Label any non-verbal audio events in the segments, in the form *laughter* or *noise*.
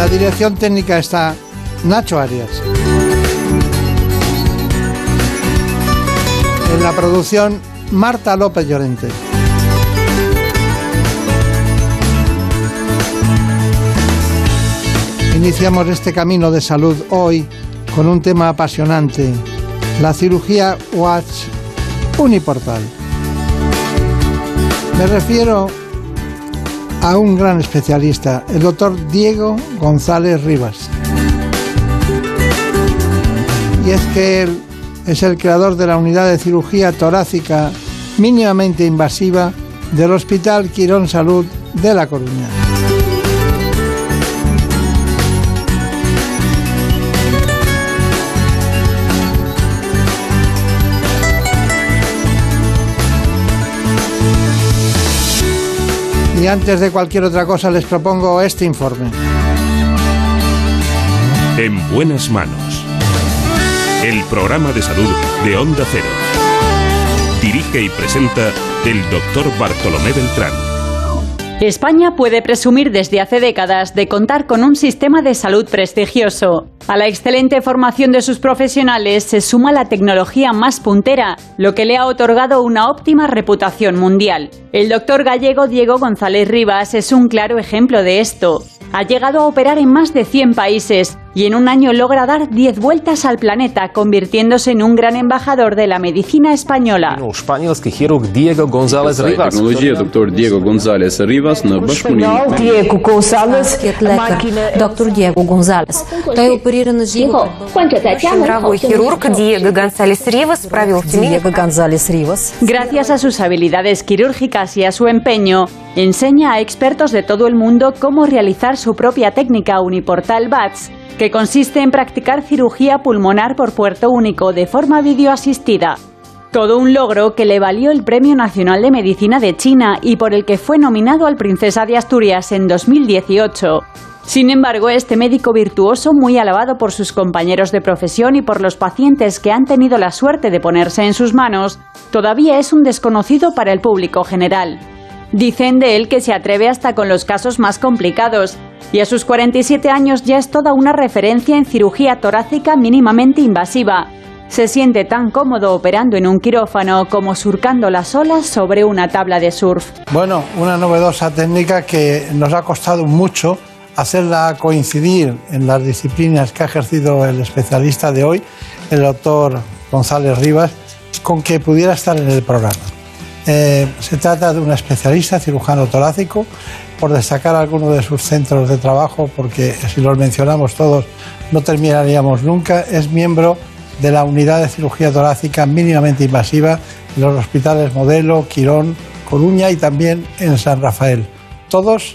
La dirección técnica está Nacho Arias. En la producción, Marta López Llorente. Iniciamos este camino de salud hoy con un tema apasionante, la cirugía Watch uniportal. Me refiero a un gran especialista, el doctor Diego González Rivas. Y es que él es el creador de la unidad de cirugía torácica mínimamente invasiva del Hospital Quirón Salud de La Coruña. Y antes de cualquier otra cosa les propongo este informe. En buenas manos. El programa de salud de Onda Cero. Dirige y presenta el doctor Bartolomé Beltrán. España puede presumir desde hace décadas de contar con un sistema de salud prestigioso. A la excelente formación de sus profesionales se suma la tecnología más puntera, lo que le ha otorgado una óptima reputación mundial. El doctor gallego Diego González Rivas es un claro ejemplo de esto. Ha llegado a operar en más de 100 países y en un año logra dar 10 vueltas al planeta, convirtiéndose en un gran embajador de la medicina española. Diego González Rivas. Doctor Diego González Rivas na Diego González, eh, Doctor Diego González. Diego González Rivas. Gracias a sus habilidades quirúrgicas y a su empeño, enseña a expertos de todo el mundo cómo realizar su propia técnica uniportal BATS, que consiste en practicar cirugía pulmonar por puerto único de forma videoasistida. Todo un logro que le valió el Premio Nacional de Medicina de China y por el que fue nominado al Princesa de Asturias en 2018. Sin embargo, este médico virtuoso, muy alabado por sus compañeros de profesión y por los pacientes que han tenido la suerte de ponerse en sus manos, todavía es un desconocido para el público general. Dicen de él que se atreve hasta con los casos más complicados y a sus 47 años ya es toda una referencia en cirugía torácica mínimamente invasiva. Se siente tan cómodo operando en un quirófano como surcando las olas sobre una tabla de surf. Bueno, una novedosa técnica que nos ha costado mucho hacerla coincidir en las disciplinas que ha ejercido el especialista de hoy, el doctor González Rivas, con que pudiera estar en el programa. Eh, se trata de un especialista cirujano torácico, por destacar algunos de sus centros de trabajo, porque si los mencionamos todos no terminaríamos nunca, es miembro de la unidad de cirugía torácica mínimamente invasiva en los hospitales Modelo, Quirón, Coruña y también en San Rafael. Todos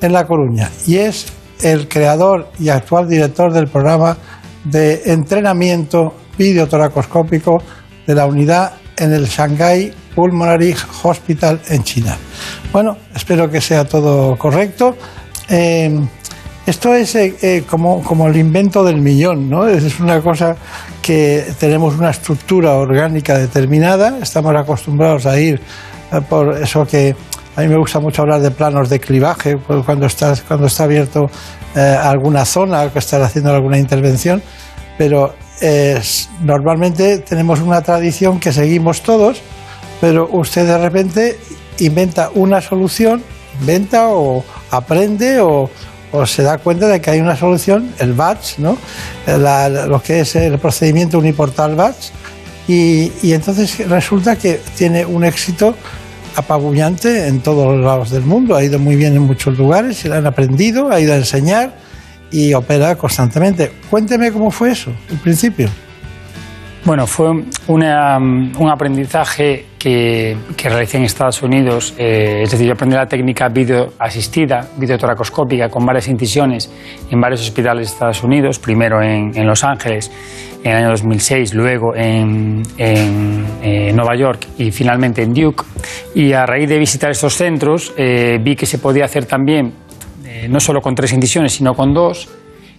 en La Coruña. Y es el creador y actual director del programa de entrenamiento videotoracoscópico de la unidad en el Shanghai Pulmonary Hospital en China. Bueno, espero que sea todo correcto. Eh, esto es eh, eh, como, como el invento del millón, ¿no? Es una cosa que tenemos una estructura orgánica determinada, estamos acostumbrados a ir por eso que a mí me gusta mucho hablar de planos de clivaje, pues cuando, estás, cuando está abierto alguna zona o que estás haciendo alguna intervención, pero normalmente tenemos una tradición que seguimos todos, pero usted de repente inventa una solución, inventa o aprende o, se da cuenta de que hay una solución, el batch, ¿no? La- lo que es el procedimiento uniportal batch, y, y entonces resulta que tiene un éxito apabullante en todos los lados del mundo. Ha ido muy bien en muchos lugares, se le han aprendido, ha ido a enseñar y opera constantemente. Cuénteme cómo fue eso, el principio. Bueno, fue una, un aprendizaje que, que realicé en Estados Unidos. eh, es decir, yo aprendí la técnica videoasistida, videotoracoscópica, con varias incisiones en varios hospitales de Estados Unidos. Primero en, en Los Ángeles en el año 2006, luego en, en, eh, Nueva York y finalmente en Duke. Y a raíz de visitar estos centros, eh, vi que se podía hacer también, no solo con tres incisiones, sino con dos.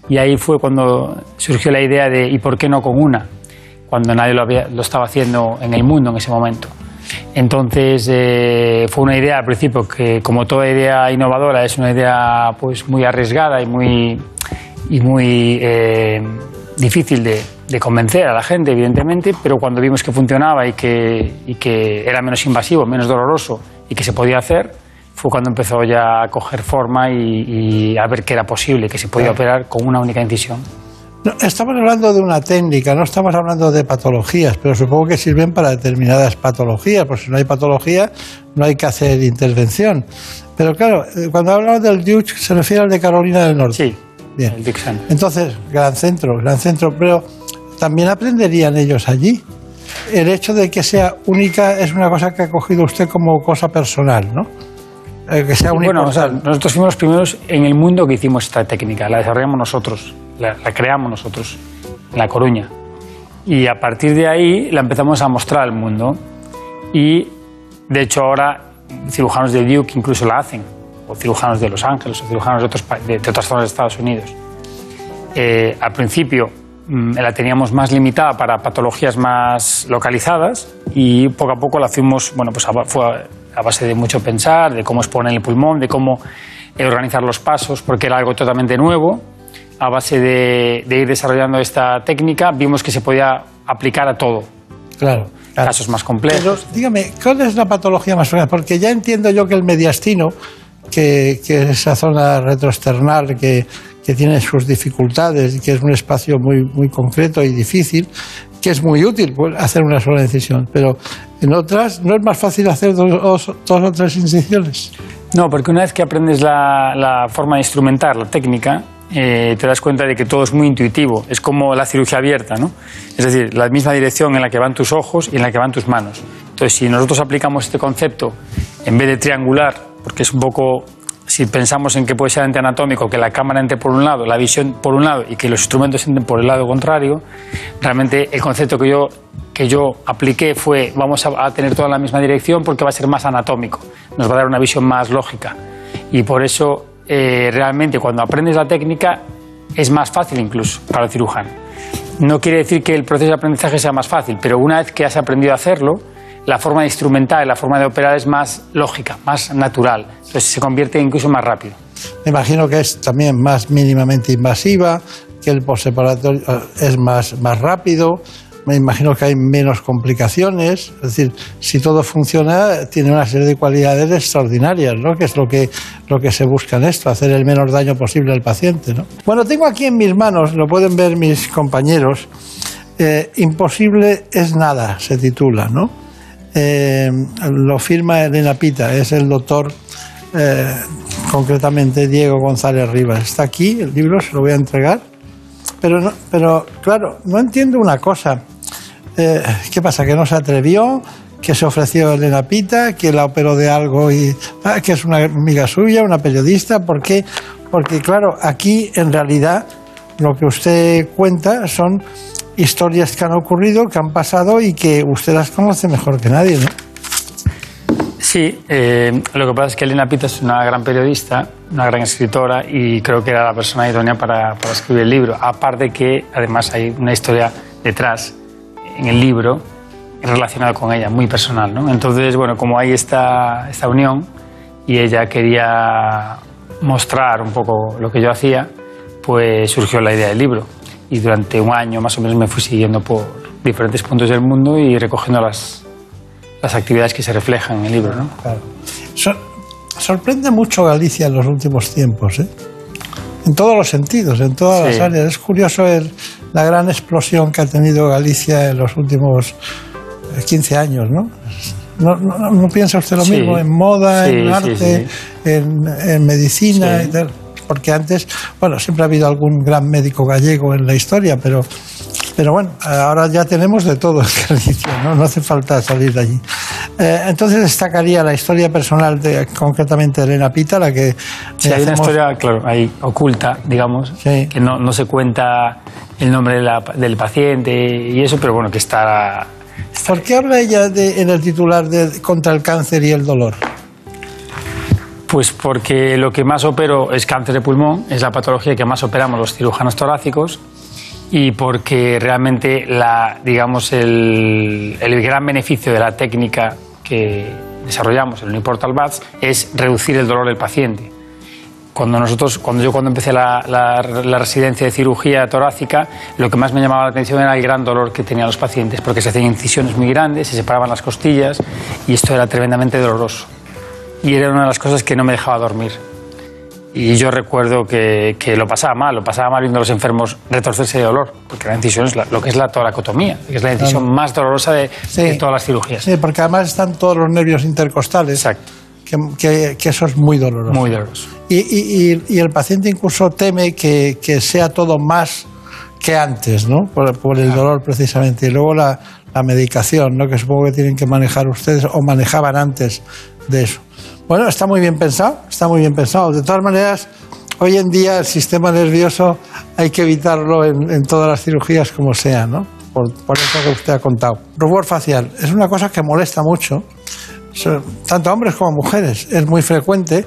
Y ahí fue cuando surgió la idea de ¿y por qué no con una? Cuando nadie lo, había- lo estaba haciendo en el mundo en ese momento. Entonces eh, fue una idea al principio que, como toda idea innovadora, es una idea pues muy arriesgada y muy, y muy eh, difícil de, de convencer a la gente, evidentemente, pero cuando vimos que funcionaba y que, y que era menos invasivo, menos doloroso y que se podía hacer, fue cuando empezó ya a coger forma y, y a ver que era posible, que se podía operar con una única incisión. No, estamos hablando de una técnica, no estamos hablando de patologías, pero supongo que sirven para determinadas patologías, porque si no hay patología no hay que hacer intervención. Pero claro, eh, cuando hablamos del Duke se refiere al de Carolina del Norte. Sí, Bien. el Dixon. Entonces, gran centro, gran centro, pero también aprenderían ellos allí. El hecho de que sea única es una cosa que ha cogido usted como cosa personal, ¿no? Eh, que sea Bueno, o sea, nosotros fuimos los primeros en el mundo que hicimos esta técnica, la desarrollamos nosotros, la, creamos nosotros en La Coruña. Y a partir de ahí la empezamos a mostrar al mundo. Y de hecho ahora cirujanos de Duke incluso la hacen, o cirujanos de Los Ángeles, o cirujanos de, otros, de, otras zonas de Estados Unidos. Eh, al principio mm, la teníamos más limitada para patologías más localizadas y poco a poco la fuimos, bueno, pues fue a, a base de mucho pensar, de cómo exponer el pulmón, de cómo eh, organizar los pasos, porque era algo totalmente nuevo. A base de, de ir desarrollando esta técnica, vimos que se podía aplicar a todo, Claro. claro. casos más complejos. Pero dígame, ¿cuál es la patología más frecuente? Porque ya entiendo yo que el mediastino, que, que es esa zona retroesternal que, que tiene sus dificultades y que es un espacio muy, muy concreto y difícil, que es muy útil pues, hacer una sola incisión. Pero en otras, ¿no es más fácil hacer dos, dos- dos o tres incisiones? No, porque una vez que aprendes la, la forma de instrumentar, la técnica, eh, te das cuenta de que todo es muy intuitivo. Es como la cirugía abierta, ¿no? Es decir, la misma dirección en la que van tus ojos y en la que van tus manos. Entonces, si nosotros aplicamos este concepto en vez de triangular, porque es un poco, si pensamos en que puede ser antianatómico, que la cámara entre por un lado, la visión por un lado y que los instrumentos entren por el lado contrario, realmente el concepto que yo, que yo apliqué fue vamos a, a tener toda la misma dirección porque va a ser más anatómico, nos va a dar una visión más lógica. Y por eso eh, realmente cuando aprendes la técnica es más fácil incluso para el cirujano. No quiere decir que el proceso de aprendizaje sea más fácil, pero una vez que has aprendido a hacerlo, la forma de instrumentar y la forma de operar es más lógica, más natural. Entonces se convierte incluso más rápido. Me imagino que es también más mínimamente invasiva, que el posteparatorio eh, es más, más rápido. Me imagino que hay menos complicaciones. Es decir, si todo funciona, tiene una serie de cualidades extraordinarias, ¿no? Que es lo que, lo que se busca en esto, hacer el menor daño posible al paciente, ¿no? Bueno, tengo aquí en mis manos, lo pueden ver mis compañeros, eh, Imposible es nada, se titula, ¿no? Eh, lo firma Elena Pita, es el doctor eh, concretamente Diego González Rivas. Está aquí, el libro se lo voy a entregar. Pero, no, pero claro, no entiendo una cosa. Eh, ¿Qué pasa? ¿Que no se atrevió? ¿Que se ofreció Elena Pita? ¿Que la operó de algo y ah, que es una amiga suya, una periodista? ¿Por qué? Porque claro, aquí en realidad lo que usted cuenta son historias que han ocurrido, que han pasado y que usted las conoce mejor que nadie, ¿no? Sí, eh, lo que pasa es que Elena Pita es una gran periodista, una gran escritora y creo que era la persona idónea para, para escribir el libro. Aparte que además hay una historia detrás en el libro relacionada con ella, muy personal. ¿no? Entonces, bueno, como hay esta, esta unión y ella quería mostrar un poco lo que yo hacía, pues surgió la idea del libro. Y durante un año más o menos me fui siguiendo por diferentes puntos del mundo y recogiendo las, las actividades que se reflejan en el libro. ¿no? Claro. Sor- sorprende mucho Galicia en los últimos tiempos, ¿eh? en todos los sentidos, en todas Sí. las áreas. Es curioso el- la gran explosión que ha tenido Galicia en los últimos eh, 15 años, ¿no? ¿No, no- no piensa usted lo Sí. mismo en moda, Sí, en arte, sí. En, en medicina Sí. y tal? Porque antes, bueno, siempre ha habido algún gran médico gallego en la historia, pero Pero bueno, ahora ya tenemos de todo Galicia, *laughs* ¿no? No hace falta salir de allí. Eh, entonces destacaría la historia personal de concretamente de Elena Pita, la que... Sí, hay una historia, claro, ahí oculta, digamos, Sí. que no, no se cuenta el nombre de la- del paciente y eso, pero bueno, que está... ¿Por qué habla ella de- en el titular de contra el cáncer y el dolor? Pues porque lo que más opero es cáncer de pulmón, es la patología que más operamos los cirujanos torácicos y porque realmente la, digamos, el, el gran beneficio de la técnica que desarrollamos, el Uniportal BATS, es reducir el dolor del paciente. Cuando nosotros, cuando yo cuando empecé la, la- la residencia de cirugía torácica, lo que más me llamaba la atención era el gran dolor que tenían los pacientes, porque se hacían incisiones muy grandes, se separaban las costillas y esto era tremendamente doloroso y era una de las cosas que no me dejaba dormir. Y yo recuerdo que, que lo pasaba mal, lo pasaba mal viendo a los enfermos retorcerse de dolor, porque la incisión es la- lo que es la toracotomía, que es la incisión más dolorosa de, Sí. de todas las cirugías. Sí, porque además están todos los nervios intercostales, Exacto, que, que- que eso es muy doloroso. muy doloroso. Y, y- y- y el paciente incluso teme que, que sea todo más que antes, ¿no? Por, por el dolor precisamente. Y luego la, la medicación, ¿no? Que supongo que tienen que manejar ustedes o manejaban antes de eso. Bueno, está muy bien pensado, está muy bien pensado. De todas maneras, hoy en día el sistema nervioso hay que evitarlo en, en todas las cirugías como sea, ¿no? Por, por eso que usted ha contado. Rubor facial es una cosa que molesta mucho, tanto a hombres como a mujeres. Es muy frecuente.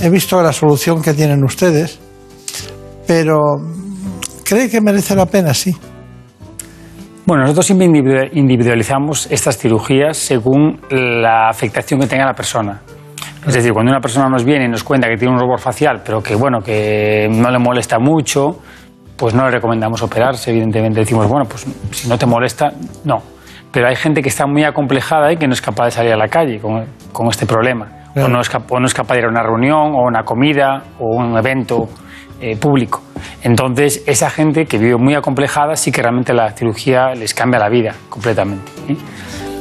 He visto la solución que tienen ustedes, pero ¿cree que merece la pena? Sí. Bueno, nosotros siempre individu- individualizamos estas cirugías según la afectación que tenga la persona. Es decir, cuando una persona nos viene y nos cuenta que tiene un rubor facial, pero que bueno, que no le molesta mucho, pues no le recomendamos operarse, evidentemente. Decimos, bueno, pues si no te molesta, no. Pero hay gente que está muy acomplejada y que no es capaz de salir a la calle con, con este problema. O, no es o no es capaz de ir a una reunión o una comida o un evento eh, público. Entonces, esa gente que vive muy acomplejada sí que realmente la cirugía les cambia la vida completamente. ¿eh?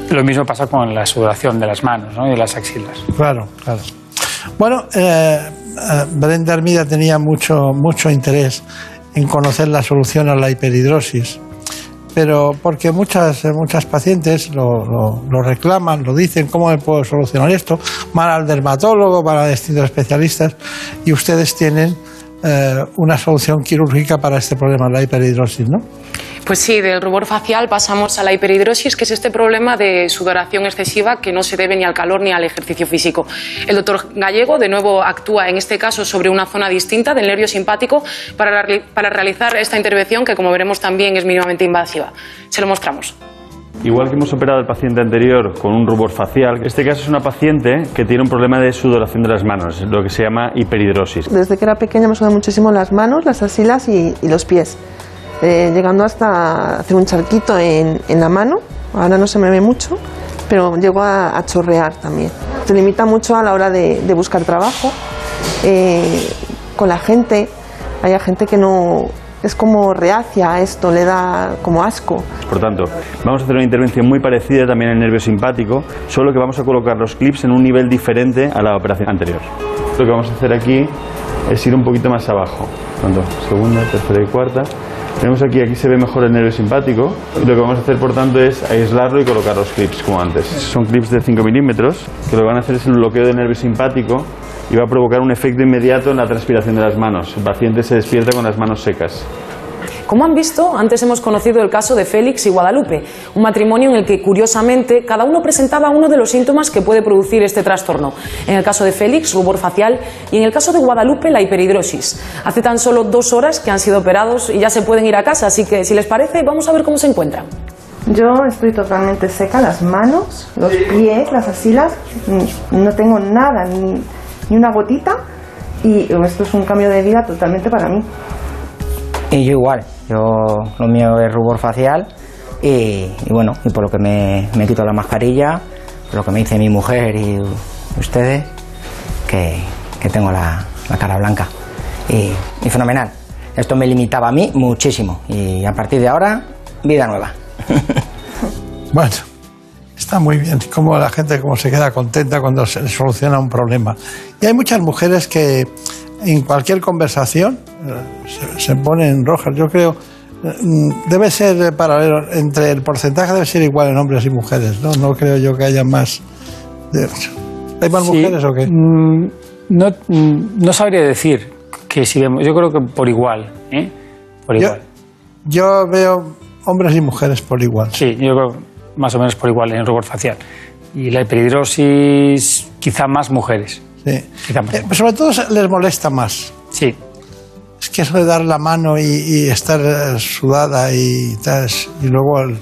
Lo mismo pasa con la sudoración de las manos ¿no? y de las axilas. Claro, claro. Bueno, eh, eh, Brenda Hermida tenía mucho, mucho interés en conocer la solución a la hiperhidrosis, pero porque muchas, muchas pacientes lo, lo- lo reclaman, lo dicen, ¿cómo me puedo solucionar esto? Van al dermatólogo, van a distintos especialistas y ustedes tienen eh, una solución quirúrgica para este problema, la hiperhidrosis, ¿no? Pues sí, del rubor facial pasamos a la hiperhidrosis, que es este problema de sudoración excesiva que no se debe ni al calor ni al ejercicio físico. El doctor Gallego, de nuevo, actúa en este caso sobre una zona distinta del nervio simpático para, para realizar esta intervención que, como veremos, también es mínimamente invasiva. Se lo mostramos. Igual que hemos operado al paciente anterior con un rubor facial, este caso es una paciente que tiene un problema de sudoración de las manos, lo que se llama hiperhidrosis. Desde que era pequeña me sudan muchísimo las manos, las axilas y, y los pies, eh, llegando hasta hacer un charquito en, en la mano. Ahora no se me ve mucho, pero llego a, a chorrear también. Se limita mucho a la hora de, de buscar trabajo. eh, con la gente, hay gente que no es como reacia a esto, le da como asco. Por tanto, vamos a hacer una intervención muy parecida también el nervio simpático, solo que vamos a colocar los clips en un nivel diferente a la operación anterior. Lo que vamos a hacer aquí es ir un poquito más abajo. Tanto segunda, tercera y cuarta. Tenemos aquí, aquí se ve mejor el nervio simpático. Y lo que vamos a hacer, por tanto, es aislarlo y colocar los clips, como antes. Son clips de 5 milímetros, que lo que van a hacer es el bloqueo del nervio simpático y va a provocar un efecto inmediato en la transpiración de las manos. El paciente se despierta con las manos secas. Como han visto, antes hemos conocido el caso de Félix y Guadalupe, un matrimonio en el que, curiosamente, cada uno presentaba uno de los síntomas que puede producir este trastorno. En el caso de Félix, rubor facial, y en el caso de Guadalupe, la hiperhidrosis. Hace tan solo dos horas que han sido operados y ya se pueden ir a casa, así que, si les parece, vamos a ver cómo se encuentran. Yo estoy totalmente seca, las manos, los pies, las axilas, mm, no tengo nada, ni, ni una gotita, y esto es un cambio de vida totalmente para mí. Y yo igual, yo lo mío es rubor facial y, bueno, y por lo que me, me quito la mascarilla, por lo que me dice mi mujer y ustedes, que, que tengo la, la cara blanca. Y, y fenomenal. Esto me limitaba a mí muchísimo y a partir de ahora, vida nueva. *laughs* Bueno, está muy bien cómo la gente cómo se queda contenta cuando se soluciona un problema. Y hay muchas mujeres que en cualquier conversación eh, se, se ponen rojas. Yo creo, mm, debe ser paralelo, entre el porcentaje debe ser igual en hombres y mujeres, ¿no? No creo yo que haya más. de- ¿Hay más Sí, mujeres o qué? mm, No, mm, no sabría decir que si vemos, yo creo que por igual, ¿eh? Por Yo- igual. Yo veo hombres y mujeres por igual. Sí, yo creo más o menos por igual en el rubor facial. Y la hiperhidrosis, quizá más mujeres. Sí. Eh, sobre todo les molesta más. Sí. Es que eso de dar la mano y, y estar eh, sudada y tal, y luego, el-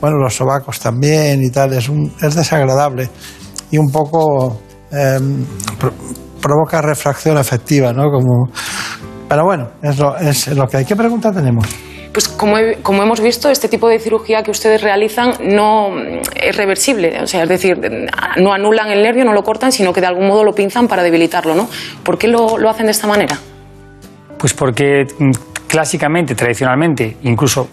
bueno, los sobacos también y tal, es, un, es desagradable y un poco em, pro- provoca refracción afectiva, ¿no? Como, pero bueno, es lo, es lo que hay. ¿Qué pregunta tenemos? Pues como, como hemos visto, este tipo de cirugía que ustedes realizan no es reversible, o sea, es decir, no anulan el nervio, no lo cortan, sino que de algún modo lo pinzan para debilitarlo, ¿no? ¿Por qué lo, lo hacen de esta manera? Pues porque mm, clásicamente, tradicionalmente, incluso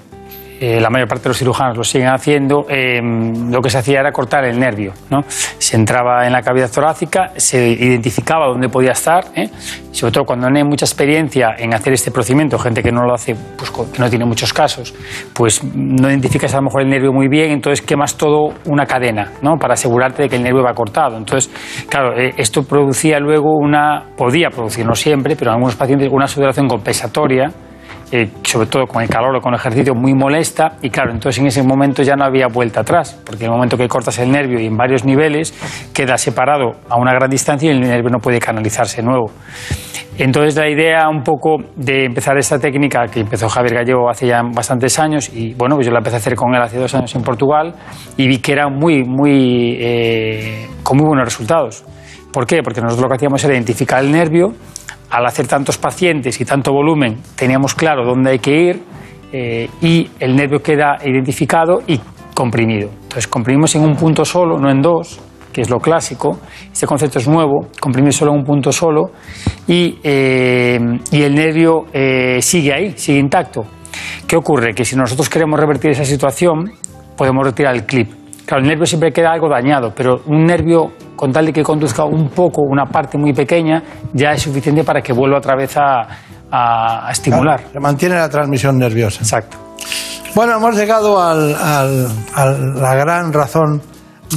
eh, la mayor parte de los cirujanos lo siguen haciendo, eh, lo que se hacía era cortar el nervio. ¿no? Se entraba en la cavidad torácica, se identificaba dónde podía estar, ¿eh? sobre todo cuando no hay mucha experiencia en hacer este procedimiento, gente que no lo hace, pues que no tiene muchos casos, pues no identificas a lo mejor el nervio muy bien, entonces quemas todo una cadena ¿no? para asegurarte de que el nervio va cortado. Entonces, claro, eh, esto producía luego una, podía producir, no siempre, pero en algunos pacientes una sudoración compensatoria eh, sobre todo con el calor o con el ejercicio, muy molesta y claro, entonces en ese momento ya no había vuelta atrás, porque en el momento que cortas el nervio y en varios niveles queda separado a una gran distancia y el nervio no puede canalizarse nuevo. Entonces la idea un poco de empezar esta técnica que empezó Javier Gallego hace ya bastantes años y bueno, pues yo la empecé a hacer con él hace dos años en Portugal y vi que era muy, muy, eh, con muy buenos resultados. ¿Por qué? Porque nosotros lo que hacíamos era identificar el nervio, al hacer tantos pacientes y tanto volumen teníamos claro dónde hay que ir eh, y el nervio queda identificado y comprimido. Entonces comprimimos en un punto solo, no en dos, que es lo clásico. Este concepto es nuevo, comprimir solo en un punto solo y, eh, y el nervio eh, sigue ahí, sigue intacto. ¿Qué ocurre? Que si nosotros queremos revertir esa situación, podemos retirar el clip. Claro, el nervio siempre queda algo dañado, pero un nervio, con tal de que conduzca un poco, una parte muy pequeña, ya es suficiente para que vuelva otra vez a, a- a estimular. Se mantiene la transmisión nerviosa. Exacto. Bueno, hemos llegado al- al- a la gran razón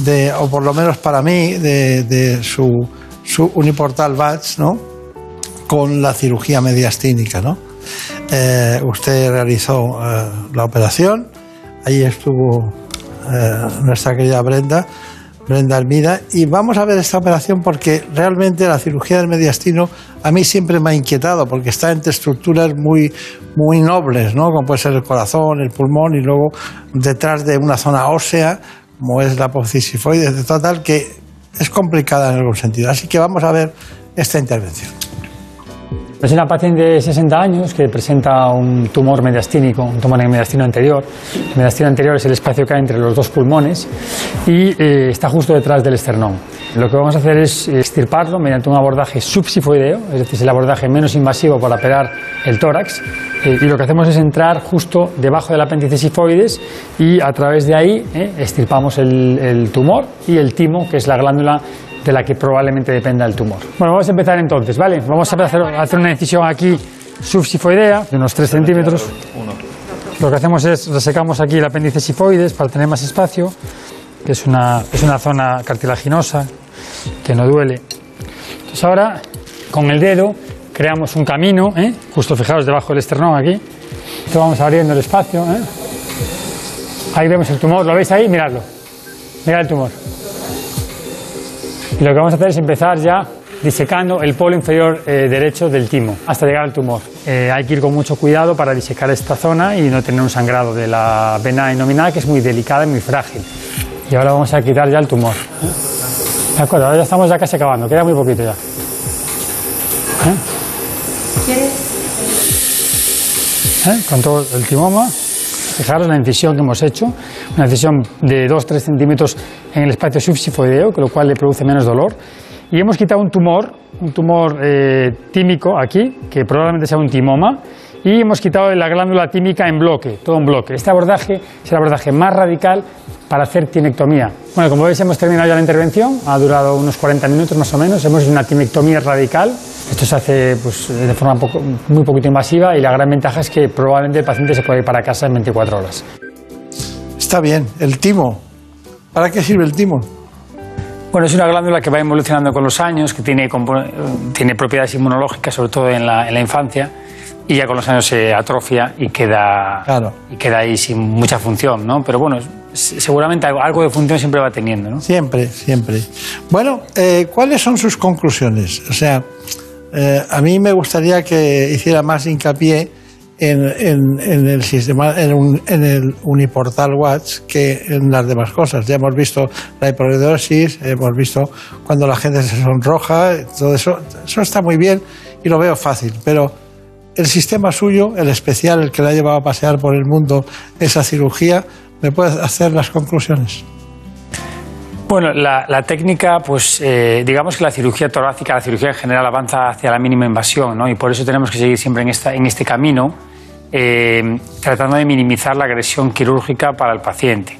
de, o por lo menos para mí, de, de su, su uniportal VATS, ¿no? Con la cirugía mediastínica, ¿no? Eh, usted realizó eh, la operación, ahí estuvo eh, nuestra querida Brenda, Brenda Almida, y vamos a ver esta operación porque realmente la cirugía del mediastino a mí siempre me ha inquietado porque está entre estructuras muy, muy nobles, ¿no? como puede ser el corazón, el pulmón y luego detrás de una zona ósea como es la apófisis sifoide, de total que es complicada en algún sentido. Así que vamos a ver esta intervención. Es una paciente de 60 años que presenta un tumor mediastínico, un tumor en el mediastino anterior. El mediastino anterior es el espacio que hay entre los dos pulmones y eh, está justo detrás del esternón. Lo que vamos a hacer es extirparlo mediante un abordaje subsifoideo, es decir, el abordaje menos invasivo para operar el tórax. Eh, y lo que hacemos es entrar justo debajo del apéndice sifoides y a través de ahí eh, extirpamos el tumor y el timo, que es la glándula de la que probablemente dependa el tumor. Bueno, vamos a empezar entonces, ¿vale? Vamos a hacer, a hacer una incisión aquí subsifoidea de unos 3 centímetros. Lo que hacemos es resecamos aquí el apéndice sifoides para tener más espacio, que es una, es una zona cartilaginosa que no duele. Entonces ahora, con el dedo, creamos un camino, ¿eh? justo fijaros debajo del esternón aquí. Esto vamos abriendo el espacio. ¿eh? Ahí vemos el tumor, ¿lo veis ahí? Miradlo. Mirad el tumor. Y lo que vamos a hacer es empezar ya disecando el polo inferior eh, derecho del timo hasta llegar al tumor. Eh, hay que ir con mucho cuidado para disecar esta zona y no tener un sangrado de la vena inominal que es muy delicada y muy frágil. Y ahora vamos a quitar ya el tumor. ¿eh? De acuerdo, ahora ya estamos ya casi acabando, queda muy poquito ya. ¿Eh? Con todo el timoma. Fijaros la incisión que hemos hecho, una incisión de 2-3 centímetros en el espacio subsifoideo, con lo cual le produce menos dolor. Y hemos quitado un tumor, un tumor eh, tímico aquí, que probablemente sea un timoma, y hemos quitado la glándula tímica en bloque, todo en bloque. Este abordaje es el abordaje más radical para hacer tinectomía. Bueno, como veis hemos terminado ya la intervención, ha durado unos 40 minutos más o menos, hemos hecho una tinectomía radical Esto se hace pues, de forma poco- muy poquito invasiva y la gran ventaja es que probablemente el paciente se puede ir para casa en 24 horas. Está bien. El timo. ¿Para qué sirve el timo? Bueno, es una glándula que va evolucionando con los años, que tiene, tiene propiedades inmunológicas, sobre todo en la, en la infancia, y ya con los años se atrofia y queda, y queda ahí sin mucha función, ¿no? Pero bueno, seguramente algo, algo de función siempre va teniendo, ¿no? Siempre, siempre. Bueno, eh, ¿cuáles son sus conclusiones? O sea, eh, a mí me gustaría que hiciera más hincapié en, en- en el sistema, en, un- en el uniportal Watch que en las demás cosas. Ya hemos visto la hiporedosis, hemos visto cuando la gente se sonroja, todo eso, eso está muy bien y lo veo fácil, pero el sistema suyo, el especial, el que le ha llevado a pasear por el mundo esa cirugía, ¿me puede hacer las conclusiones? Bueno, la, la técnica, pues eh, digamos que la cirugía torácica, la cirugía en general avanza hacia la mínima invasión, ¿no? Y por eso tenemos que seguir siempre en, esta, en este camino, eh, tratando de minimizar la agresión quirúrgica para el paciente.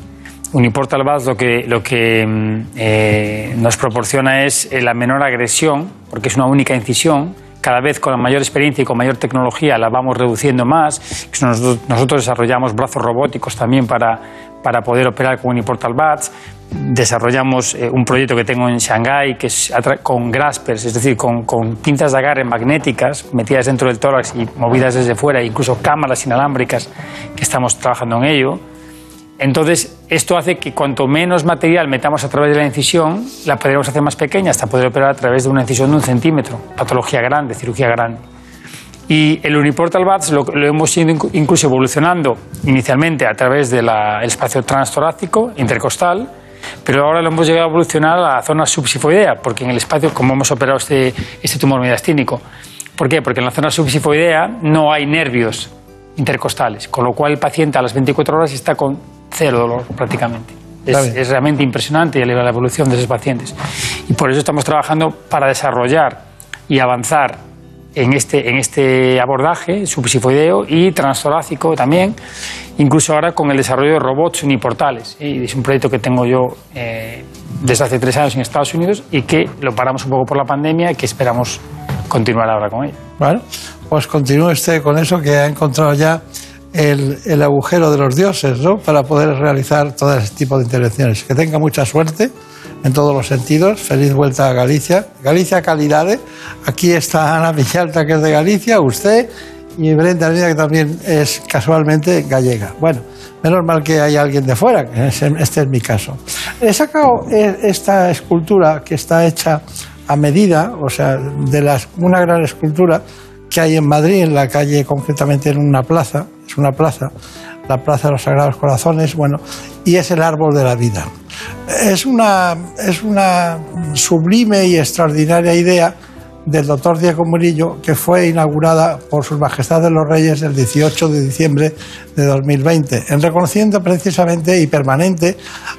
Uniportal Baz lo que, lo que mm, eh, nos proporciona es eh, la menor agresión, porque es una única incisión. Cada vez con mayor experiencia y con mayor tecnología la vamos reduciendo más. Nosotros, nosotros desarrollamos brazos robóticos también para, para poder operar con Uniportal Bats. Desarrollamos eh, un proyecto que tengo en Shanghái que es con graspers, es decir, con, con pinzas de agarre magnéticas metidas dentro del tórax y movidas desde fuera, incluso cámaras inalámbricas que estamos trabajando en ello. Entonces, esto hace que cuanto menos material metamos a través de la incisión, la podremos hacer más pequeña hasta poder operar a través de una incisión de un centímetro, patología grande, cirugía grande. Y el Uniportal BATS lo, lo hemos ido incluso evolucionando inicialmente a través del espacio transtorácico, intercostal, pero ahora lo hemos llegado a evolucionar a la zona subsifoidea, porque en el espacio, como hemos operado este, este tumor mediastínico, ¿por qué? Porque en la zona subsifoidea no hay nervios intercostales, con lo cual el paciente a las 24 horas está con cero dolor prácticamente. Es, realmente impresionante la evolución de esos pacientes. Y por eso estamos trabajando para desarrollar y avanzar en este, en este abordaje subsifoideo y transtorácico también, incluso ahora con el desarrollo de robots uniportales. Y es un proyecto que tengo yo eh, desde hace tres años en Estados Unidos y que lo paramos un poco por la pandemia y que esperamos continuar ahora con ello. Bueno, pues continúe usted con eso que ha encontrado ya el, el agujero de los dioses, ¿no? Para poder realizar todo ese tipo de intervenciones. Que tenga mucha suerte en todos los sentidos. Feliz vuelta a Galicia. Galicia Calidades. Aquí está Ana Villalta, que es de Galicia, usted y Brenda Arena, que también es casualmente gallega. Bueno, menos mal que hay alguien de fuera, que es- este es mi caso. He sacado eh, esta escultura que está hecha a medida, o sea, de las, una gran escultura que hay en Madrid, en la calle, concretamente en una plaza, es una plaza, la Plaza de los Sagrados Corazones, bueno, y es el árbol de la vida. Es una, es una sublime y extraordinaria idea del doctor Diego Murillo, que fue inaugurada por Sus Majestades los Reyes el 18 de diciembre de 2020, en reconociendo precisamente y permanente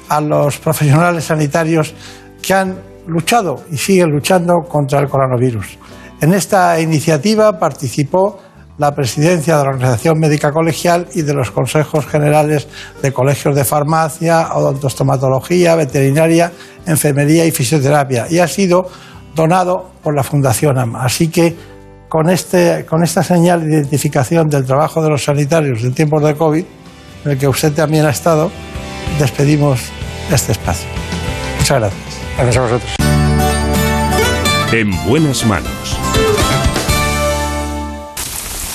a los profesionales sanitarios que han luchado y siguen luchando contra el coronavirus. En esta iniciativa participó la presidencia de la Organización Médica Colegial y de los consejos generales de colegios de farmacia, odontostomatología, veterinaria, enfermería y fisioterapia y ha sido donado por la Fundación AMA. Así que con, este, con esta señal de identificación del trabajo de los sanitarios en tiempos de COVID, en el que usted también ha estado, despedimos este espacio. Muchas gracias. Gracias a vosotros. En buenas manos.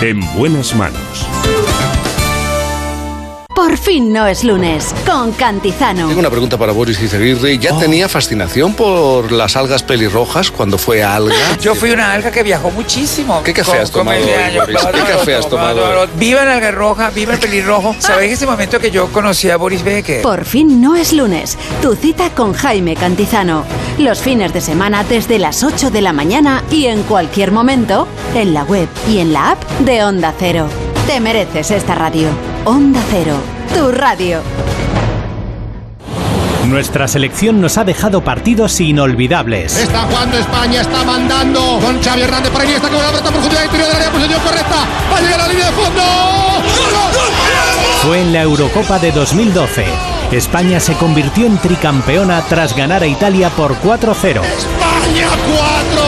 En buenas manos. Por fin no es lunes, con Cantizano. Tengo una pregunta para Boris Izaguirre. ¿Ya tenía fascinación por las algas pelirrojas cuando fue alga? *laughs* Yo fui una alga que viajó muchísimo. ¿Qué café Con- has tomado hoy. Boris? ¿Qué café has tomado? Viva la alga roja, viva el pelirrojo. *laughs* ¿Sabéis ese momento que yo conocí a Boris Becker? *laughs* Por fin no es lunes, tu cita con Jaime Cantizano. los fines de semana desde las 8 de la mañana y en cualquier momento en la web y en la app de Onda Cero. Te mereces esta radio. Onda Cero, tu radio. Nuestra selección nos ha dejado partidos inolvidables. Está jugando España, está mandando con Xavi Hernández para Iniesta que va a por profundidad interior del área, posición correcta, va a llegar a la línea de fondo. Fue en la Eurocopa de 2012. España se convirtió en tricampeona tras ganar a Italia por 4-0. España 4,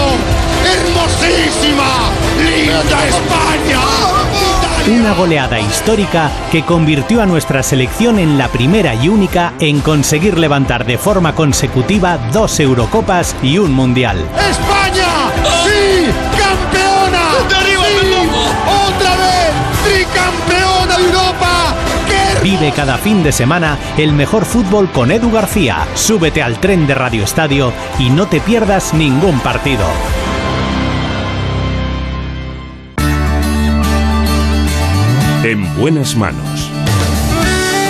hermosísima, linda España. Una goleada histórica que convirtió a nuestra selección en la primera y única en conseguir levantar de forma consecutiva dos Eurocopas y un Mundial. España, sí, campeona. Sí, otra vez, tricampeona de Europa. ¡Qué Vive cada fin de semana el mejor fútbol con Edu García. Súbete al tren de Radio Estadio y no te pierdas ningún partido. En buenas manos.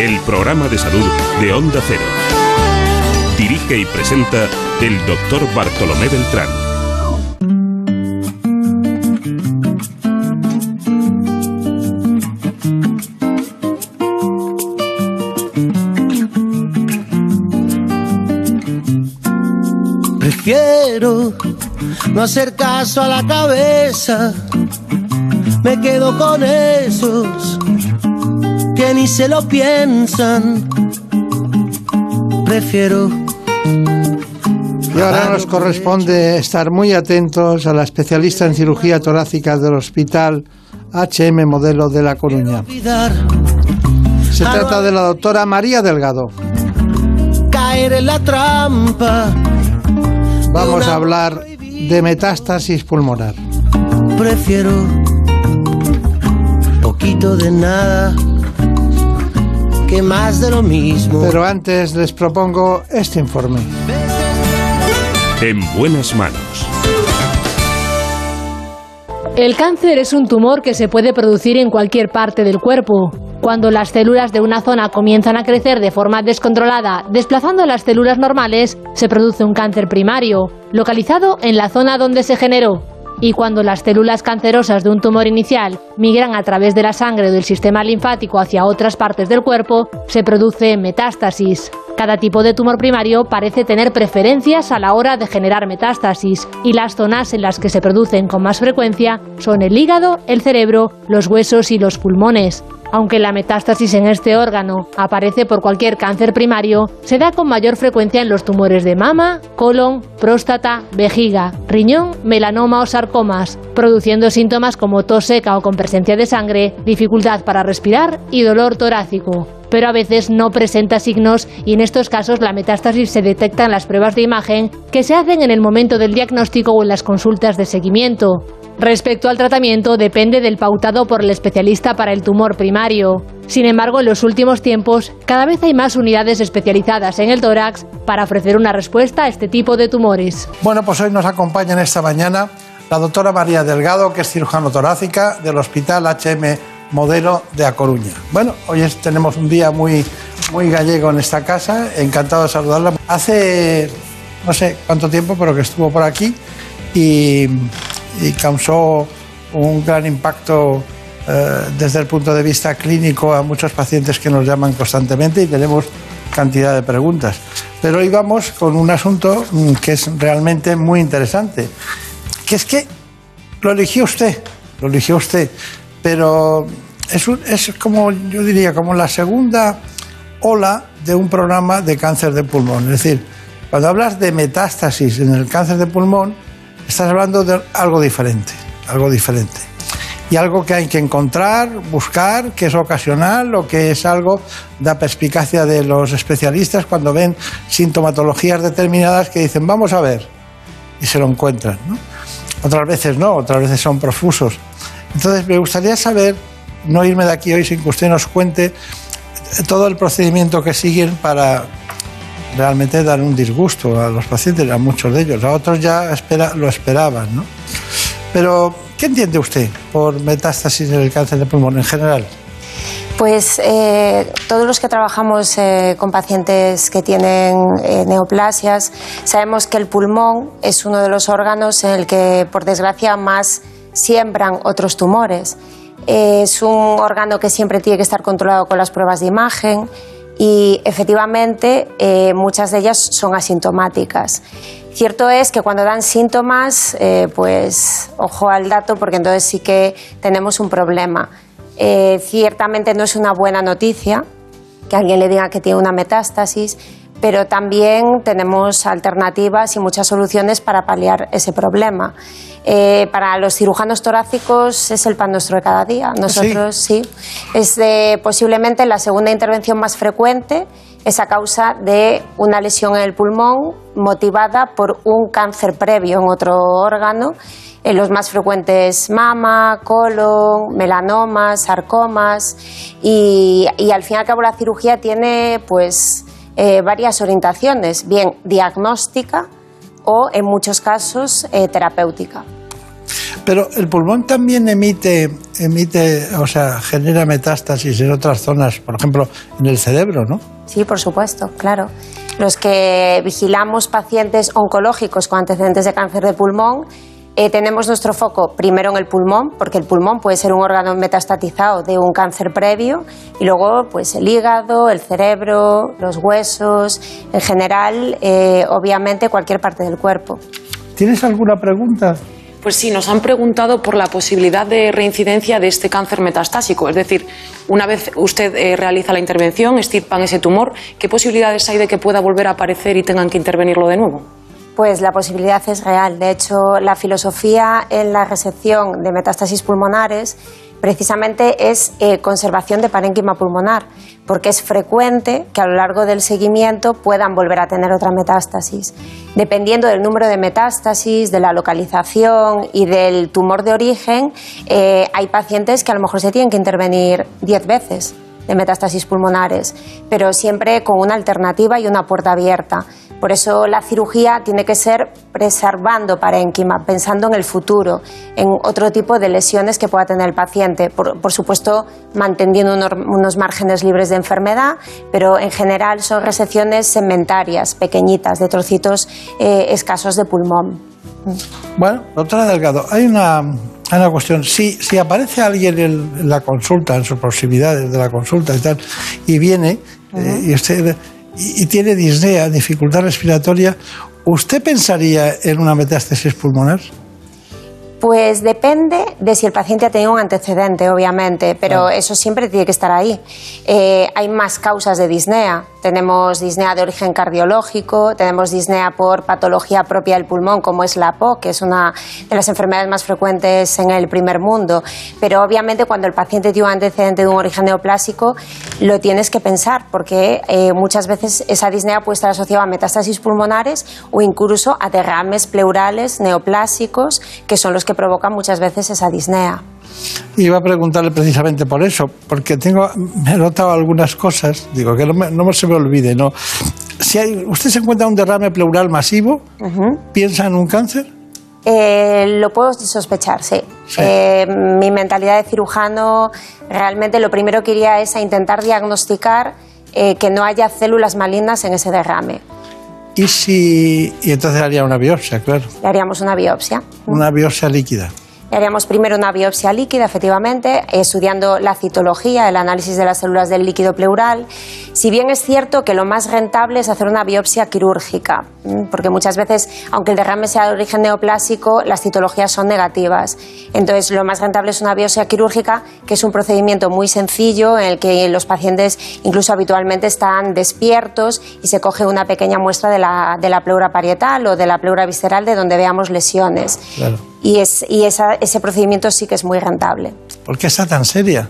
El programa de salud de Onda Cero. Dirige y presenta el doctor Bartolomé Beltrán. Prefiero no hacer caso a la cabeza. Me quedo con esos que ni se lo piensan. Prefiero. Y ahora nos corresponde estar muy atentos a la especialista en cirugía torácica del Hospital HM Modelo de La Coruña. Se trata de la doctora María Delgado. caer en la trampa. Vamos a hablar de metástasis pulmonar. Prefiero poquito de nada que más de lo mismo. Pero antes les propongo este informe. En buenas manos. El cáncer es un tumor que se puede producir en cualquier parte del cuerpo. Cuando las células de una zona comienzan a crecer de forma descontrolada, desplazando las células normales, se produce un cáncer primario, localizado en la zona donde se generó. Y cuando las células cancerosas de un tumor inicial migran a través de la sangre o del sistema linfático hacia otras partes del cuerpo, se produce metástasis. Cada tipo de tumor primario parece tener preferencias a la hora de generar metástasis y las zonas en las que se producen con más frecuencia son el hígado, el cerebro, los huesos y los pulmones. Aunque la metástasis en este órgano aparece por cualquier cáncer primario, se da con mayor frecuencia en los tumores de mama, colon, próstata, vejiga, riñón, melanoma o sarcomas, produciendo síntomas como tos seca o con presencia de sangre, dificultad para respirar y dolor torácico. Pero a veces no presenta signos y en estos casos la metástasis se detecta en las pruebas de imagen que se hacen en el momento del diagnóstico o en las consultas de seguimiento. Respecto al tratamiento, depende del pautado por el especialista para el tumor primario. Sin embargo, en los últimos tiempos, cada vez hay más unidades especializadas en el tórax para ofrecer una respuesta a este tipo de tumores. Bueno, pues hoy nos acompaña esta mañana la doctora María Delgado, que es cirujano torácica del Hospital HM Modelo de A Coruña. Bueno, hoy tenemos un día muy, muy gallego en esta casa, encantado de saludarla. Hace no sé cuánto tiempo, pero que estuvo por aquí y, y causó un gran impacto eh, desde el punto de vista clínico a muchos pacientes que nos llaman constantemente y tenemos cantidad de preguntas. Pero hoy vamos con un asunto mm, que es realmente muy interesante, que es que lo eligió usted, lo eligió usted, pero es, un- es como, yo diría, como la segunda ola de un programa de cáncer de pulmón. Es decir, cuando hablas de metástasis en el cáncer de pulmón, estás hablando de algo diferente, algo diferente. Y algo que hay que encontrar, buscar, que es ocasional o que es algo da perspicacia de los especialistas cuando ven sintomatologías determinadas que dicen, vamos a ver, y se lo encuentran. ¿no? Otras veces no, otras veces son profusos. Entonces me gustaría saber, no irme de aquí hoy sin que usted nos cuente todo el procedimiento que siguen para realmente dar un disgusto a los pacientes, a muchos de ellos, a otros ya espera, lo esperaban. ¿no? Pero, ¿qué entiende usted por metástasis en el cáncer de pulmón en general? Pues eh, todos los que trabajamos eh, con pacientes que tienen eh, neoplasias sabemos que el pulmón es uno de los órganos en el que, por desgracia, más siembran otros tumores. es un órgano que siempre tiene que estar controlado con las pruebas de imagen y efectivamente muchas de ellas son asintomáticas. Cierto es que cuando dan síntomas, pues ojo al dato porque entonces sí que tenemos un problema. Eh, ciertamente no es una buena noticia que alguien le diga que tiene una metástasis, pero también tenemos alternativas y muchas soluciones para paliar ese problema. Eh, para los cirujanos torácicos es el pan nuestro de cada día. Nosotros sí. Es posiblemente la segunda intervención más frecuente, es a causa de una lesión en el pulmón motivada por un cáncer previo en otro órgano en los más frecuentes mama, colon, melanomas, sarcomas y, al fin y al cabo la cirugía tiene pues eh, varias orientaciones, bien diagnóstica o en muchos casos eh, terapéutica. Pero el pulmón también emite, emite, o sea, genera metástasis en otras zonas, por ejemplo, en el cerebro, ¿no? Sí, por supuesto, claro. Los que vigilamos pacientes oncológicos con antecedentes de cáncer de pulmón eh, tenemos nuestro foco primero en el pulmón, porque el pulmón puede ser un órgano metastatizado de un cáncer previo, y luego pues el hígado, el cerebro, los huesos, en general, eh, obviamente cualquier parte del cuerpo. ¿Tienes alguna pregunta? Pues sí, nos han preguntado por la posibilidad de reincidencia de este cáncer metastásico. Es decir, una vez usted eh, realiza la intervención, estirpan ese tumor, ¿qué posibilidades hay de que pueda volver a aparecer y tengan que intervenirlo de nuevo? Pues la posibilidad es real. De hecho, la filosofía en la resección de metástasis pulmonares precisamente es eh, conservación de parénquima pulmonar, porque es frecuente que a lo largo del seguimiento puedan volver a tener otra metástasis. Dependiendo del número de metástasis, de la localización y del tumor de origen, eh, hay pacientes que a lo mejor se tienen que intervenir 10 veces de metástasis pulmonares, pero siempre con una alternativa y una puerta abierta. Por eso la cirugía tiene que ser preservando parénquima, pensando en el futuro, en otro tipo de lesiones que pueda tener el paciente. Por, supuesto, manteniendo unos, márgenes libres de enfermedad, pero en general son resecciones segmentarias, pequeñitas, de trocitos eh, escasos de pulmón. Bueno, doctora Delgado, hay una, cuestión. Si, si aparece alguien en, la consulta, en sus proximidades de la consulta y tal, y viene eh, y usted y, tiene disnea, dificultad respiratoria, ¿usted pensaría en una metástasis pulmonar? Pues depende de si el paciente ha tenido un antecedente, obviamente, pero eso siempre tiene que estar ahí. Eh, hay más causas de disnea. Tenemos disnea de origen cardiológico, tenemos disnea por patología propia del pulmón, como es la POC, que es una de las enfermedades más frecuentes en el primer mundo. Pero obviamente cuando el paciente tiene un antecedente de un origen neoplásico, lo tienes que pensar, porque eh, muchas veces esa disnea puede estar asociada a metástasis pulmonares o incluso a derrames pleurales neoplásicos, que son los que provocan muchas veces esa disnea. Iba a preguntarle precisamente por eso, porque tengo, me he notado algunas cosas, digo, que no, me, se me olvide, ¿no? Si hay, usted se encuentra un derrame pleural masivo, ¿piensa en un cáncer? Eh, lo puedo sospechar, sí. Eh, mi mentalidad de cirujano, realmente lo primero que iría es a intentar diagnosticar eh, que no haya células malignas en ese derrame. ¿Y si.? Y entonces haría una biopsia, claro. Le haríamos una biopsia. Una biopsia líquida haríamos primero una biopsia líquida, efectivamente, estudiando la citología, el análisis de las células del líquido pleural. Si bien es cierto que lo más rentable es hacer una biopsia quirúrgica, porque muchas veces, aunque el derrame sea de origen neoplásico, las citologías son negativas. Entonces, lo más rentable es una biopsia quirúrgica, que es un procedimiento muy sencillo en el que los pacientes incluso habitualmente están despiertos y se coge una pequeña muestra de la, de la pleura parietal o de la pleura visceral de donde veamos lesiones. Y, es, y ese procedimiento sí que es muy rentable. ¿Por qué está tan seria?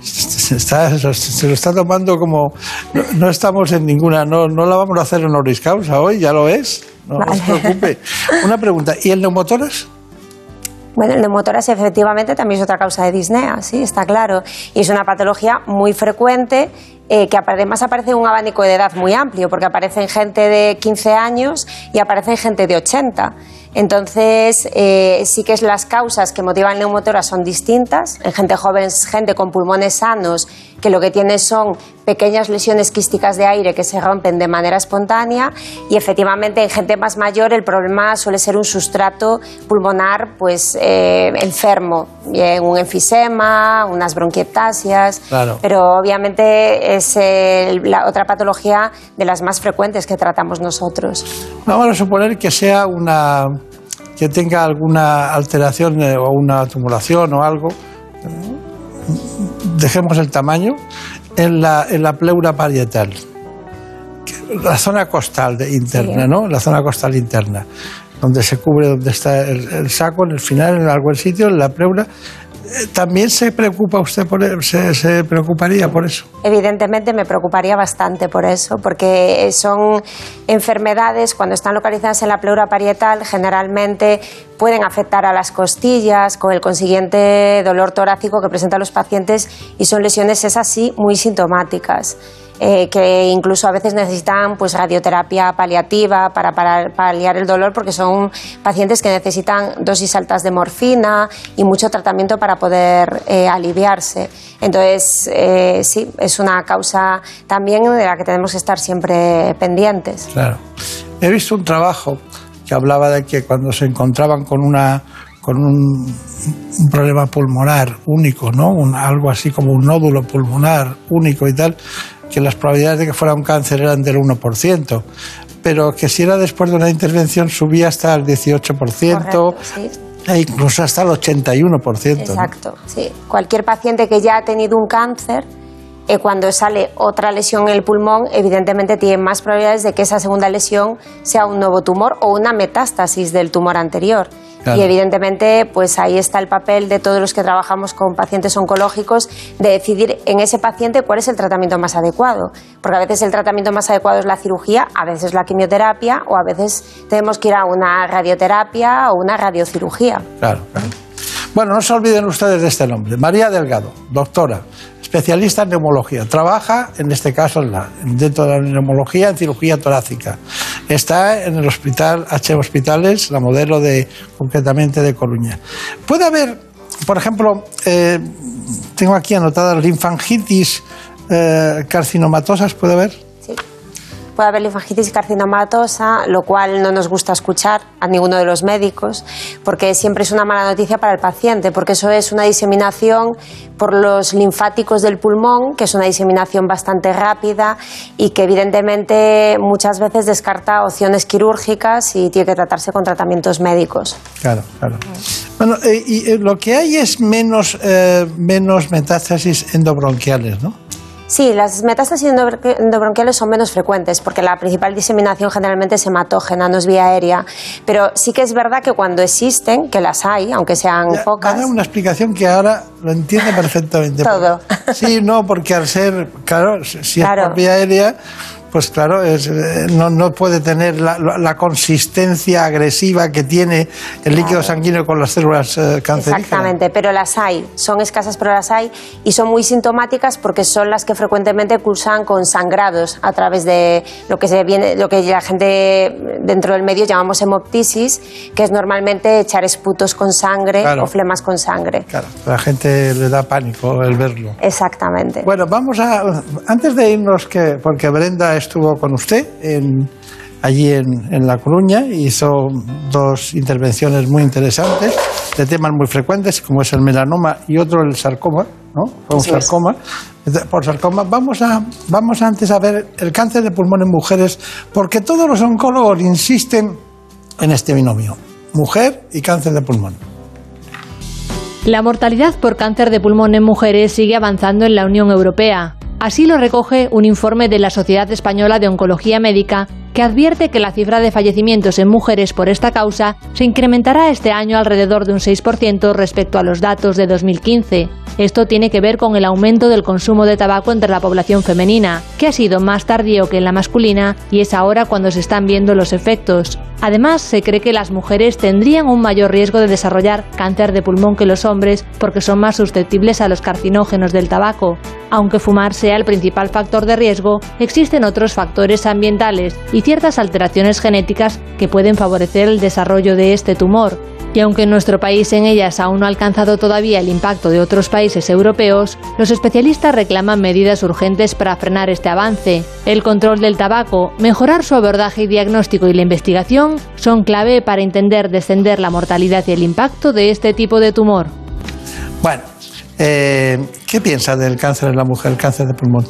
se, lo está tomando como no, estamos en ninguna no, no la vamos a hacer en honoris causa hoy ya lo es no, se preocupe una pregunta ¿y el neumotoras? Bueno, el neumotoras efectivamente también es otra causa de disnea, sí, está claro. Y es una patología muy frecuente eh, que además aparece un abanico de edad muy amplio, porque aparece en gente de 15 años y aparece en gente de 80. Entonces, eh, sí que es las causas que motivan el neumotórax son distintas. En gente joven, gente con pulmones sanos, que lo que tiene son pequeñas lesiones quísticas de aire que se rompen de manera espontánea y efectivamente en gente más mayor el problema suele ser un sustrato pulmonar pues eh, enfermo, bien un enfisema, unas bronquiectasias, Claro. pero obviamente es eh, la otra patología de las más frecuentes que tratamos nosotros. Vamos a suponer que sea una que tenga alguna alteración eh, o una tumulación o algo. Dejemos el tamaño en la, en la pleura parietal. La zona costal de- interna, Sí. ¿no? La zona costal interna, donde se cubre, donde está el, el saco, en el final, en algún sitio, en la pleura. Eh, ¿También se preocupa usted por e- se, se preocuparía por eso? Evidentemente me preocuparía bastante por eso, porque son enfermedades, cuando están localizadas en la pleura parietal, generalmente pueden afectar a las costillas, con el consiguiente dolor torácico que presentan los pacientes y son lesiones esas sí muy sintomáticas. Eh, que incluso a veces necesitan pues radioterapia paliativa para, para paliar el dolor porque son pacientes que necesitan dosis altas de morfina y mucho tratamiento para poder eh, aliviarse. Entonces, eh, sí, es una causa también de la que tenemos que estar siempre pendientes. Claro. He visto un trabajo que hablaba de que cuando se encontraban con una con un, un problema pulmonar único, ¿no? Un- algo así como un nódulo pulmonar único y tal, que las probabilidades de que fuera un cáncer eran del 1%, pero que si era después de una intervención subía hasta el 18%, Correcto, sí. e incluso hasta el 81%. ¿no? Exacto, sí. Cualquier paciente que ya ha tenido un cáncer, eh, cuando sale otra lesión en el pulmón, evidentemente tiene más probabilidades de que esa segunda lesión sea un nuevo tumor o una metástasis del tumor anterior. Claro. Y evidentemente, pues ahí está el papel de todos los que trabajamos con pacientes oncológicos de decidir en ese paciente cuál es el tratamiento más adecuado. Porque a veces el tratamiento más adecuado es la cirugía, a veces la quimioterapia o a veces tenemos que ir a una radioterapia o una radiocirugía. Claro, claro. Bueno, no se olviden ustedes de este nombre. María Delgado, doctora, especialista en neumología. Trabaja, en este caso, en la- dentro de la neumología, en cirugía torácica. Está en el hospital H Hospitales, la modelo de, concretamente de Coruña. Puede haber, por ejemplo, eh, tengo aquí anotadas linfangitis eh, carcinomatosas, ¿puede haber? Puede haber linfangitis carcinomatosa, lo cual no nos gusta escuchar a ninguno de los médicos, porque siempre es una mala noticia para el paciente, porque eso es una diseminación por los linfáticos del pulmón, que es una diseminación bastante rápida y que evidentemente muchas veces descarta opciones quirúrgicas y tiene que tratarse con tratamientos médicos. Claro, claro. Bueno, eh, eh, lo que hay es menos, eh, menos metástasis endobronquiales, ¿no? Sí, las metástasis endobr- endobronquiales son menos frecuentes porque la principal diseminación generalmente es hematógena, no es vía aérea. Pero sí que es verdad que cuando existen, que las hay, aunque sean Ya, pocas. dar una explicación que ahora lo entiende perfectamente. Todo. Sí, no, porque al ser, claro, si Claro. es por vía aérea, pues claro, es, eh, no, no puede tener la, la- la consistencia agresiva que tiene el líquido sanguíneo con las células eh, cancerígenas. Exactamente, pero las hay, son escasas pero las hay y son muy sintomáticas porque son las que frecuentemente cursan con sangrados a través de lo que se viene, lo que la gente dentro del medio llamamos hemoptisis, que es normalmente echar esputos con sangre Claro. o flemas con sangre. Claro, la gente le da pánico el verlo. Exactamente. Bueno, vamos a. Antes de irnos, que, porque Brenda estuvo con usted en, allí en, en La Coruña, hizo dos intervenciones muy interesantes de temas muy frecuentes, como es el melanoma y otro el sarcoma, ¿no? Fue un es. sarcoma. Por sarcoma, vamos, a, vamos antes a ver el cáncer de pulmón en mujeres, porque todos los oncólogos insisten en este binomio: mujer y cáncer de pulmón. La mortalidad por cáncer de pulmón en mujeres sigue avanzando en la Unión Europea. Así lo recoge un informe de la Sociedad Española de Oncología Médica que advierte que la cifra de fallecimientos en mujeres por esta causa se incrementará este año alrededor de un 6% respecto a los datos de 2015. Esto tiene que ver con el aumento del consumo de tabaco entre la población femenina, que ha sido más tardío que en la masculina y es ahora cuando se están viendo los efectos. Además, se cree que las mujeres tendrían un mayor riesgo de desarrollar cáncer de pulmón que los hombres porque son más susceptibles a los carcinógenos del tabaco. Aunque fumar sea el principal factor de riesgo, existen otros factores ambientales y ciertas alteraciones genéticas que pueden favorecer el desarrollo de este tumor. Y aunque en nuestro país en ellas aún no ha alcanzado todavía el impacto de otros países europeos, los especialistas reclaman medidas urgentes para frenar este avance. El control del tabaco, mejorar su abordaje y diagnóstico y la investigación son clave para entender descender la mortalidad y el impacto de este tipo de tumor. Bueno, eh, ¿qué piensa del cáncer en la mujer, el cáncer de pulmón?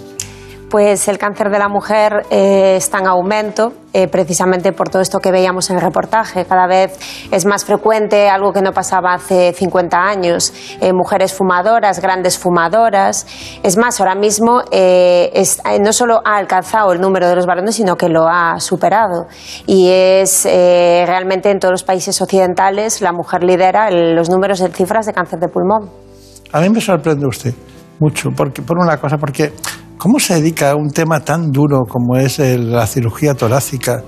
Pues el cáncer de la mujer eh, está en aumento, eh, precisamente por todo esto que veíamos en el reportaje. Cada vez es más frecuente, algo que no pasaba hace 50 años, eh, mujeres fumadoras, grandes fumadoras. Es más, ahora mismo es- no solo ha alcanzado el número de los varones, sino que lo ha superado. Y es realmente en todos los países occidentales la mujer lidera el- los números de cifras de cáncer de pulmón. A mí me sorprende usted mucho, porque, por una cosa, porque ¿cómo se dedica a un tema tan duro como es la cirugía torácica,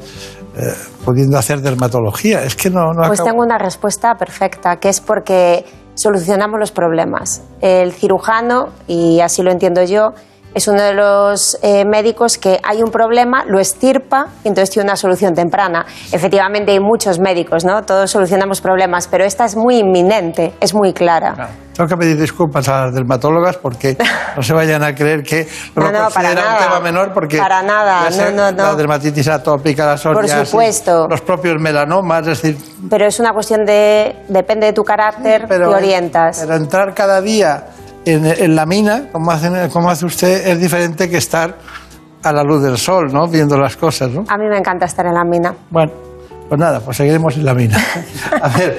eh, pudiendo hacer dermatología? Es que no, no Pues acabo- tengo una respuesta perfecta, que es porque solucionamos los problemas. El cirujano, y así lo entiendo yo, es uno de los eh, médicos que hay un problema, lo estirpa y entonces tiene una solución temprana. Efectivamente hay muchos médicos, ¿no? Todos solucionamos problemas, pero esta es muy inminente, es muy clara. Tengo que pedir disculpas a las dermatólogas porque *laughs* no se vayan a creer que lo No, no, para considera un nada. tema menor porque Para nada, no, no, no. la dermatitis atópica, la psoriasis, supuesto. los propios melanomas, es decir, Pero es una cuestión de, depende de tu carácter, pero, te orientas. pero entrar cada día en, en la mina, como, hacen, como hace usted, es diferente que estar a la luz del sol, ¿no? Viendo las cosas, ¿no? A mí me encanta estar en la mina. Bueno, pues nada, pues seguiremos en la mina. *laughs* A ver,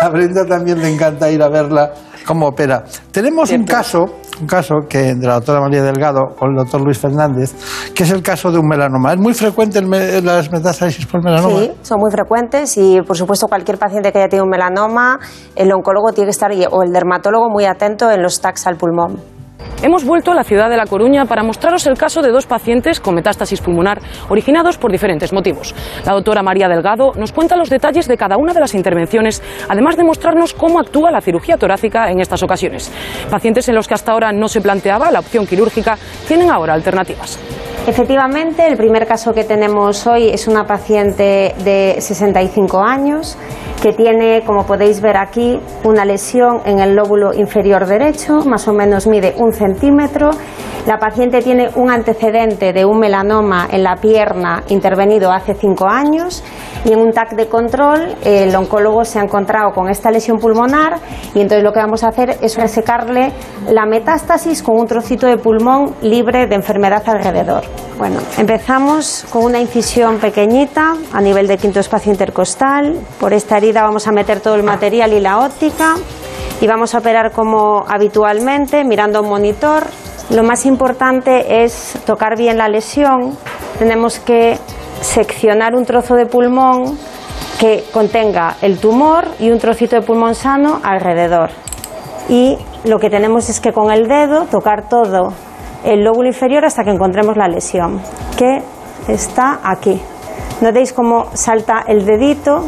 a Brenda también le encanta ir a verla cómo opera. Tenemos un caso, un caso que de la doctora María Delgado con el doctor Luis Fernández, que es el caso de un melanoma. Es muy frecuente el me- las metástasis por melanoma. Sí, son muy frecuentes y, por supuesto, cualquier paciente que haya tenido un melanoma, el oncólogo tiene que estar, o el dermatólogo, muy atento en los tags al pulmón. Hemos vuelto a la ciudad de La Coruña para mostraros el caso de dos pacientes con metástasis pulmonar originados por diferentes motivos. La doctora María Delgado nos cuenta los detalles de cada una de las intervenciones, además de mostrarnos cómo actúa la cirugía torácica en estas ocasiones. Pacientes en los que hasta ahora no se planteaba la opción quirúrgica tienen ahora alternativas. Efectivamente, el primer caso que tenemos hoy es una paciente de 65 años que tiene, como podéis ver aquí, una lesión en el lóbulo inferior derecho, más o menos mide un centímetro. La paciente tiene un antecedente de un melanoma en la pierna intervenido hace cinco años y en un TAC de control el oncólogo se ha encontrado con esta lesión pulmonar y entonces lo que vamos a hacer es resecarle la metástasis con un trocito de pulmón libre de enfermedad alrededor. Bueno, empezamos con una incisión pequeñita a nivel de quinto espacio intercostal. Por esta herida vamos a meter todo el material y la óptica y vamos a operar como habitualmente, mirando un monitor. Lo más importante es tocar bien la lesión. Tenemos que seccionar un trozo de pulmón que contenga el tumor y un trocito de pulmón sano alrededor. Y lo que tenemos es que con el dedo tocar todo el lóbulo inferior hasta que encontremos la lesión, que está aquí. Notéis cómo salta el dedito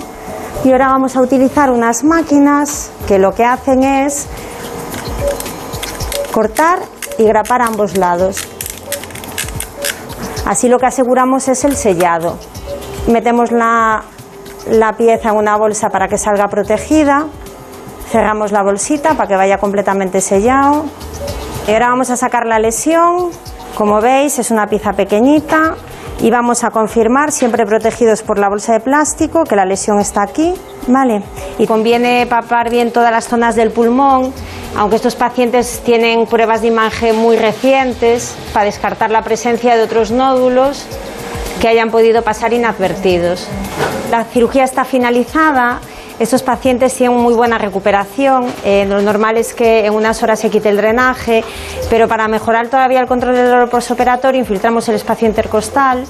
y ahora vamos a utilizar unas máquinas que lo que hacen es cortar y grapar ambos lados. Así lo que aseguramos es el sellado. Metemos la, la pieza en una bolsa para que salga protegida. Cerramos la bolsita para que vaya completamente sellado. Y ahora vamos a sacar la lesión. Como veis, es una pieza pequeñita. Y vamos a confirmar, siempre protegidos por la bolsa de plástico, que la lesión está aquí. ¿Vale? Y conviene papar bien todas las zonas del pulmón, aunque estos pacientes tienen pruebas de imagen muy recientes, para descartar la presencia de otros nódulos que hayan podido pasar inadvertidos. La cirugía está finalizada. Estos pacientes tienen muy buena recuperación. Eh, lo normal es que en unas horas se quite el drenaje, pero para mejorar todavía el control del dolor postoperatorio infiltramos el espacio intercostal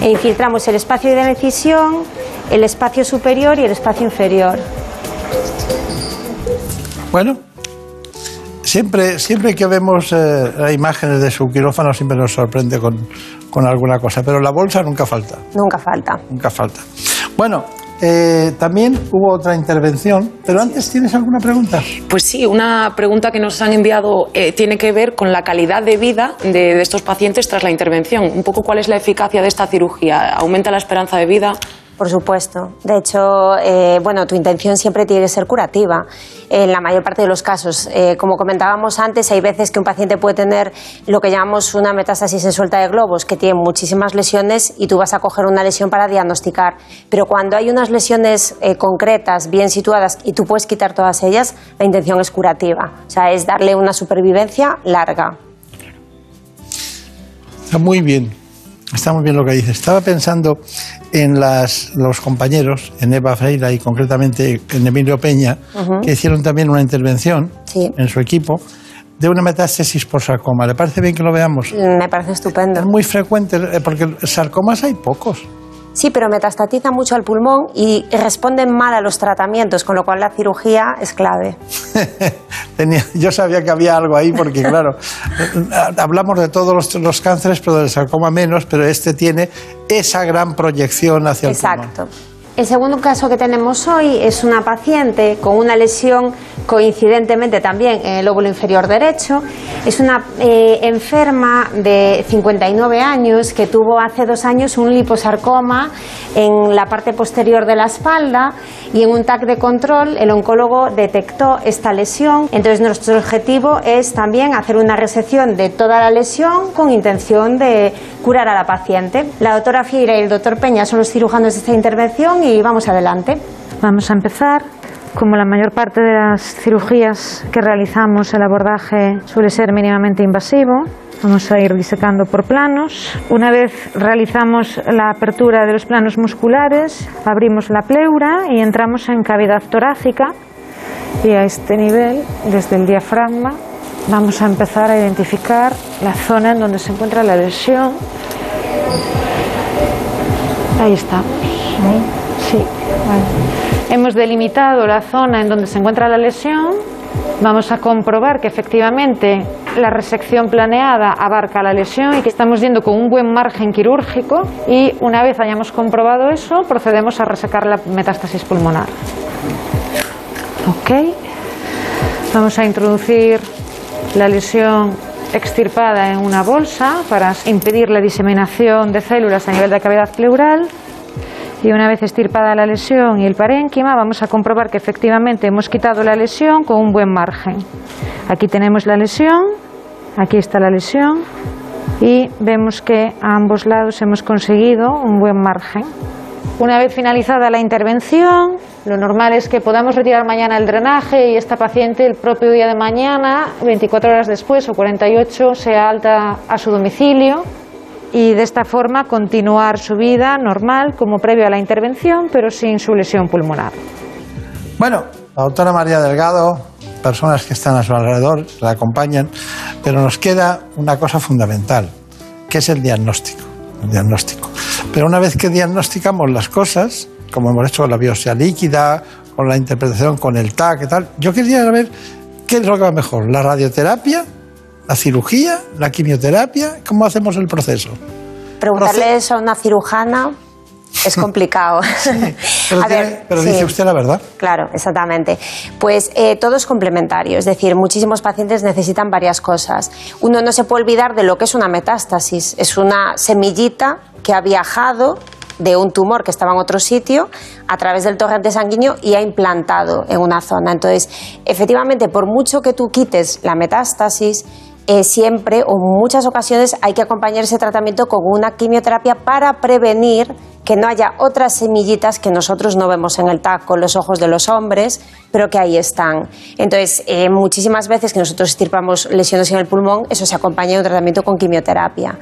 e infiltramos el espacio de incisión, el espacio superior y el espacio inferior. Bueno, siempre, siempre que vemos eh, imágenes de su quirófano siempre nos sorprende con, con alguna cosa, pero la bolsa nunca falta, Nunca falta. nunca falta. Bueno, eh, también hubo otra intervención, pero antes tienes alguna pregunta. Pues sí, una pregunta que nos han enviado eh, tiene que ver con la calidad de vida de, de estos pacientes tras la intervención. Un poco cuál es la eficacia de esta cirugía. ¿Aumenta la esperanza de vida? Por supuesto. De hecho, eh, bueno, tu intención siempre tiene que ser curativa. En la mayor parte de los casos, eh, como comentábamos antes, hay veces que un paciente puede tener lo que llamamos una metástasis en suelta de globos, que tiene muchísimas lesiones y tú vas a coger una lesión para diagnosticar. Pero cuando hay unas lesiones eh, concretas, bien situadas, y tú puedes quitar todas ellas, la intención es curativa. O sea, es darle una supervivencia larga. Está muy bien. Está muy bien lo que dices. Estaba pensando en las, los compañeros, en Eva Freira y concretamente en Emilio Peña, que hicieron también una intervención Sí. en su equipo de una metástasis por sarcoma. ¿Le parece bien que lo veamos? Me parece estupendo. Es muy frecuente, eh, porque sarcomas hay pocos. Sí, pero metastatiza mucho al pulmón y responden mal a los tratamientos, con lo cual la cirugía es clave. *laughs* Tenía- yo sabía que había algo ahí porque, *laughs* claro, hablamos de todos los, los cánceres, pero del sarcoma menos, pero este tiene esa gran proyección hacia el pulmón. Exacto. El segundo caso que tenemos hoy es una paciente con una lesión coincidentemente también en el lóbulo inferior derecho. Es una eh, enferma de 59 años que tuvo hace dos años un liposarcoma en la parte posterior de la espalda y en un TAC de control el oncólogo detectó esta lesión. Entonces nuestro objetivo es también hacer una resección de toda la lesión con intención de curar a la paciente. La doctora Fieira y el doctor Peña son los cirujanos de esta intervención y vamos adelante. Vamos a empezar. Como la mayor parte de las cirugías que realizamos, el abordaje suele ser mínimamente invasivo. Vamos a ir disecando por planos. Una vez realizamos la apertura de los planos musculares, abrimos la pleura y entramos en cavidad torácica. Y a este nivel, desde el diafragma, vamos a empezar a identificar la zona en donde se encuentra la lesión. Ahí estamos. Sí, Hemos delimitado la zona en donde se encuentra la lesión. Vamos a comprobar que efectivamente la resección planeada abarca la lesión y que estamos yendo con un buen margen quirúrgico. Y una vez hayamos comprobado eso, procedemos a resecar la metástasis pulmonar. Ok. Vamos a introducir la lesión extirpada en una bolsa para impedir la diseminación de células a nivel de la cavidad pleural. Y una vez extirpada la lesión y el parénquima, vamos a comprobar que efectivamente hemos quitado la lesión con un buen margen. Aquí tenemos la lesión, aquí está la lesión y vemos que a ambos lados hemos conseguido un buen margen. Una vez finalizada la intervención, lo normal es que podamos retirar mañana el drenaje y esta paciente el propio día de mañana, 24 horas después o 48, sea alta a su domicilio y de esta forma continuar su vida normal como previo a la intervención, pero sin su lesión pulmonar. Bueno, la doctora María Delgado, personas que están a su alrededor, la acompañan, pero nos queda una cosa fundamental, que es el diagnóstico. El diagnóstico. Pero una vez que diagnosticamos las cosas, como hemos hecho con la biopsia líquida, con la interpretación con el TAC y tal, yo quería ver qué es lo que va mejor, la radioterapia, la cirugía, la quimioterapia, ¿cómo hacemos el proceso? Preguntarle eso a una cirujana es *laughs* complicado. *laughs* Pero, A tiene- ver, pero sí. dice usted la verdad. Claro, exactamente. Pues eh, todo es complementario, es decir, muchísimos pacientes necesitan varias cosas. Uno no se puede olvidar de lo que es una metástasis, es una semillita que ha viajado de un tumor que estaba en otro sitio a través del torrente sanguíneo y ha implantado en una zona. Entonces, efectivamente, por mucho que tú quites la metástasis, eh, siempre o en muchas ocasiones hay que acompañar ese tratamiento con una quimioterapia para prevenir que no haya otras semillitas que nosotros no vemos en el TAC con los ojos de los hombres, pero que ahí están. Entonces, eh, muchísimas veces que nosotros estirpamos lesiones en el pulmón, eso se acompaña de un tratamiento con quimioterapia.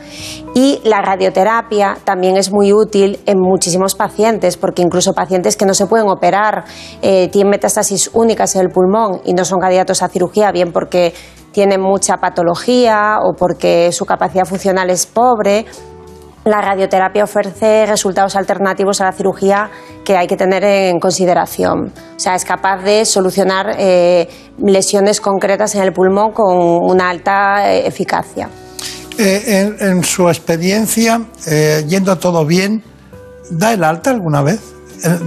Y la radioterapia también es muy útil en muchísimos pacientes, porque incluso pacientes que no se pueden operar, eh, tienen metástasis únicas en el pulmón y no son candidatos a cirugía, bien porque tienen mucha patología o porque su capacidad funcional es pobre, la radioterapia ofrece resultados alternativos a la cirugía que hay que tener en consideración. O sea, es capaz de solucionar eh, lesiones concretas en el pulmón con una alta eh, eficacia. Eh, en, su experiencia, yendo todo bien, ¿da el alta alguna vez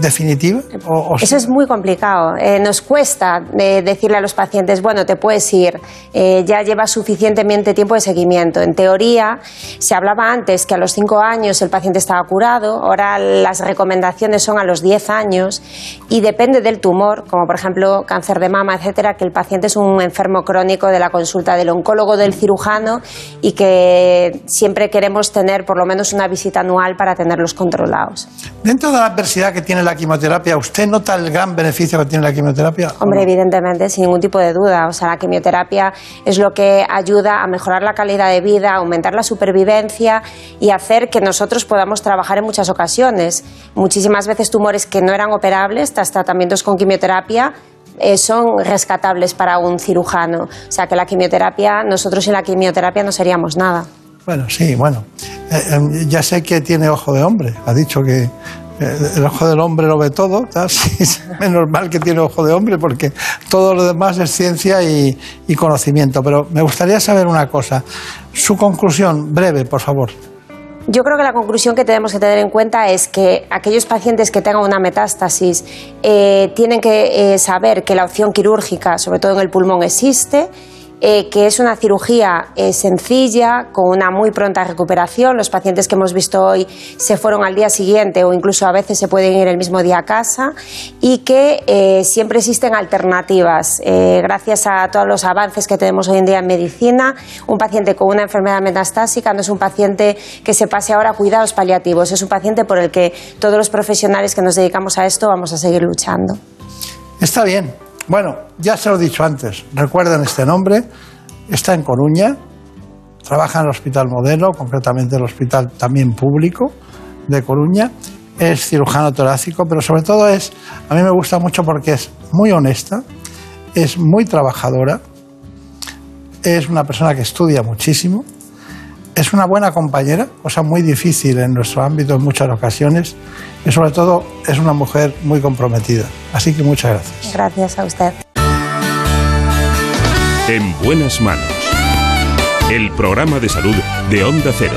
definitiva? O, o- Eso es muy complicado. Eh, nos cuesta eh, decirle a los pacientes, bueno, te puedes ir, eh, ya llevas suficientemente tiempo de seguimiento. En teoría, se hablaba antes que a los 5 años el paciente estaba curado, ahora las recomendaciones son a los 10 años y depende del tumor, como por ejemplo cáncer de mama, etcétera, que el paciente es un enfermo crónico de la consulta del oncólogo, del cirujano y que siempre queremos tener por lo menos una visita anual para tenerlos controlados. Dentro de la adversidad que tiene la quimioterapia, ¿usted nota el gran beneficio que tiene la quimioterapia? Hombre, evidentemente, sin ningún tipo de duda. O sea, la quimioterapia es lo que ayuda a mejorar la calidad de vida, aumentar la supervivencia y hacer que nosotros podamos trabajar en muchas ocasiones. Muchísimas veces tumores que no eran operables, tras tratamientos con quimioterapia, eh, son rescatables para un cirujano. O sea, que la quimioterapia, nosotros sin la quimioterapia no seríamos nada. Bueno, sí, bueno. Eh, eh, ya sé que tiene ojo de hombre. Ha dicho que el ojo del hombre lo ve todo. es *laughs* menos mal que tiene ojo de hombre porque todo lo demás es ciencia y, y conocimiento. Pero me gustaría saber una cosa. Su conclusión, breve, por favor. Yo creo que la conclusión que tenemos que tener en cuenta es que aquellos pacientes que tengan una metástasis eh, tienen que eh, saber que la opción quirúrgica, sobre todo en el pulmón, existe. Eh, que es una cirugía eh, sencilla, con una muy pronta recuperación. Los pacientes que hemos visto hoy se fueron al día siguiente o incluso a veces se pueden ir el mismo día a casa y que eh, siempre existen alternativas. Eh, gracias a todos los avances que tenemos hoy en día en medicina, un paciente con una enfermedad metastásica no es un paciente que se pase ahora a cuidados paliativos, es un paciente por el que todos los profesionales que nos dedicamos a esto vamos a seguir luchando. Está bien. Bueno, ya se lo he dicho antes. Recuerden este nombre. Está en Coruña. Trabaja en el Hospital Modelo, concretamente el Hospital también público de Coruña. Es cirujano torácico, pero sobre todo es, a mí me gusta mucho porque es muy honesta, es muy trabajadora, es una persona que estudia muchísimo, es una buena compañera, cosa muy difícil en nuestro ámbito en muchas ocasiones, y sobre todo es una mujer muy comprometida. Así que muchas gracias. Gracias a usted. En buenas manos. El programa de salud de Onda Cero.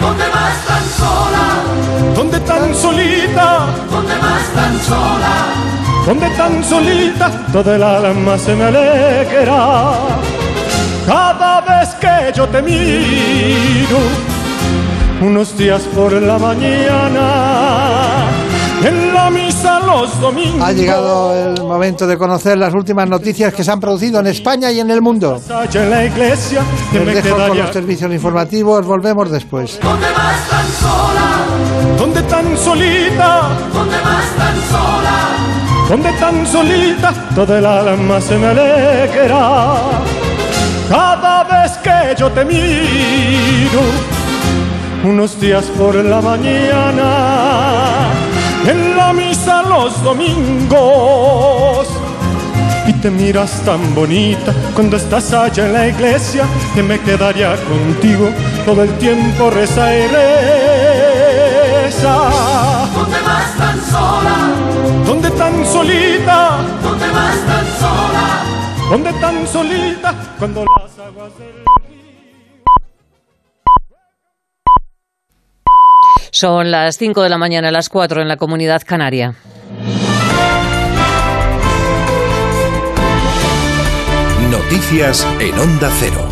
¿Dónde vas tan sola? ¿Dónde tan solita? ¿Dónde vas tan sola? ¿Dónde tan solita? Todo el alma se me alegra. Cada vez que yo te miro, unos días por la mañana, en la misa los domingos. Ha llegado el momento de conocer las últimas noticias que se han producido en España y en el mundo. En la iglesia, que Les me dejo con los servicios informativos, volvemos después. ¿Dónde vas tan sola? ¿Dónde tan solita? ¿Dónde vas tan sola? ¿Dónde tan solita? Todo el alma se me alegra. Cada vez que yo te miro, unos días por la mañana, en la misa los domingos. Y te miras tan bonita cuando estás allá en la iglesia, que me quedaría contigo todo el tiempo reza y reza. ¿Dónde tan solita cuando las aguas del Son las 5 de la mañana, las 4 en la comunidad canaria. Noticias en Onda Cero.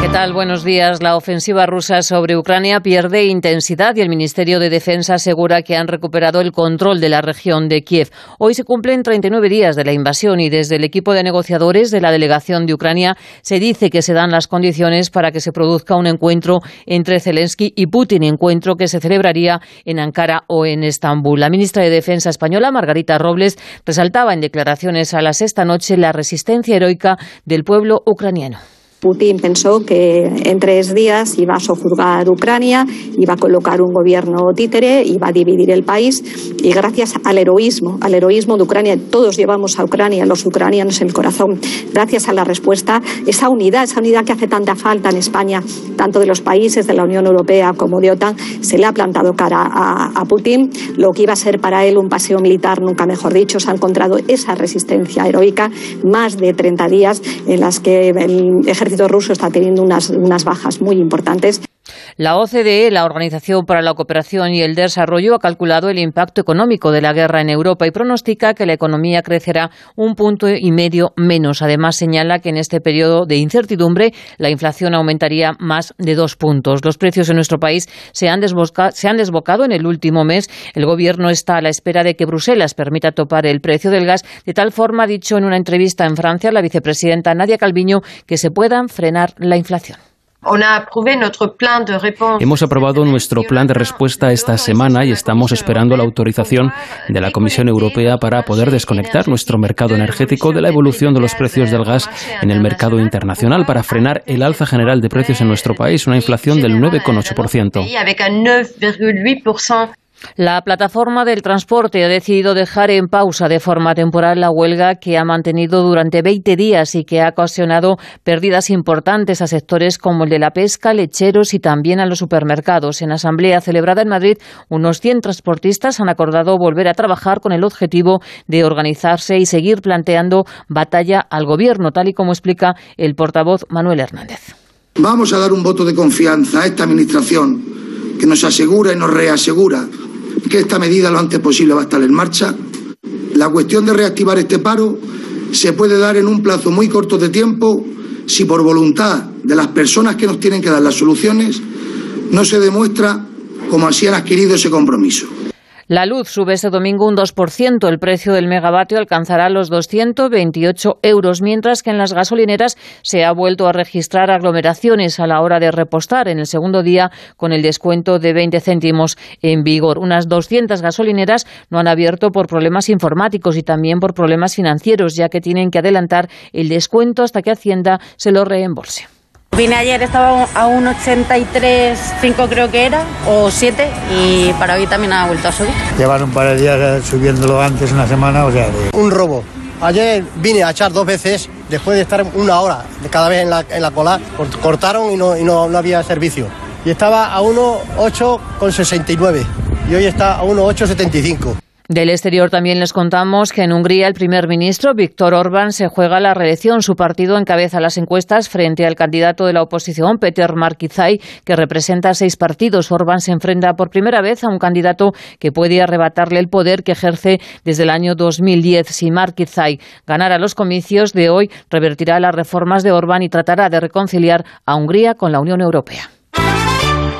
¿Qué tal? Buenos días. La ofensiva rusa sobre Ucrania pierde intensidad y el Ministerio de Defensa asegura que han recuperado el control de la región de Kiev. Hoy se cumplen 39 días de la invasión y desde el equipo de negociadores de la delegación de Ucrania se dice que se dan las condiciones para que se produzca un encuentro entre Zelensky y Putin, encuentro que se celebraría en Ankara o en Estambul. La ministra de Defensa española, Margarita Robles, resaltaba en declaraciones a las esta noche la resistencia heroica del pueblo ucraniano. Putin pensó que en tres días iba a sojuzgar Ucrania, iba a colocar un gobierno títere, iba a dividir el país y gracias al heroísmo, al heroísmo de Ucrania, todos llevamos a Ucrania, los ucranianos en el corazón, gracias a la respuesta, esa unidad, esa unidad que hace tanta falta en España, tanto de los países de la Unión Europea como de OTAN, se le ha plantado cara a, a Putin. Lo que iba a ser para él un paseo militar, nunca mejor dicho, se ha encontrado esa resistencia heroica, más de 30 días en las que el ejército ejército ruso está teniendo unas bajas muy importantes. La OCDE, la Organización para la Cooperación y el Desarrollo, ha calculado el impacto económico de la guerra en Europa y pronostica que la economía crecerá un punto y medio menos. Además, señala que en este periodo de incertidumbre la inflación aumentaría más de dos puntos. Los precios en nuestro país se han, se han desbocado en el último mes. El Gobierno está a la espera de que Bruselas permita topar el precio del gas. De tal forma, ha dicho en una entrevista en Francia la vicepresidenta Nadia Calviño que se puedan frenar la inflación. Hemos aprobado nuestro plan de respuesta esta semana y estamos esperando la autorización de la Comisión Europea para poder desconectar nuestro mercado energético de la evolución de los precios del gas en el mercado internacional para frenar el alza general de precios en nuestro país, una inflación del 9,8%. La plataforma del transporte ha decidido dejar en pausa de forma temporal la huelga que ha mantenido durante 20 días y que ha ocasionado pérdidas importantes a sectores como el de la pesca, lecheros y también a los supermercados. En asamblea celebrada en Madrid, unos 100 transportistas han acordado volver a trabajar con el objetivo de organizarse y seguir planteando batalla al gobierno, tal y como explica el portavoz Manuel Hernández. Vamos a dar un voto de confianza a esta Administración que nos asegura y nos reasegura que esta medida lo antes posible va a estar en marcha. La cuestión de reactivar este paro se puede dar en un plazo muy corto de tiempo si por voluntad de las personas que nos tienen que dar las soluciones no se demuestra cómo así han adquirido ese compromiso. La luz sube este domingo un 2%. El precio del megavatio alcanzará los 228 euros, mientras que en las gasolineras se ha vuelto a registrar aglomeraciones a la hora de repostar en el segundo día con el descuento de 20 céntimos en vigor. Unas 200 gasolineras no han abierto por problemas informáticos y también por problemas financieros, ya que tienen que adelantar el descuento hasta que Hacienda se lo reembolse. Vine ayer, estaba a un 83,5 creo que era, o 7, y para hoy también ha vuelto a subir. Llevan un par de días eh, subiéndolo antes, una semana, o sea... Un robo. Ayer vine a echar dos veces, después de estar una hora de cada vez en la, en la cola, cortaron y, no, y no, no había servicio. Y estaba a 1,8,69 y hoy está a 1,875. Del exterior también les contamos que en Hungría el primer ministro Víctor Orbán se juega la reelección. Su partido encabeza las encuestas frente al candidato de la oposición, Peter Markizai, que representa seis partidos. Orbán se enfrenta por primera vez a un candidato que puede arrebatarle el poder que ejerce desde el año 2010. Si Markizai ganara los comicios de hoy, revertirá las reformas de Orbán y tratará de reconciliar a Hungría con la Unión Europea.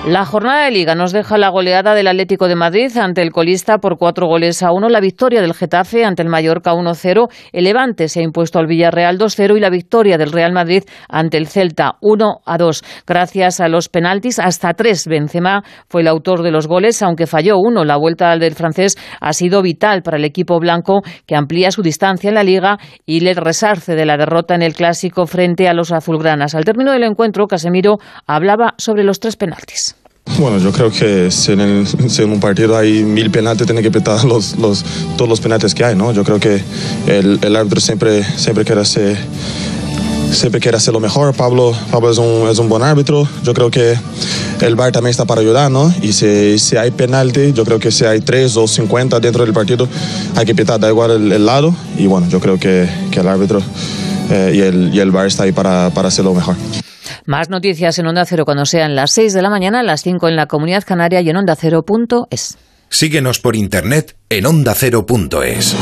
La jornada de liga nos deja la goleada del Atlético de Madrid ante el colista por cuatro goles a uno, la victoria del Getafe ante el Mallorca 1-0, el Levante se ha impuesto al Villarreal 2-0 y la victoria del Real Madrid ante el Celta 1-2. Gracias a los penaltis, hasta tres Benzema fue el autor de los goles, aunque falló uno. La vuelta del francés ha sido vital para el equipo blanco que amplía su distancia en la liga y le resarce de la derrota en el clásico frente a los azulgranas. Al término del encuentro, Casemiro hablaba sobre los tres penaltis. Bueno, yo creo que si en, un partido hay mil penaltis, tiene que petar los, los, todos los penaltis que hay, ¿no? Yo creo que el, el árbitro siempre, siempre quiere hacer siempre quiere hacer lo mejor. Pablo, Pablo es, un, es un buen árbitro. Yo creo que el VAR también está para ayudar, ¿no? Y si, si hay penalti, yo creo que si hay 3 o 50 dentro del partido, hay que pitar, da igual el, lado. Y bueno, yo creo que, que el árbitro eh, y, el, y el VAR está ahí para, para hacer lo mejor. Más noticias en Onda Cero cuando sean las 6 de la mañana, las 5 en la Comunidad Canaria y en ondacero.es. Síguenos por internet en ondacero.es.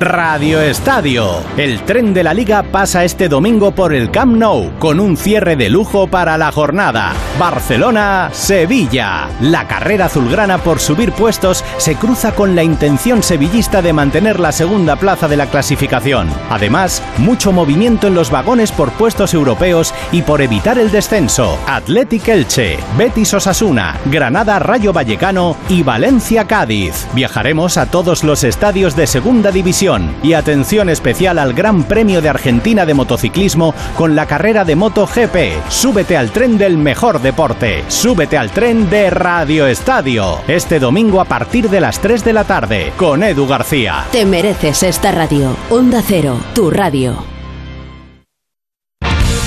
Radio Estadio. El tren de la liga pasa este domingo por el Camp Nou con un cierre de lujo para la jornada. Barcelona-Sevilla. La carrera azulgrana por subir puestos se cruza con la intención sevillista de mantener la segunda plaza de la clasificación. Además, mucho movimiento en los vagones por puestos europeos y por evitar el descenso. Athletic Elche, Betis Osasuna, Granada Rayo Vallecano y Valencia Cádiz. Viajaremos a todos los estadios de segunda división y atención especial al Gran Premio de Argentina de Motociclismo con la carrera de MotoGP. Súbete al tren del mejor deporte. Súbete al tren de Radio Estadio. Este domingo a partir de las 3 de la tarde con Edu García. Te mereces esta radio. Onda Cero, tu radio.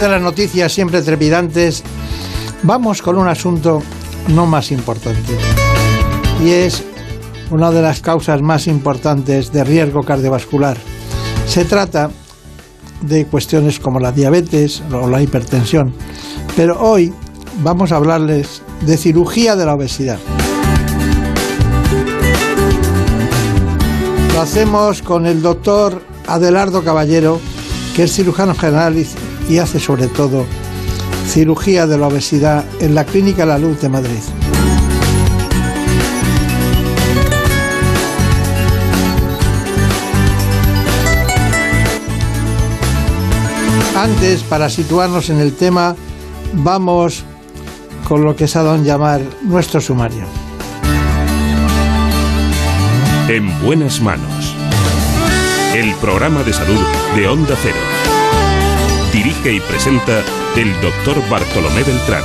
De las noticias siempre trepidantes, vamos con un asunto no más importante. Y es una de las causas más importantes de riesgo cardiovascular. Se trata de cuestiones como la diabetes o la hipertensión. Pero hoy vamos a hablarles de cirugía de la obesidad. Lo hacemos con el doctor Adelardo Caballero, que es cirujano general y, hace sobre todo cirugía de la obesidad en la Clínica La Luz de Madrid. Antes, para situarnos en el tema, vamos con lo que en llamar nuestro sumario. En buenas manos. El programa de salud de Onda Cero. Dirige y presenta el doctor Bartolomé Beltrán.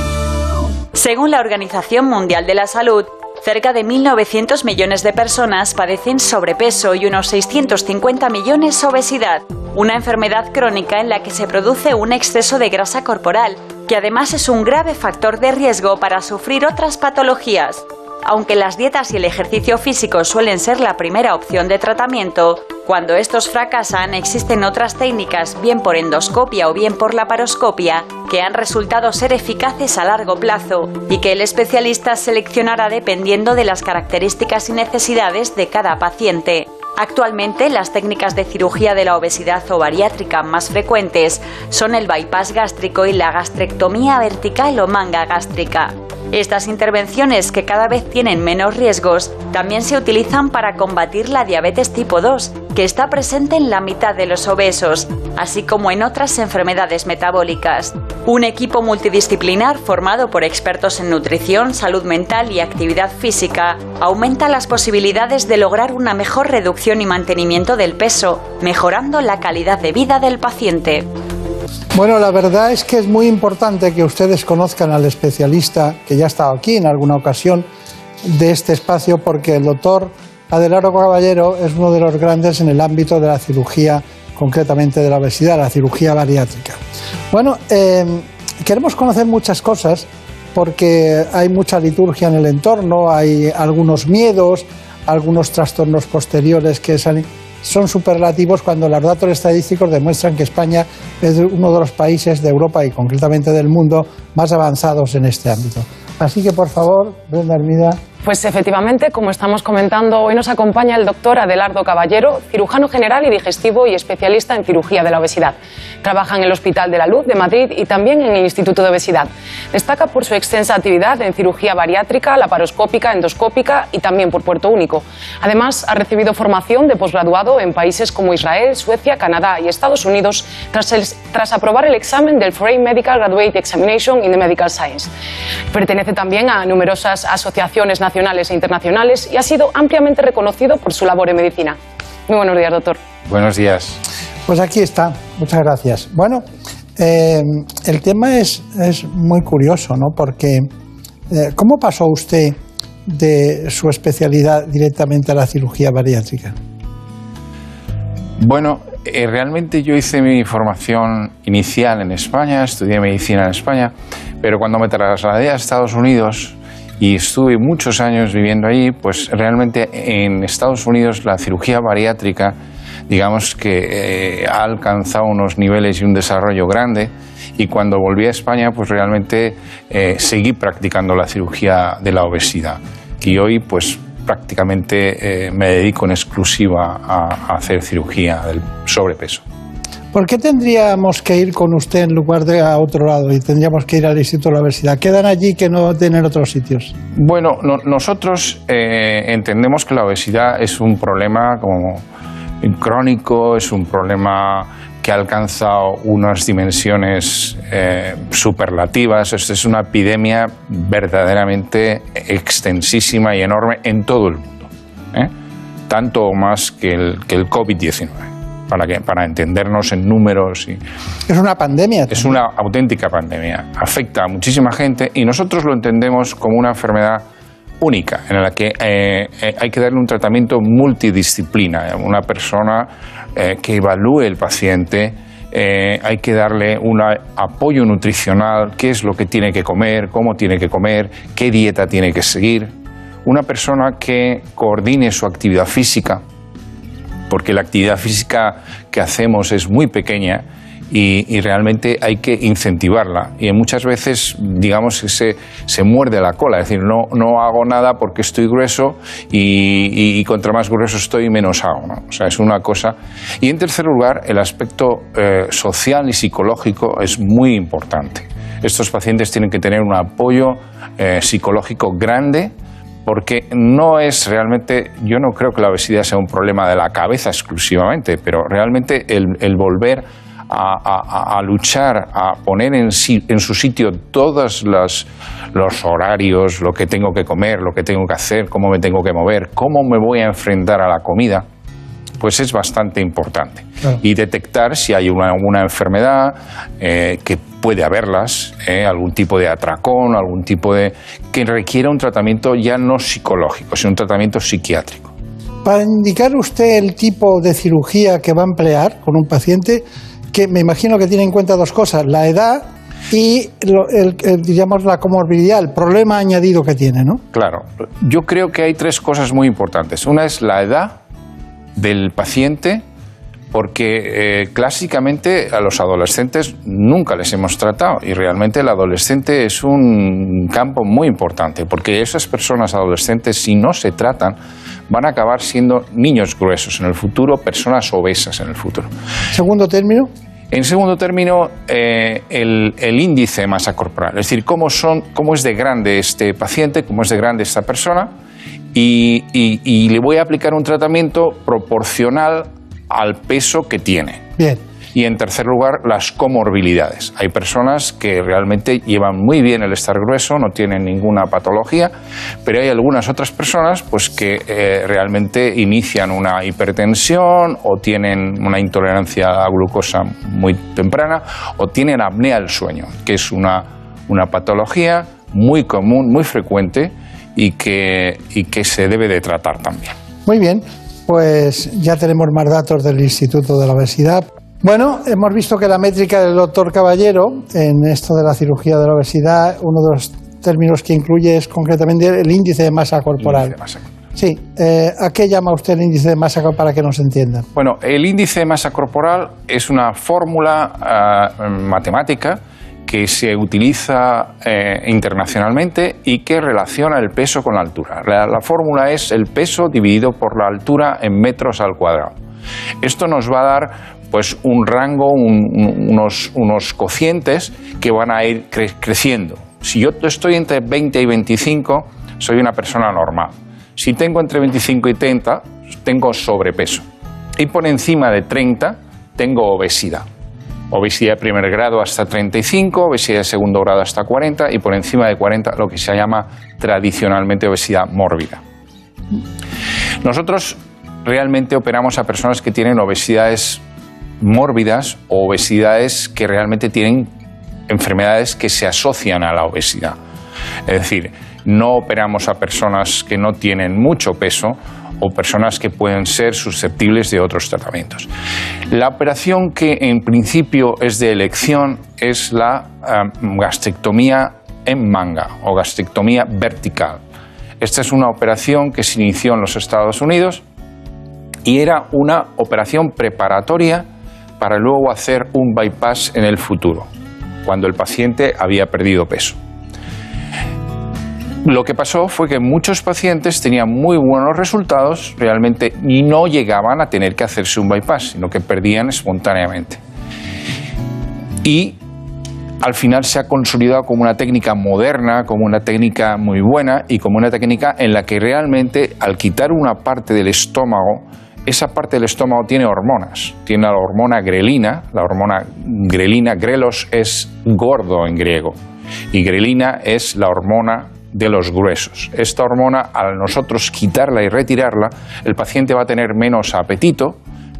Según la Organización Mundial de la Salud, cerca de 1.900 millones de personas padecen sobrepeso y unos 650 millones obesidad, una enfermedad crónica en la que se produce un exceso de grasa corporal, que además es un grave factor de riesgo para sufrir otras patologías. Aunque las dietas y el ejercicio físico suelen ser la primera opción de tratamiento, cuando estos fracasan existen otras técnicas, bien por endoscopia o bien por laparoscopia, que han resultado ser eficaces a largo plazo y que el especialista seleccionará dependiendo de las características y necesidades de cada paciente. Actualmente, las técnicas de cirugía de la obesidad o bariátrica más frecuentes son el bypass gástrico y la gastrectomía vertical o manga gástrica. Estas intervenciones, que cada vez tienen menos riesgos, también se utilizan para combatir la diabetes tipo 2, que está presente en la mitad de los obesos, así como en otras enfermedades metabólicas. Un equipo multidisciplinar formado por expertos en nutrición, salud mental y actividad física aumenta las posibilidades de lograr una mejor reducción y mantenimiento del peso, mejorando la calidad de vida del paciente. Bueno, la verdad es que es muy importante que ustedes conozcan al especialista que ya ha estado aquí en alguna ocasión de este espacio, porque el doctor Adelardo Caballero es uno de los grandes en el ámbito de la cirugía, concretamente de la obesidad, la cirugía bariátrica. Bueno, eh, queremos conocer muchas cosas porque hay mucha liturgia en el entorno, hay algunos miedos, algunos trastornos posteriores que salen son superlativos cuando los datos estadísticos demuestran que España es uno de los países de Europa y concretamente del mundo más avanzados en este ámbito. Así que, por favor, Brenda Hermida, Pues efectivamente, como estamos comentando, hoy nos acompaña el doctor Adelardo Caballero, cirujano general y digestivo y especialista en cirugía de la obesidad. Trabaja en el Hospital de la Luz de Madrid y también en el Instituto de Obesidad. Destaca por su extensa actividad en cirugía bariátrica, laparoscópica, endoscópica y también por Puerto Único. Además, ha recibido formación de posgraduado en países como Israel, Suecia, Canadá y Estados Unidos tras, el- tras aprobar el examen del Foreign Medical Graduate Examination in the Medical Science. Pertenece también a numerosas asociaciones nacionales e internacionales y ha sido ampliamente reconocido por su labor en medicina. Muy buenos días, doctor. Buenos días. Pues aquí está, muchas gracias. Bueno, eh, el tema es, es muy curioso, ¿no? Porque, eh, ¿cómo pasó usted de su especialidad directamente a la cirugía bariátrica? Bueno, eh, realmente yo hice mi formación inicial en España, estudié medicina en España, pero cuando me trasladé a Estados Unidos y estuve muchos años viviendo allí, pues realmente en Estados Unidos la cirugía bariátrica, digamos que eh, ha alcanzado unos niveles y un desarrollo grande. Y cuando volví a España, pues realmente eh, seguí practicando la cirugía de la obesidad. Y hoy, pues prácticamente eh, me dedico en exclusiva a, a hacer cirugía del sobrepeso. ¿Por qué tendríamos que ir con usted en lugar de a otro lado y tendríamos que ir al Instituto de la Obesidad? ¿Quedan allí que no tienen otros sitios? Bueno, no- nosotros eh, entendemos que la obesidad es un problema como crónico, es un problema que ha alcanzado unas dimensiones eh, superlativas. Esto es una epidemia verdaderamente extensísima y enorme en todo el mundo. ¿eh? Tanto más que el, que el COVID-19, para, que, para entendernos en números y, Es una pandemia. es una auténtica pandemia. Afecta a muchísima gente y nosotros lo entendemos como una enfermedad única, en la que eh, eh, hay que darle un tratamiento multidisciplina. Una persona eh, que evalúe el paciente, eh, hay que darle un apoyo nutricional, qué es lo que tiene que comer, cómo tiene que comer, qué dieta tiene que seguir. Una persona que coordine su actividad física, porque la actividad física que hacemos es muy pequeña y, realmente hay que incentivarla. Y muchas veces, digamos, se, se muerde la cola, es decir, no, no hago nada porque estoy grueso y, contra más grueso estoy, menos hago. O sea, es una cosa. Y en tercer lugar, el aspecto eh, social y psicológico es muy importante. Estos pacientes tienen que tener un apoyo eh, psicológico grande porque no es realmente, yo no creo que la obesidad sea un problema de la cabeza exclusivamente, pero realmente el, volver a luchar, a poner en, si- en su sitio todos los, los horarios, lo que tengo que comer, lo que tengo que hacer, cómo me tengo que mover, cómo me voy a enfrentar a la comida, pues es bastante importante. Y detectar si hay una, alguna enfermedad, eh, que puede haberlas, eh, algún tipo de atracón, algún tipo de... que requiera un tratamiento ya no psicológico, sino un tratamiento psiquiátrico. Para indicar usted el tipo de cirugía que va a emplear con un paciente, que me imagino que tiene en cuenta dos cosas, la edad y lo- el, el, digamos la comorbilidad, el problema añadido que tiene, ¿no? Claro, yo creo que hay tres cosas muy importantes. Una es la edad del paciente, porque eh, clásicamente a los adolescentes nunca les hemos tratado y realmente el adolescente es un campo muy importante, porque esas personas adolescentes, si no se tratan, van a acabar siendo niños gruesos en el futuro, personas obesas en el futuro. Segundo término, En segundo término, eh, el, el índice de masa corporal, es decir, cómo, son, cómo es de grande este paciente, cómo es de grande esta persona, y, y- y le voy a aplicar un tratamiento proporcional al peso que tiene. bien. Y en tercer lugar, las comorbilidades. Hay personas que realmente llevan muy bien el estar grueso, no tienen ninguna patología, pero hay algunas otras personas pues, que eh, realmente inician una hipertensión o tienen una intolerancia a glucosa muy temprana o tienen apnea del sueño, que es una, una patología muy común, muy frecuente y que, y que se debe de tratar también. Muy bien, pues ya tenemos más datos del Instituto de la Obesidad. Bueno, hemos visto que la métrica del doctor Caballero en esto de la cirugía de la obesidad, uno de los términos que incluye es concretamente el índice de masa corporal. Sí, eh, ¿a qué llama usted el índice de masa corporal para que nos entiendan? Bueno, el índice de masa corporal es una fórmula ah, matemática que se utiliza eh, internacionalmente y que relaciona el peso con la altura. La, la fórmula es el peso dividido por la altura en metros al cuadrado. Esto nos va a dar pues un rango, un- un- unos, unos cocientes que van a ir cre- creciendo. Si yo estoy entre 20 y 25, soy una persona normal. Si tengo entre 25 y 30, tengo sobrepeso. Y por encima de 30, tengo obesidad. Obesidad de primer grado hasta 35, obesidad de segundo grado hasta 40 y por encima de 40 lo que se llama tradicionalmente obesidad mórbida. Nosotros realmente operamos a personas que tienen obesidades mórbidas o obesidades que realmente tienen enfermedades que se asocian a la obesidad. Es decir, no operamos a personas que no tienen mucho peso o personas que pueden ser susceptibles de otros tratamientos. La operación que en principio es de elección es la gastrectomía en manga o gastrectomía vertical. Esta es una operación que se inició en los Estados Unidos y era una operación preparatoria para luego hacer un bypass en el futuro, cuando el paciente había perdido peso. Lo que pasó fue que muchos pacientes tenían muy buenos resultados realmente no llegaban a tener que hacerse un bypass, sino que perdían espontáneamente. Y al final se ha consolidado como una técnica moderna, como una técnica muy buena y como una técnica en la que realmente al quitar una parte del estómago, esa parte del estómago tiene hormonas. Tiene la hormona grelina, la hormona grelina, grelos es gordo en griego, y grelina es la hormona de los gruesos. Esta hormona, al nosotros quitarla y retirarla, el paciente va a tener menos apetito,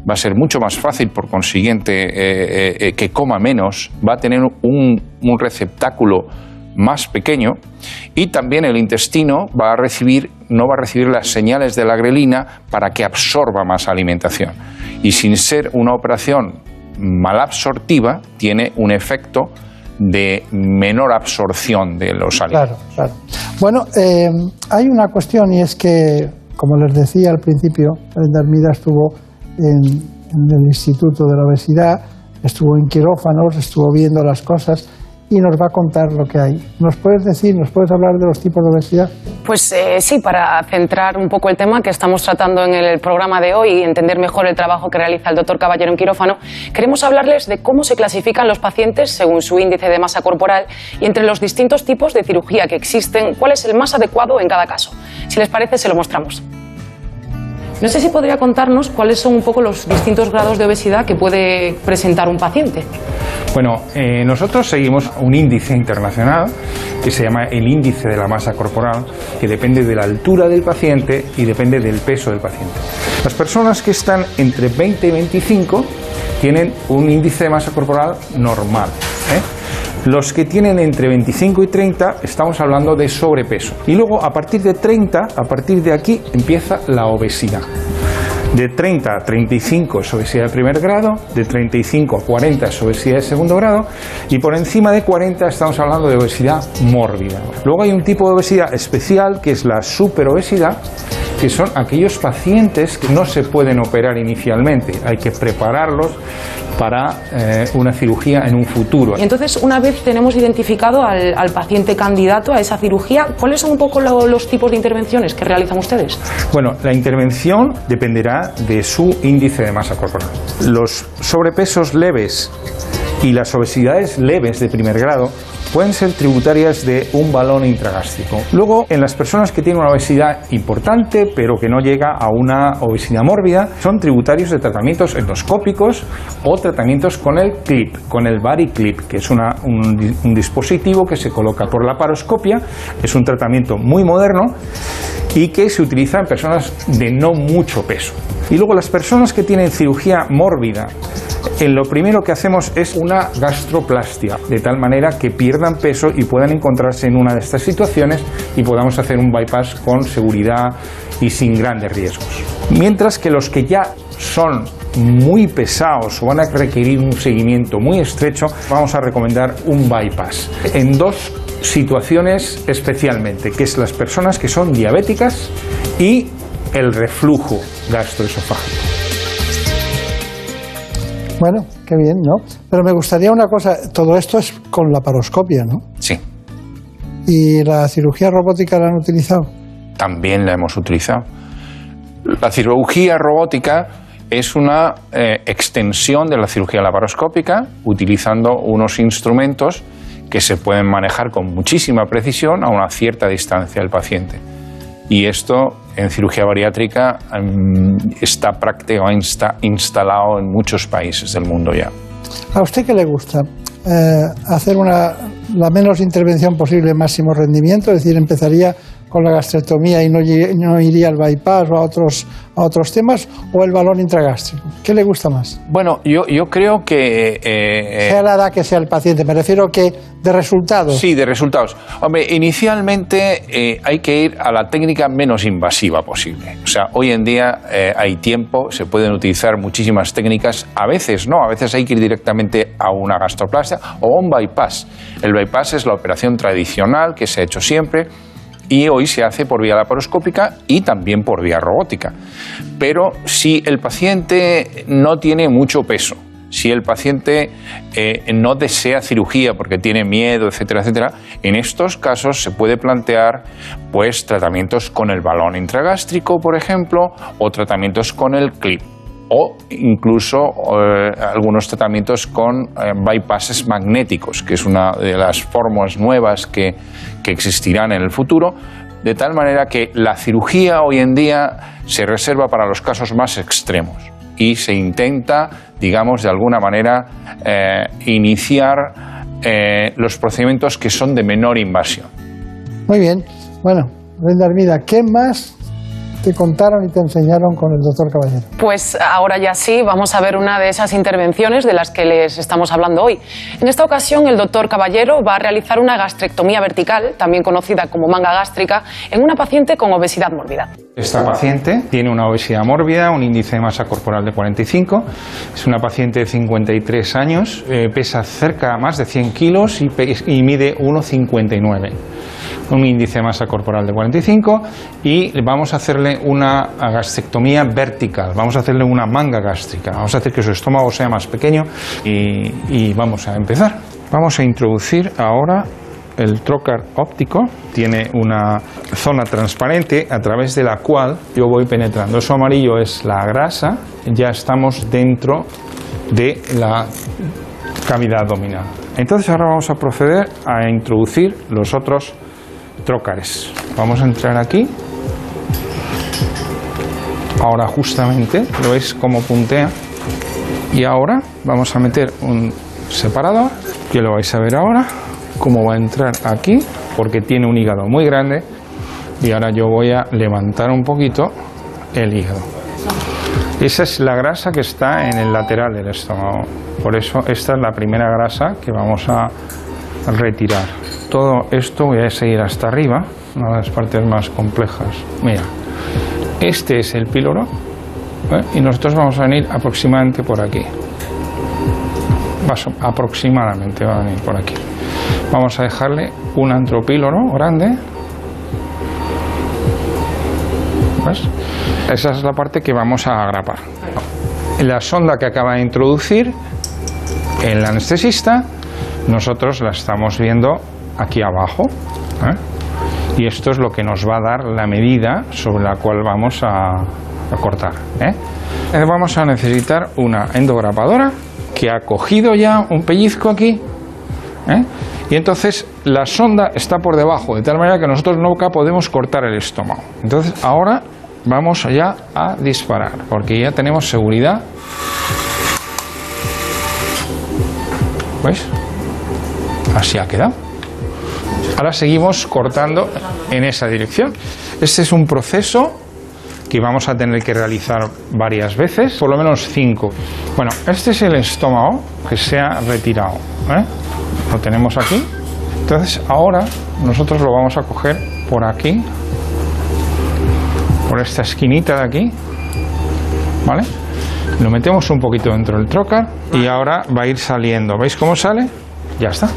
va a ser mucho más fácil, por consiguiente, eh, eh, eh, que coma menos, va a tener un, receptáculo más pequeño y también el intestino va a recibir, no va a recibir las señales de la grelina para que absorba más alimentación. Y sin ser una operación malabsortiva, tiene un efecto de menor absorción de los alimentos. Claro, claro. Bueno, eh, hay una cuestión y es que, como les decía al principio, Brenda Hermida estuvo en, en el Instituto de la Obesidad, estuvo en quirófanos, estuvo viendo las cosas y nos va a contar lo que hay. ¿Nos puedes decir, nos puedes hablar de los tipos de obesidad? Pues eh, sí, para centrar un poco el tema que estamos tratando en el programa de hoy y entender mejor el trabajo que realiza el doctor Caballero en quirófano, queremos hablarles de cómo se clasifican los pacientes según su índice de masa corporal y entre los distintos tipos de cirugía que existen, cuál es el más adecuado en cada caso. Si les parece, se lo mostramos. No sé si podría contarnos cuáles son un poco los distintos grados de obesidad que puede presentar un paciente. Bueno, eh, nosotros seguimos un índice internacional que se llama el índice de la masa corporal, que depende de la altura del paciente y depende del peso del paciente. Las personas que están entre 20 y 25 tienen un índice de masa corporal normal. ¿eh? Los que tienen entre 25 y 30 estamos hablando de sobrepeso. Y luego a partir de 30, a partir de aquí empieza la obesidad. De 30 a 35 es obesidad de primer grado, de 35 a 40 es obesidad de segundo grado y por encima de 40 estamos hablando de obesidad mórbida. Luego hay un tipo de obesidad especial que es la superobesidad, que son aquellos pacientes que no se pueden operar inicialmente, hay que prepararlos para eh, una cirugía en un futuro. Y entonces, una vez tenemos identificado al, al paciente candidato a esa cirugía, ¿cuáles son un poco lo- los tipos de intervenciones que realizan ustedes? Bueno, la intervención dependerá de su índice de masa corporal. Los sobrepesos leves y las obesidades leves de primer grado pueden ser tributarias de un balón intragástrico. Luego, en las personas que tienen una obesidad importante, pero que no llega a una obesidad mórbida, son tributarios de tratamientos endoscópicos o tratamientos con el clip, con el body clip, que es una- un, un dispositivo que se coloca por la paroscopia. Es un tratamiento muy moderno y que se utiliza en personas de no mucho peso. Y luego las personas que tienen cirugía mórbida, en lo primero que hacemos es una gastroplastia, de tal manera que pierdan peso y puedan encontrarse en una de estas situaciones y podamos hacer un bypass con seguridad y sin grandes riesgos. Mientras que los que ya son muy pesados o van a requerir un seguimiento muy estrecho, vamos a recomendar un bypass. En dos situaciones especialmente, que es las personas que son diabéticas y el reflujo gastroesofágico. Bueno, qué bien, ¿no? Pero me gustaría una cosa, todo esto es con la paroscopia, ¿no? Sí, ¿Y la cirugía robótica la han utilizado? también la hemos utilizado. La cirugía robótica es una eh, extensión de la cirugía laparoscópica utilizando unos instrumentos que se pueden manejar con muchísima precisión a una cierta distancia del paciente. Y esto en cirugía bariátrica mm, está prácticamente insta- instalado en muchos países del mundo ya. ¿A usted qué le gusta? Eh, hacer una, la menos intervención posible, máximo rendimiento, es decir, empezaría con la gastrectomía y no, no iría al bypass o a otros, a otros temas, o el balón intragástrico. ¿Qué le gusta más? Bueno, yo, yo creo que... eh, eh, Sea la edad que sea el paciente, me refiero que de resultados. Sí, de resultados. Hombre, inicialmente eh, hay que ir a la técnica menos invasiva posible. O sea, hoy en día eh, hay tiempo, se pueden utilizar muchísimas técnicas. A veces no, a veces hay que ir directamente a una gastroplastia o a un bypass. El bypass es la operación tradicional que se ha hecho siempre y hoy se hace por vía laparoscópica y también por vía robótica. Pero si el paciente no tiene mucho peso, si el paciente eh, no desea cirugía porque tiene miedo, etcétera, etcétera, en estos casos se puede plantear pues tratamientos con el balón intragástrico, por ejemplo, o tratamientos con el clip o incluso eh, algunos tratamientos con eh, bypasses magnéticos, que es una de las formas nuevas que, que existirán en el futuro, de tal manera que la cirugía hoy en día se reserva para los casos más extremos y se intenta, digamos, de alguna manera eh, iniciar los procedimientos que son de menor invasión. Muy bien. Bueno, Brenda Armida, ¿qué más te contaron y te enseñaron con el doctor Caballero? Pues ahora ya sí, vamos a ver una de esas intervenciones de las que les estamos hablando hoy. En esta ocasión, el doctor Caballero va a realizar una gastrectomía vertical, también conocida como manga gástrica, en una paciente con obesidad mórbida. Esta paciente tiene una obesidad mórbida, un índice de masa corporal de 45, es una paciente de 53 años, eh, pesa cerca más de 100 kilos y, y mide 1,59. Un índice de masa corporal de 45 y vamos a hacerle una gastrectomía vertical, vamos a hacerle una manga gástrica, vamos a hacer que su estómago sea más pequeño y, y vamos a empezar. Vamos a introducir ahora el trocar óptico tiene una zona transparente a través de la cual yo voy penetrando. Eso amarillo es la grasa, ya estamos dentro de la cavidad abdominal. Entonces ahora vamos a proceder a introducir los otros trócares. Vamos a entrar aquí. Ahora justamente lo veis como puntea. Y ahora vamos a meter un separador, que lo vais a ver ahora, cómo va a entrar aquí, porque tiene un hígado muy grande. Y ahora yo voy a levantar un poquito el hígado. Esa es la grasa que está en el lateral del estómago. Por eso esta es la primera grasa que vamos a retirar. Todo esto voy a seguir hasta arriba, una de las partes más complejas. Mira, este es el píloro ¿eh? y nosotros vamos a venir aproximadamente por aquí. Vas- aproximadamente va a venir por aquí. Vamos a dejarle un antropíloro grande. ¿Ves? Esa es la parte que vamos a agrapar. La sonda que acaba de introducir el anestesista, nosotros la estamos viendo aquí abajo. ¿eh? Y esto es lo que nos va a dar la medida sobre la cual vamos a, cortar. ¿eh? Eh, Vamos a necesitar una endograpadora que ha cogido ya un pellizco aquí. Y entonces la sonda está por debajo, de tal manera que nosotros nunca podemos cortar el estómago. Entonces ahora vamos ya a disparar, porque ya tenemos seguridad. ¿Veis? Así ha quedado. Ahora seguimos cortando en esa dirección. Este es un proceso que vamos a tener que realizar varias veces, por lo menos cinco. Bueno, este es el estómago que se ha retirado. ¿eh? Lo tenemos aquí. Entonces ahora nosotros lo vamos a coger por aquí, por esta esquinita de aquí, ¿vale? Lo metemos un poquito dentro del trocar y ahora va a ir saliendo. ¿Veis cómo sale? Ya está.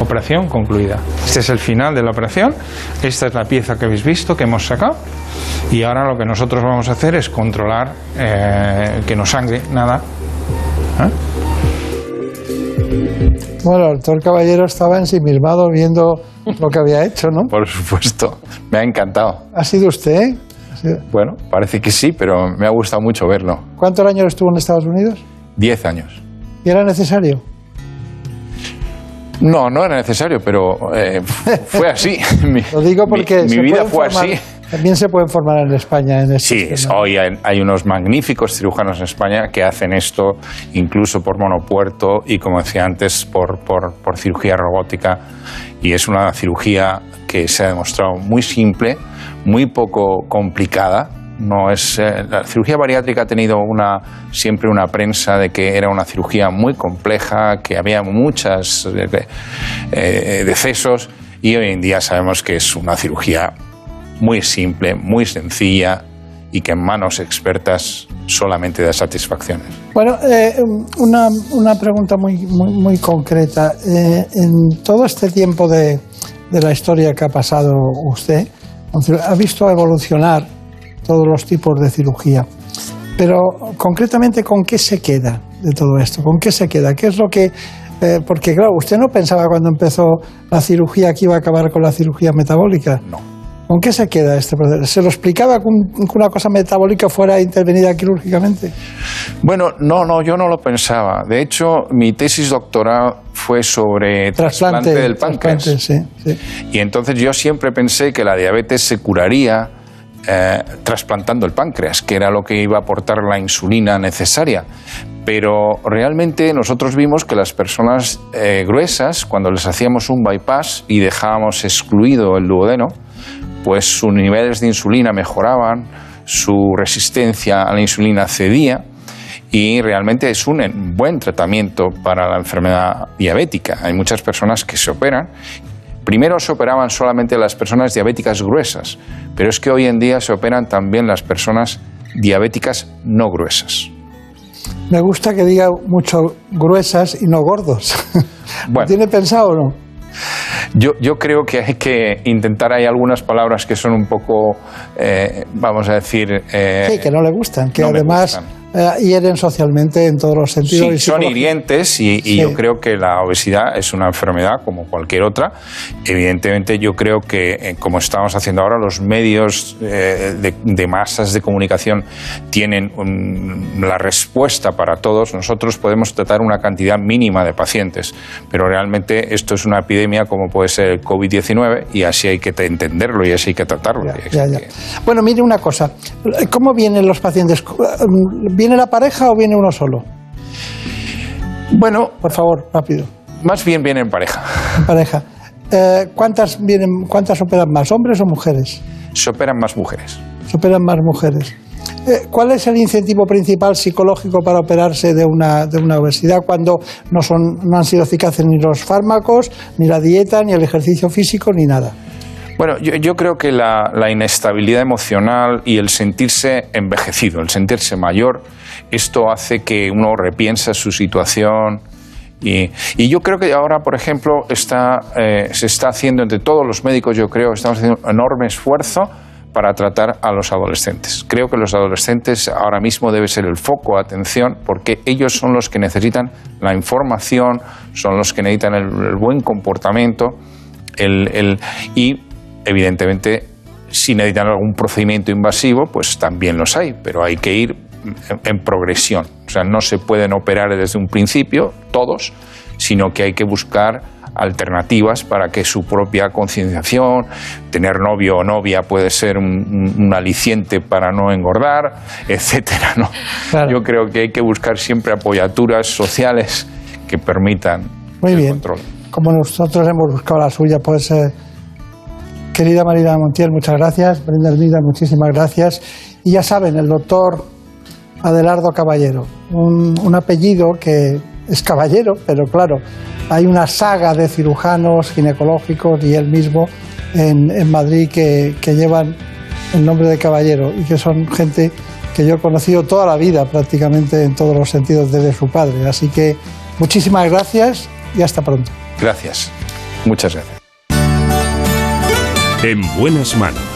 Operación concluida. Este es el final de la operación. Esta es la pieza que habéis visto que hemos sacado. Y ahora lo que nosotros vamos a hacer es controlar eh, que no sangre nada ¿eh? Bueno, el doctor Caballero estaba ensimismado viendo lo que había hecho, ¿no? Por supuesto, me ha encantado. ¿Ha sido usted? ¿Ha sido- Bueno, parece que sí, pero me ha gustado mucho verlo. ¿Cuántos años estuvo en Estados Unidos? Diez años. ¿Y era necesario? No, no era necesario, pero eh, *laughs* fue así. *laughs* Mi, Lo digo porque mi, vida fue formar- así. También se pueden formar en España en este Sí, es- hoy hay, hay unos magníficos cirujanos en España que hacen esto incluso por monopuerto y, como decía antes, por, por- por cirugía robótica. Y es una cirugía que se ha demostrado muy simple, muy poco complicada. No es, eh, la cirugía bariátrica ha tenido una, siempre una prensa de que era una cirugía muy compleja, que había muchos decesos y hoy en día sabemos que es una cirugía muy simple, muy sencilla y que en manos expertas solamente da satisfacciones. Bueno, eh, una, una pregunta muy, muy, muy concreta. Eh, en todo este tiempo de, de la historia que ha pasado usted, ha visto evolucionar todos los tipos de cirugía. Pero concretamente, ¿con qué se queda de todo esto? ¿Con qué se queda? ¿Qué es lo que.? eh, porque, claro, usted no pensaba cuando empezó la cirugía que iba a acabar con la cirugía metabólica. No. ¿Con qué se queda este proceso? ¿Se lo explicaba que un- que una cosa metabólica fuera intervenida quirúrgicamente? Bueno, no, no, yo no lo pensaba. De hecho, mi tesis doctoral fue sobre trasplante, del páncreas. trasplante, sí, sí. Y entonces yo siempre pensé que la diabetes se curaría eh, trasplantando el páncreas, que era lo que iba a aportar la insulina necesaria. Pero realmente nosotros vimos que las personas eh, gruesas, cuando les hacíamos un bypass y dejábamos excluido el duodeno, pues sus niveles de insulina mejoraban, su resistencia a la insulina cedía y realmente es un en- buen tratamiento para la enfermedad diabética. Hay muchas personas que se operan. Primero se operaban solamente las personas diabéticas gruesas, pero es que hoy en día se operan también las personas diabéticas no gruesas. Me gusta que diga mucho gruesas y no gordos. Bueno. ¿Lo tiene pensado o no? Yo, yo creo que hay que intentar, hay algunas palabras que son un poco, eh, vamos a decir... eh, Sí, que no le gustan, que no además eh, hieren socialmente en todos los sentidos. Sí, y son hirientes y, y Sí. yo creo que la obesidad es una enfermedad como cualquier otra. Evidentemente yo creo que, como estamos haciendo ahora, los medios de, de masas de comunicación tienen un- la respuesta para todos. Nosotros podemos tratar una cantidad mínima de pacientes, pero realmente esto es una epidemia como puede ser el COVID-19 y así hay que te- entenderlo y así hay que tratarlo. Ya, ya. Bueno, mire una cosa. ¿Cómo vienen los pacientes? ¿Viene la pareja o viene uno solo? Bueno, por favor, rápido. Más bien viene en pareja. En pareja. Eh, ¿cuántas, vienen, ¿Cuántas operan más, hombres o mujeres? Se operan más mujeres. Se operan más mujeres. Eh, ¿Cuál es el incentivo principal psicológico para operarse de una, de una obesidad cuando no, son, no han sido eficaces ni los fármacos, ni la dieta, ni el ejercicio físico, ni nada? Bueno, yo, creo que la, la inestabilidad emocional y el sentirse envejecido, el sentirse mayor, esto hace que uno repiensa su situación. Y, y yo creo que ahora, por ejemplo, está, eh, se está haciendo entre todos los médicos, yo creo, estamos haciendo un enorme esfuerzo para tratar a los adolescentes. Creo que los adolescentes ahora mismo debe ser el foco de atención porque ellos son los que necesitan la información, son los que necesitan el, buen comportamiento el, el- y evidentemente si necesitan algún procedimiento invasivo pues también los hay, pero hay que ir en progresión. O sea, no se pueden operar desde un principio todos, sino que hay que buscar alternativas para que su propia concienciación, tener novio o novia puede ser un, aliciente para no engordar, etcétera, ¿no? Yo creo que hay que buscar siempre apoyaturas sociales que permitan Muy bien. Como nosotros hemos buscado la suya, pues, eh, querida Marina Montiel, muchas gracias. Brenda Hermida, muchísimas gracias. Y ya saben, el doctor Adelardo Caballero, un, un apellido que es caballero, pero claro, hay una saga de cirujanos ginecológicos y él mismo en, en Madrid que, que llevan el nombre de caballero y que son gente que yo he conocido toda la vida prácticamente en todos los sentidos desde su padre. Así que muchísimas gracias y hasta pronto. Gracias. Muchas gracias. En buenas manos.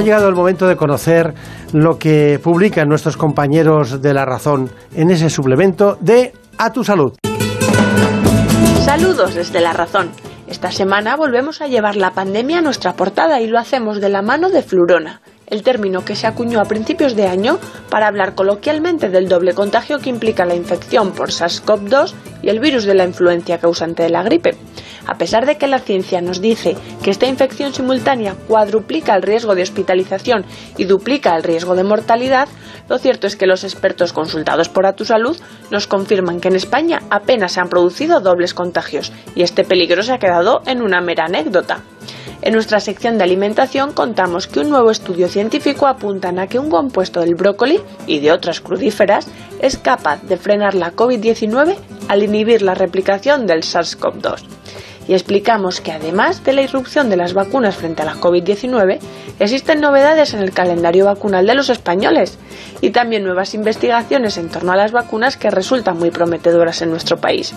Ha llegado el momento de conocer lo que publican nuestros compañeros de La Razón en ese suplemento de A tu Salud. Saludos desde La Razón. Esta semana volvemos a llevar la pandemia a nuestra portada y lo hacemos de la mano de Flurona, el término que se acuñó a principios de año para hablar coloquialmente del doble contagio que implica la infección por SARS-CoV-2 y el virus de la influencia causante de la gripe. A pesar de que la ciencia nos dice que esta infección simultánea cuadruplica el riesgo de hospitalización y duplica el riesgo de mortalidad, lo cierto es que los expertos consultados por A Salud nos confirman que en España apenas se han producido dobles contagios y este peligro se ha quedado en una mera anécdota. En nuestra sección de alimentación contamos que un nuevo estudio científico apunta a que un compuesto del brócoli y de otras crudíferas es capaz de frenar la COVID-19 al inhibir la replicación del SARS-CoV-2 y explicamos que además de la irrupción de las vacunas frente a la COVID-19, existen novedades en el calendario vacunal de los españoles y también nuevas investigaciones en torno a las vacunas que resultan muy prometedoras en nuestro país.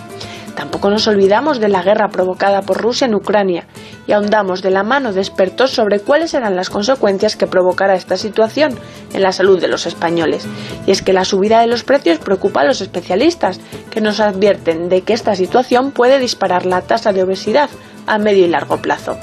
Tampoco nos olvidamos de la guerra provocada por Rusia en Ucrania y ahondamos de la mano de expertos sobre cuáles serán las consecuencias que provocará esta situación en la salud de los españoles. Y es que la subida de los precios preocupa a los especialistas, que nos advierten de que esta situación puede disparar la tasa de obesidad a medio y largo plazo.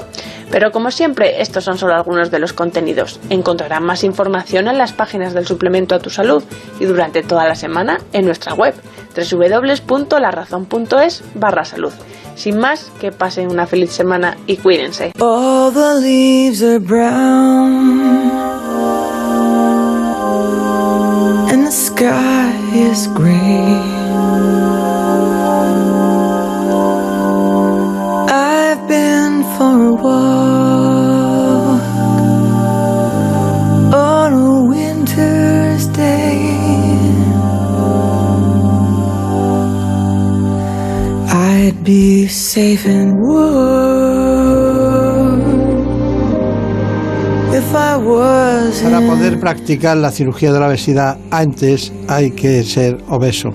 Pero como siempre, estos son solo algunos de los contenidos. Encontrarán más información en las páginas del suplemento a tu salud y durante toda la semana en nuestra web www.larazón.es barra salud. Sin más, que pasen una feliz semana y cuídense. Para poder practicar la cirugía de la obesidad antes hay que ser obeso.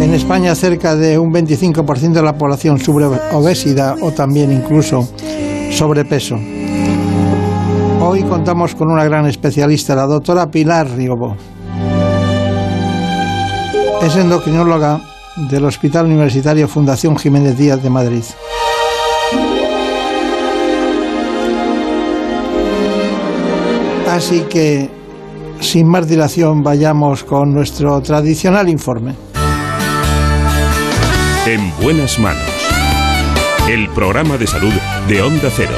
En España cerca de un 25% de la población sufre obesidad o también incluso sobrepeso. Hoy contamos con una gran especialista, la doctora Pilar Riobó. Es endocrinóloga del Hospital Universitario Fundación Jiménez Díaz de Madrid. Así que, sin más dilación, vayamos con nuestro tradicional informe. En buenas manos. El programa de salud de Onda Cero.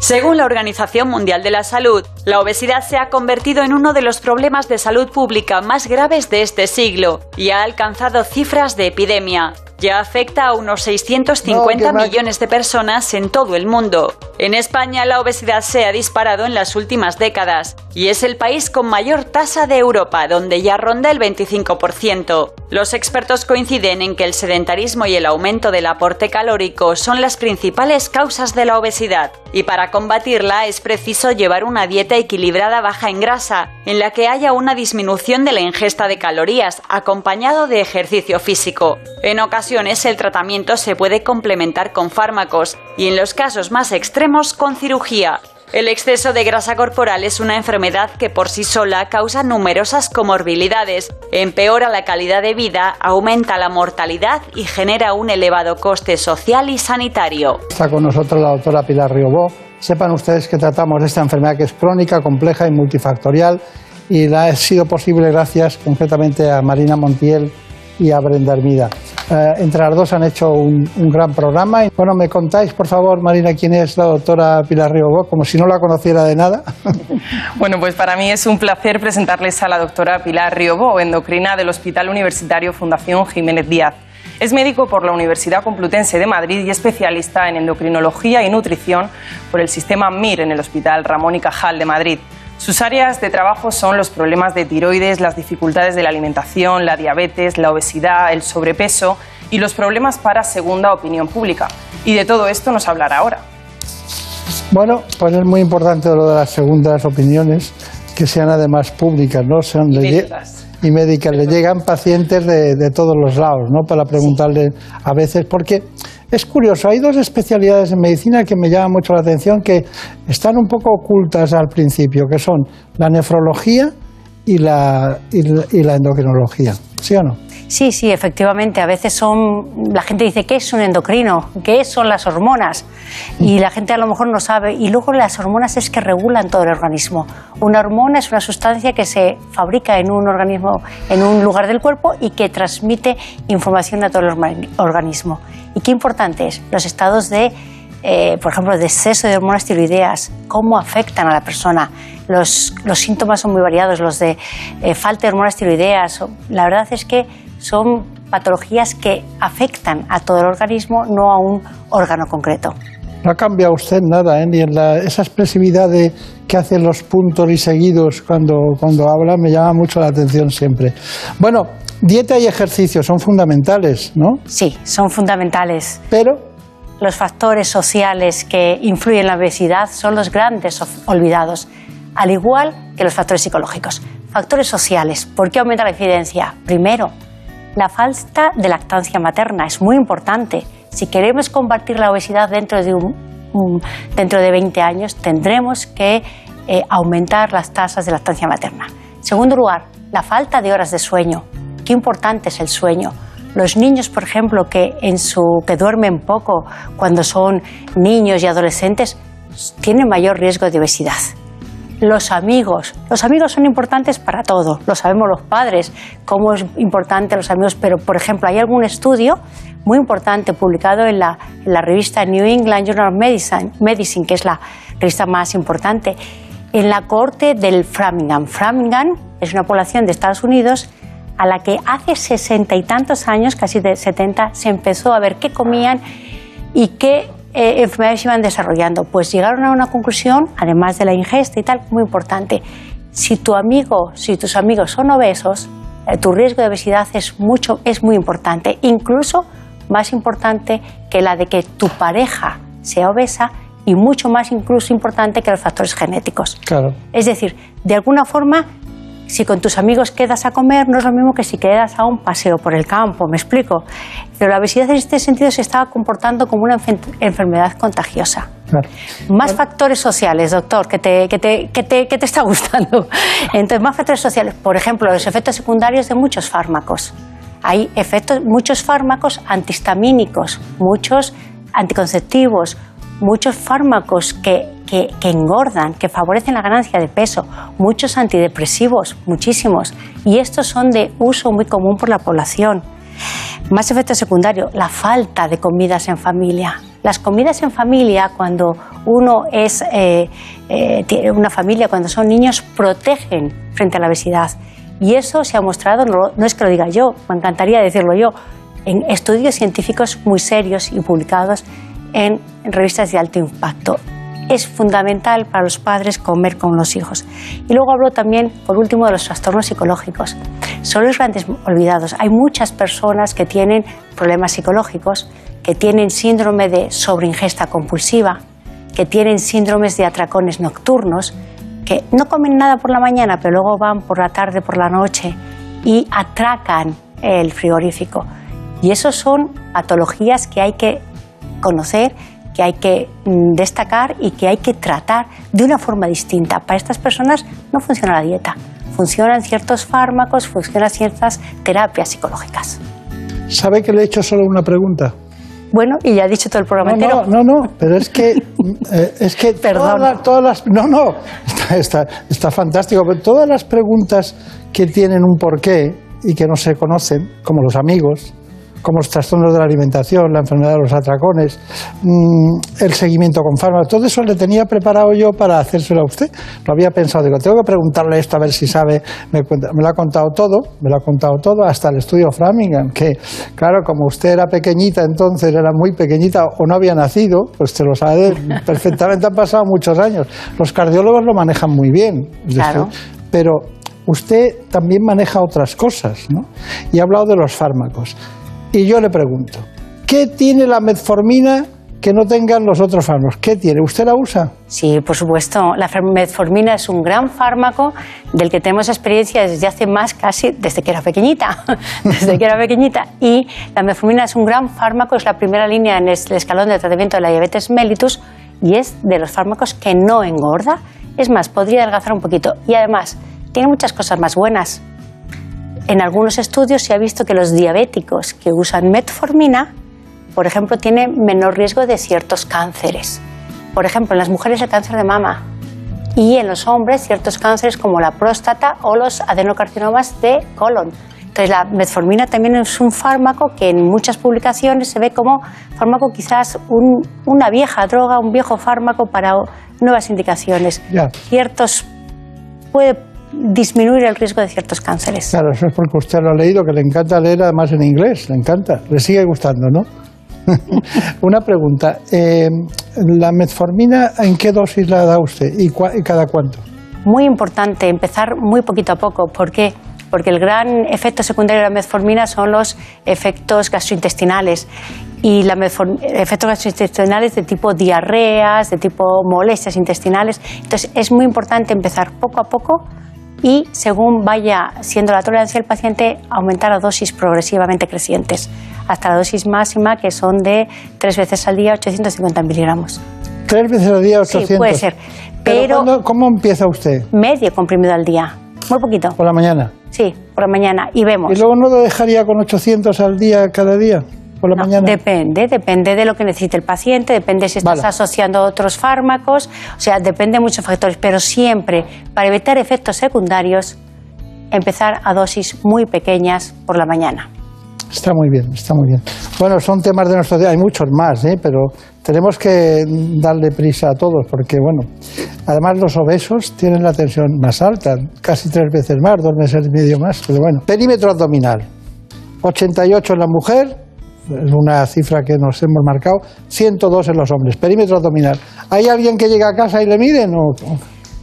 Según la Organización Mundial de la Salud, la obesidad se ha convertido en uno de los problemas de salud pública más graves de este siglo y ha alcanzado cifras de epidemia ya afecta a unos 650 millones de personas en todo el mundo. En España la obesidad se ha disparado en las últimas décadas y es el país con mayor tasa de Europa, donde ya ronda el 25%. Los expertos coinciden en que el sedentarismo y el aumento del aporte calórico son las principales causas de la obesidad y para combatirla es preciso llevar una dieta equilibrada baja en grasa, en la que haya una disminución de la ingesta de calorías acompañado de ejercicio físico. En ocasiones el tratamiento se puede complementar con fármacos y en los casos más extremos con cirugía. El exceso de grasa corporal es una enfermedad que por sí sola causa numerosas comorbilidades, empeora la calidad de vida, aumenta la mortalidad y genera un elevado coste social y sanitario. Está con nosotros la doctora Pilar Riobó. Sepan ustedes que tratamos esta enfermedad que es crónica, compleja y multifactorial y la ha sido posible gracias concretamente a Marina Montiel y a Brenda Hermida. Eh, entre las dos han hecho un, gran programa. Bueno, ¿me contáis, por favor, Marina, quién es la doctora Pilar Riobó, como si no la conociera de nada? *laughs* bueno, pues para mí es un placer presentarles a la doctora Pilar Riobó, endocrina del Hospital Universitario Fundación Jiménez Díaz. Es médico por la Universidad Complutense de Madrid y especialista en endocrinología y nutrición por el sistema MIR en el Hospital Ramón y Cajal de Madrid. Sus áreas de trabajo son los problemas de tiroides, las dificultades de la alimentación, la diabetes, la obesidad, el sobrepeso y los problemas para segunda opinión pública. Y de todo esto nos hablará ahora. Bueno, pues es muy importante lo de las segundas opiniones, que sean además públicas, ¿no? Sean médicas. y médicas. Le llegan pacientes de, de todos los lados, ¿no? Para preguntarle a veces, porque es curioso, hay dos especialidades en medicina que me llaman mucho la atención, que están un poco ocultas al principio, que son la nefrología y la, y la, y la endocrinología. ¿Sí o no? Sí, sí, efectivamente. A veces son. La gente dice, ¿qué es un endocrino? ¿Qué son las hormonas? Y la gente a lo mejor no sabe. Y luego las hormonas es que regulan todo el organismo. Una hormona es una sustancia que se fabrica en un organismo, en un lugar del cuerpo y que transmite información a todo el organismo. ¿Y qué importante es? Los estados de. eh, por ejemplo, de exceso de hormonas tiroideas, cómo afectan a la persona. Los, síntomas son muy variados, los de eh, falta de hormonas tiroideas. La verdad es que son patologías que afectan a todo el organismo, no a un órgano concreto. No ha cambiado usted nada, ¿eh? ni en la, esa expresividad de que hacen los puntos y seguidos cuando, cuando habla me llama mucho la atención siempre. Bueno, dieta y ejercicio son fundamentales, ¿no? Sí, son fundamentales. Pero los factores sociales que influyen en la obesidad son los grandes olvidados, al igual que los factores psicológicos. Factores sociales, ¿por qué aumenta la incidencia? Primero, la falta de lactancia materna es muy importante. Si queremos combatir la obesidad dentro de, un- dentro de 20 años, tendremos que eh, aumentar las tasas de lactancia materna. Segundo lugar, la falta de horas de sueño. Qué importante es el sueño. Los niños, por ejemplo, que, en su, que duermen poco cuando son niños y adolescentes, tienen mayor riesgo de obesidad. Los amigos. Los amigos son importantes para todo. Lo sabemos los padres, cómo es importante los amigos. Pero, por ejemplo, hay algún estudio muy importante publicado en la, revista New England Journal of Medicine, Medicine, que es la revista más importante, en la corte del Framingham. Framingham es una población de Estados Unidos a la que hace sesenta y tantos años, casi de 70, se empezó a ver qué comían y qué eh, enfermedades iban desarrollando. Pues llegaron a una conclusión, además de la ingesta y tal, muy importante. Si tu amigo, si tus amigos son obesos, eh, tu riesgo de obesidad es, mucho, es muy importante, incluso más importante que la de que tu pareja sea obesa y mucho más incluso importante que los factores genéticos. Claro. Es decir, de alguna forma, si con tus amigos quedas a comer, no es lo mismo que si quedas a un paseo por el campo, me explico. Pero la obesidad en este sentido se estaba comportando como una enfer- enfermedad contagiosa. Más factores sociales, doctor, que te, que, te, que, te, que te está gustando. *laughs* Entonces, más factores sociales. Por ejemplo, los efectos secundarios de muchos fármacos. Hay efectos, muchos fármacos antihistamínicos, muchos anticonceptivos, muchos fármacos que, que, engordan, que favorecen la ganancia de peso, muchos antidepresivos, muchísimos. Y estos son de uso muy común por la población. Más efecto secundario, la falta de comidas en familia. Las comidas en familia, cuando uno es eh, eh, una familia, cuando son niños, protegen frente a la obesidad. Y eso se ha mostrado, no, no es que lo diga yo, me encantaría decirlo yo, en estudios científicos muy serios y publicados en revistas de alto impacto. Es fundamental para los padres comer con los hijos. Y luego hablo también, por último, de los trastornos psicológicos. Son los grandes olvidados. Hay muchas personas que tienen problemas psicológicos, que tienen síndrome de sobreingesta compulsiva, que tienen síndromes de atracones nocturnos, que no comen nada por la mañana, pero luego van por la tarde, por la noche y atracan el frigorífico. Y eso son patologías que hay que conocer, que hay que mm, destacar y que hay que tratar de una forma distinta. Para estas personas no funciona la dieta, funcionan ciertos fármacos, funcionan ciertas terapias psicológicas. ¿Sabe que le he hecho solo una pregunta? Bueno, y ya he dicho todo el programa No, no, no, no, pero es que, *laughs* eh, es que todas, las, todas las- no, no, está, está, está fantástico, pero todas las preguntas que tienen un porqué y que no se conocen, como los amigos, como los trastornos de la alimentación, la enfermedad de los atracones, mm, el seguimiento con fármacos, todo eso le tenía preparado yo para hacérselo a usted. Lo había pensado, digo, tengo que preguntarle esto a ver si sabe, me, cuenta- me lo ha contado todo, me lo ha contado todo, hasta el estudio Framingham, que claro, como usted era pequeñita entonces, era muy pequeñita o no había nacido, pues te lo sabe *laughs* perfectamente, han pasado muchos años. Los cardiólogos lo manejan muy bien, Claro. pero usted también maneja otras cosas, ¿no? Y ha hablado de los fármacos. Y yo le pregunto, ¿qué tiene la metformina que no tengan los otros fármacos? ¿Qué tiene? ¿Usted la usa? Sí, por supuesto. La metformina es un gran fármaco del que tenemos experiencia desde hace más casi, desde que era pequeñita, *laughs* desde que era pequeñita. Y la metformina es un gran fármaco, es la primera línea en el escalón de tratamiento de la diabetes mellitus y es de los fármacos que no engorda. Es más, podría adelgazar un poquito. Y además, tiene muchas cosas más buenas. En algunos estudios se ha visto que los diabéticos que usan metformina, por ejemplo, tienen menor riesgo de ciertos cánceres. Por ejemplo, en las mujeres el cáncer de mama y en los hombres ciertos cánceres como la próstata o los adenocarcinomas de colon. Entonces, la metformina también es un fármaco que en muchas publicaciones se ve como fármaco quizás un- una vieja droga, un viejo fármaco para nuevas indicaciones. Ya. Ciertos puede disminuir el riesgo de ciertos cánceres. Claro, eso es porque usted lo ha leído, que le encanta leer además en inglés, le encanta, le sigue gustando, ¿no? *laughs* Una pregunta, eh, ¿la metformina en qué dosis la da usted y, cua- y cada cuánto? muy importante empezar muy poquito a poco. ¿Por qué? Porque el gran efecto secundario de la metformina son los efectos gastrointestinales. Y los efectos gastrointestinales de tipo diarreas, de tipo molestias intestinales. Entonces es muy importante empezar poco a poco y según vaya siendo la tolerancia del paciente, aumentar a dosis progresivamente crecientes, hasta la dosis máxima que son de tres veces al día, 850 miligramos. ¿Tres veces al día 800? Sí, puede ser. Pero, ¿cuándo- ¿Cómo empieza usted? medio comprimido al día, muy poquito. ¿Por la mañana? Sí, por la mañana. Y vemos. ¿Y luego no lo dejaría con 800 al día cada día? ¿Por la mañana? Depende, depende de lo que necesite el paciente, depende si estás Vale. asociando otros fármacos, o sea, depende de muchos factores, pero siempre, para evitar efectos secundarios, empezar a dosis muy pequeñas por la mañana. Está muy bien, está muy bien. Bueno, son temas de nuestro día, hay muchos más, ¿eh? pero tenemos que darle prisa a todos, porque bueno, además los obesos tienen la tensión más alta, casi tres veces más, dos meses y medio más, pero bueno. Perímetro abdominal, 88 en la mujer, es una cifra que nos hemos marcado, 102 en los hombres. Perímetro abdominal, ¿hay alguien que llega a casa y le miden o...?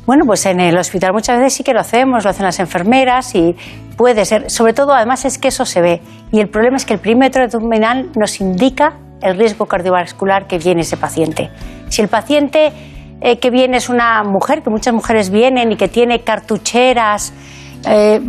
Bueno, pues en el hospital muchas veces sí que lo hacemos, lo hacen las enfermeras y puede ser. Sobre todo, además, es que eso se ve. Y el problema es que el perímetro abdominal nos indica el riesgo cardiovascular que viene ese paciente. Si el paciente eh, que viene es una mujer, que muchas mujeres vienen y que tiene cartucheras eh,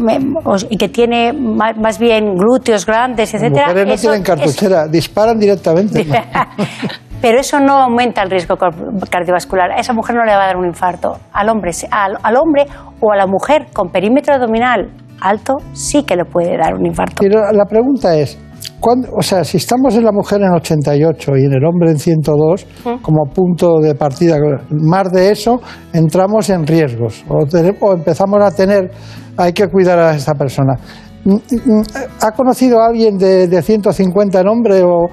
y que tiene más, más bien glúteos grandes, etcétera. mujeres no eso- tienen eso- cartuchera, disparan directamente. *laughs* pero eso no aumenta el riesgo car- cardiovascular. A esa mujer no le va a dar un infarto. Al hombre, al, al hombre o a la mujer con perímetro abdominal alto sí que le puede dar un infarto. Pero la pregunta es, ¿cuándo- o sea, si estamos en la mujer en 88 y en el hombre en 102, como punto de partida, más de eso, entramos en riesgos o, empezamos a tener, hay que cuidar a esa persona. Mm, mm, ¿Ha conocido a alguien de, de 150 en hombre? O,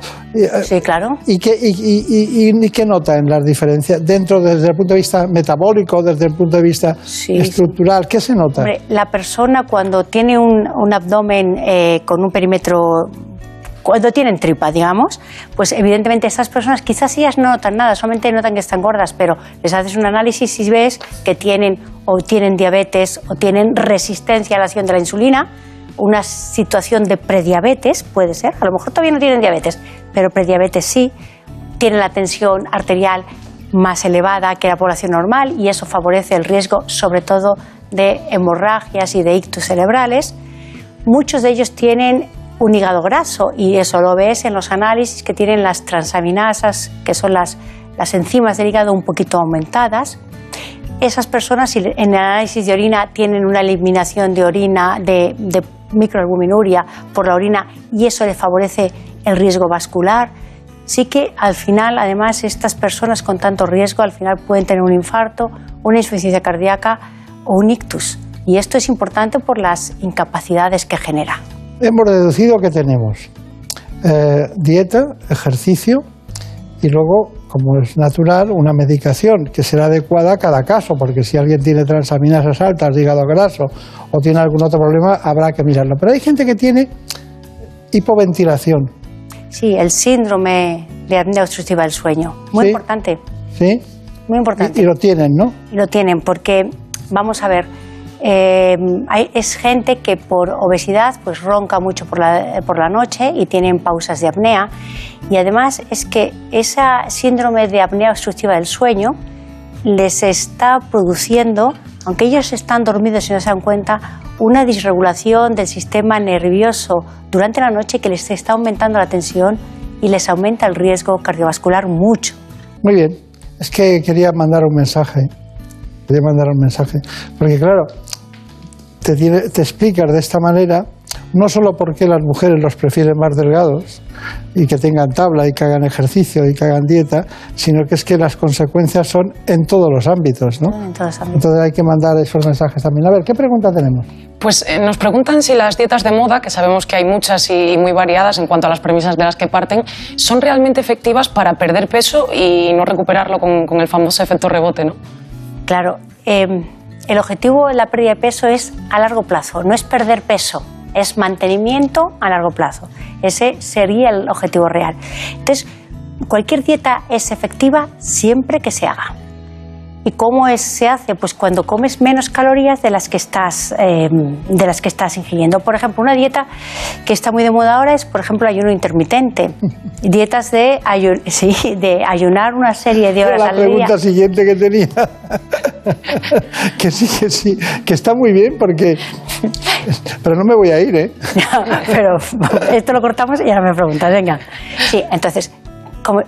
sí, claro. ¿Y qué, y, y- y- y qué nota en las diferencias? Dentro, desde el punto de vista metabólico, desde el punto de vista estructural, ¿qué se nota? Hombre, la persona cuando tiene un, un abdomen eh, con un perímetro, cuando tienen tripa, digamos, pues evidentemente esas personas quizás ellas no notan nada, solamente notan que están gordas, pero les haces un análisis y ves que tienen o tienen diabetes o tienen resistencia a la acción de la insulina, una situación de prediabetes, puede ser, a lo mejor todavía no tienen diabetes, pero prediabetes sí, tienen la tensión arterial más elevada que la población normal y eso favorece el riesgo sobre todo de hemorragias y de ictus cerebrales. Muchos de ellos tienen un hígado graso y eso lo ves en los análisis que tienen las transaminasas, que son las, las enzimas del hígado un poquito aumentadas. Esas personas en el análisis de orina tienen una eliminación de orina, de, de microalbuminuria por la orina y eso le favorece el riesgo vascular. Sí que al final, además, estas personas con tanto riesgo al final pueden tener un infarto, una insuficiencia cardíaca o un ictus. Y esto es importante por las incapacidades que genera. Hemos deducido que tenemos eh, dieta, ejercicio y luego, como es natural, una medicación que será adecuada a cada caso, porque si alguien tiene transaminasas altas, hígado graso o tiene algún otro problema, habrá que mirarlo. Pero hay gente que tiene hipoventilación. Sí, el síndrome de apnea obstructiva del sueño. Muy Sí. importante. ¿Sí? Muy importante. Y, y lo tienen, ¿no? Lo tienen porque, vamos a ver, eh, hay- es gente que por obesidad pues ronca mucho por la, por la noche y tienen pausas de apnea. Y además es que ese síndrome de apnea obstructiva del sueño les está produciendo, aunque ellos están dormidos y no se dan cuenta, una disregulación del sistema nervioso durante la noche que les está aumentando la tensión y les aumenta el riesgo cardiovascular mucho. Muy bien. Es que quería mandar un mensaje. Quería mandar un mensaje. Porque claro, te, tiene- te explicas de esta manera no solo por qué las mujeres los prefieren más delgados y que tengan tabla y que hagan ejercicio y que hagan dieta, sino que es que las consecuencias son en todos los ámbitos, ¿no? En todos los ámbitos. Entonces hay que mandar esos mensajes también. A ver, ¿qué pregunta tenemos? Pues eh, nos preguntan si las dietas de moda, que sabemos que hay muchas y muy variadas en cuanto a las premisas de las que parten, son realmente efectivas para perder peso y no recuperarlo con, con el famoso efecto rebote, ¿no? Claro, eh, el objetivo de la pérdida de peso es a largo plazo, no es perder peso, es mantenimiento a largo plazo. Ese sería el objetivo real. Entonces, cualquier dieta es efectiva siempre que se haga. ¿Y cómo es- se hace? Pues cuando comes menos calorías de las que estás eh, de las que estás ingiriendo. Por ejemplo, una dieta que está muy de moda ahora es, por ejemplo, ayuno intermitente. *laughs* Dietas de, ayu- sí, de ayunar una serie de horas la al día. pregunta siguiente que tenía. *laughs* que sí, que sí, que está muy bien porque... Pero no me voy a ir, ¿eh? *laughs* Pero esto lo cortamos y ahora me preguntas, venga. Sí, entonces, como,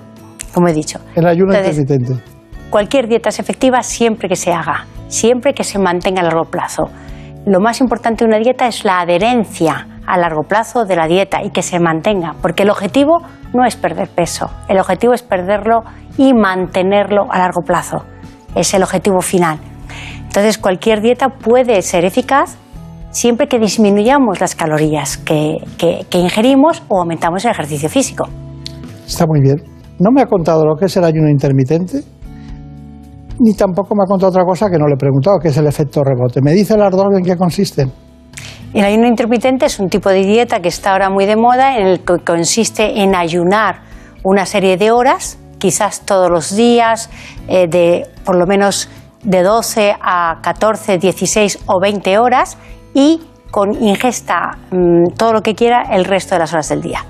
como he dicho, El ayuno Entonces, intermitente. Cualquier dieta es efectiva siempre que se haga, siempre que se mantenga a largo plazo. Lo más importante de una dieta es la adherencia a largo plazo de la dieta y que se mantenga, porque el objetivo no es perder peso, el objetivo es perderlo y mantenerlo a largo plazo. Es el objetivo final. Entonces, cualquier dieta puede ser eficaz siempre que disminuyamos las calorías que, que- que ingerimos o aumentamos el ejercicio físico. Está muy bien. No me ha contado lo que es el ayuno intermitente, ni tampoco me ha contado otra cosa que no le he preguntado, que es el efecto rebote. ¿Me dice las dos en qué consisten? El ayuno intermitente es un tipo de dieta que está ahora muy de moda, en el que consiste en ayunar una serie de horas, quizás todos los días, eh, de por lo menos de 12 a 14, 16 o 20 horas y con ingesta mm, todo lo que quiera el resto de las horas del día.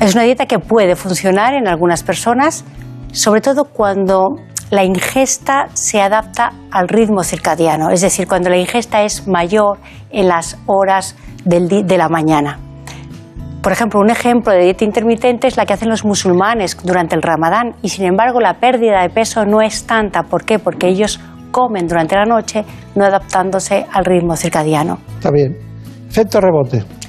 Es una dieta que puede funcionar en algunas personas, sobre todo cuando la ingesta se adapta al ritmo circadiano, es decir, cuando la ingesta es mayor en las horas de la mañana. Por ejemplo, un ejemplo de dieta intermitente es la que hacen los musulmanes durante el ramadán y sin embargo la pérdida de peso no es tanta. ¿Por qué? Porque ellos comen durante la noche no adaptándose al ritmo circadiano. Está bien. Efecto rebote.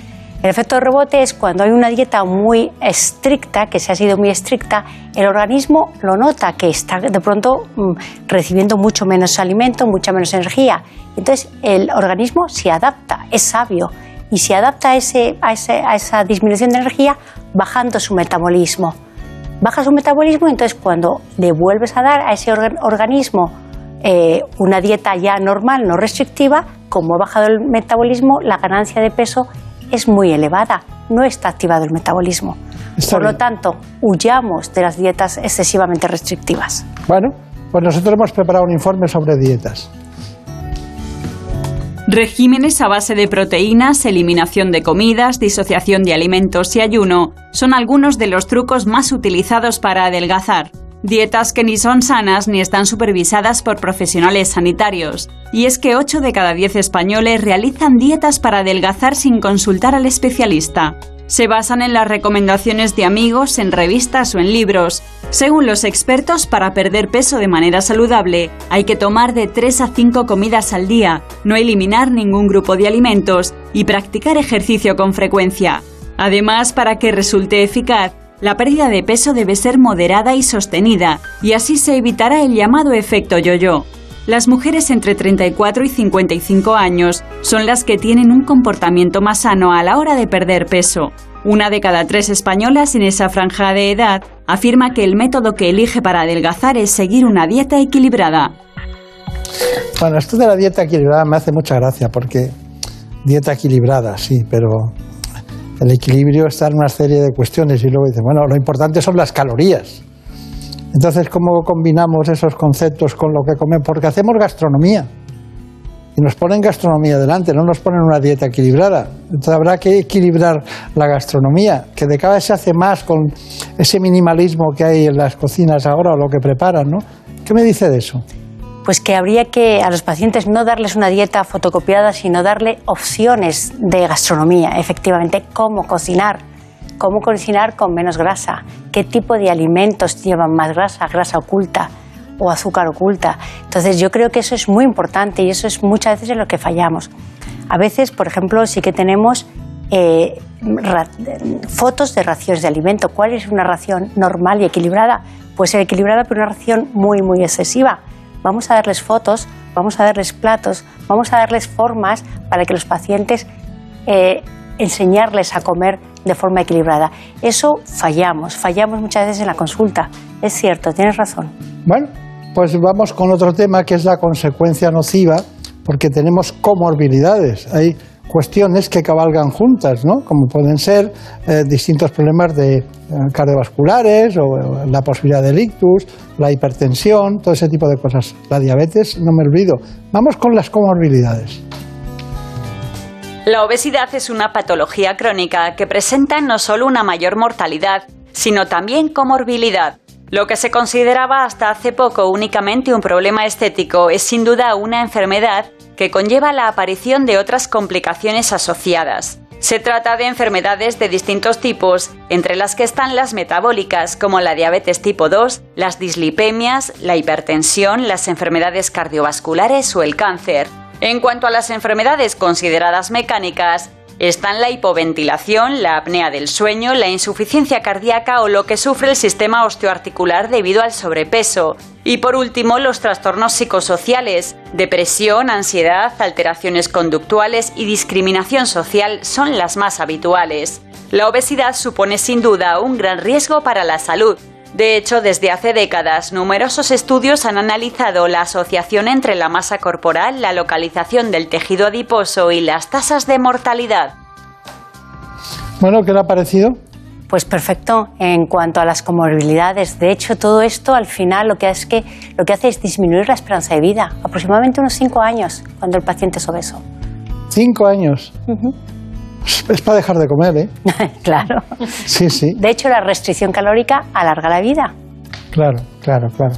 El efecto de rebote es cuando hay una dieta muy estricta, que se ha sido muy estricta, el organismo lo nota que está de pronto mm, recibiendo mucho menos alimento, mucha menos energía. Entonces el organismo se adapta, es sabio, y se adapta a, esa disminución de energía bajando su metabolismo. Baja su metabolismo entonces cuando le vuelves a dar a ese orga- organismo eh, una dieta ya normal, no restrictiva, como ha bajado el metabolismo, la ganancia de peso es muy elevada, no está activado el metabolismo. Por lo tanto, huyamos de las dietas excesivamente restrictivas. Bueno, pues nosotros hemos preparado un informe sobre dietas. Regímenes a base de proteínas, eliminación de comidas, disociación de alimentos y ayuno son algunos de los trucos más utilizados para adelgazar. Dietas que ni son sanas ni están supervisadas por profesionales sanitarios. Y es que 8 de cada 10 españoles realizan dietas para adelgazar sin consultar al especialista. Se basan en las recomendaciones de amigos, en revistas o en libros. Según los expertos, para perder peso de manera saludable hay que tomar de 3 a 5 comidas al día, no eliminar ningún grupo de alimentos y practicar ejercicio con frecuencia. Además, para que resulte eficaz, la pérdida de peso debe ser moderada y sostenida, y así se evitará el llamado efecto yo-yo. las mujeres entre 34 y 55 años son las que tienen un comportamiento más sano a la hora de perder peso. Una de cada tres españolas en esa franja de edad afirma que el método que elige para adelgazar es seguir una dieta equilibrada. Bueno, esto de la dieta equilibrada me hace mucha gracia porque dieta equilibrada, sí, pero el equilibrio está en una serie de cuestiones y luego dice, bueno, lo importante son las calorías. Entonces, ¿cómo combinamos esos conceptos con lo que comemos? Porque hacemos gastronomía y nos ponen gastronomía delante, no nos ponen una dieta equilibrada. Entonces habrá que equilibrar la gastronomía, que de cada vez se hace más con ese minimalismo que hay en las cocinas ahora o lo que preparan, ¿no? ¿Qué me dice de eso? Pues que habría que a los pacientes no darles una dieta fotocopiada, sino darle opciones de gastronomía, efectivamente, cómo cocinar, cómo cocinar con menos grasa, qué tipo de alimentos llevan más grasa, grasa oculta o azúcar oculta. Entonces yo creo que eso es muy importante y eso es muchas veces en lo que fallamos. A veces, por ejemplo, sí que tenemos eh, fotos de raciones de alimento. ¿Cuál es una ración normal y equilibrada? Puede ser equilibrada, pero una ración muy, muy excesiva vamos a darles fotos, vamos a darles platos, vamos a darles formas para que los pacientes eh, enseñarles a comer de forma equilibrada. Eso fallamos, fallamos muchas veces en la consulta. Es cierto, tienes razón. Bueno, pues vamos con otro tema que es la consecuencia nociva, porque tenemos comorbilidades. Hay cuestiones que cabalgan juntas, ¿no? como pueden ser eh, distintos problemas de eh, cardiovasculares o eh, la posibilidad de ictus, la hipertensión, todo ese tipo de cosas. La diabetes, no me olvido. Vamos con las comorbilidades. La obesidad es una patología crónica que presenta no solo una mayor mortalidad, sino también comorbilidad. Lo que se consideraba hasta hace poco únicamente un problema estético es sin duda una enfermedad que conlleva la aparición de otras complicaciones asociadas. Se trata de enfermedades de distintos tipos, entre las que están las metabólicas, como la diabetes tipo 2, las dislipemias, la hipertensión, las enfermedades cardiovasculares o el cáncer. En cuanto a las enfermedades consideradas mecánicas, están la hipoventilación, la apnea del sueño, la insuficiencia cardíaca o lo que sufre el sistema osteoarticular debido al sobrepeso. Y por último, los trastornos psicosociales. Depresión, ansiedad, alteraciones conductuales y discriminación social son las más habituales. La obesidad supone sin duda un gran riesgo para la salud, de hecho, desde hace décadas, numerosos estudios han analizado la asociación entre la masa corporal, la localización del tejido adiposo y las tasas de mortalidad. Bueno, ¿qué le ha parecido? Pues perfecto en cuanto a las comorbilidades. De hecho, todo esto al final lo que hace es, que, lo que hace es disminuir la esperanza de vida, aproximadamente unos cinco años cuando el paciente es obeso. Cinco años. Es para dejar de comer, ¿eh? *laughs* claro. Sí, sí. De hecho, la restricción calórica alarga la vida. Claro, claro, claro.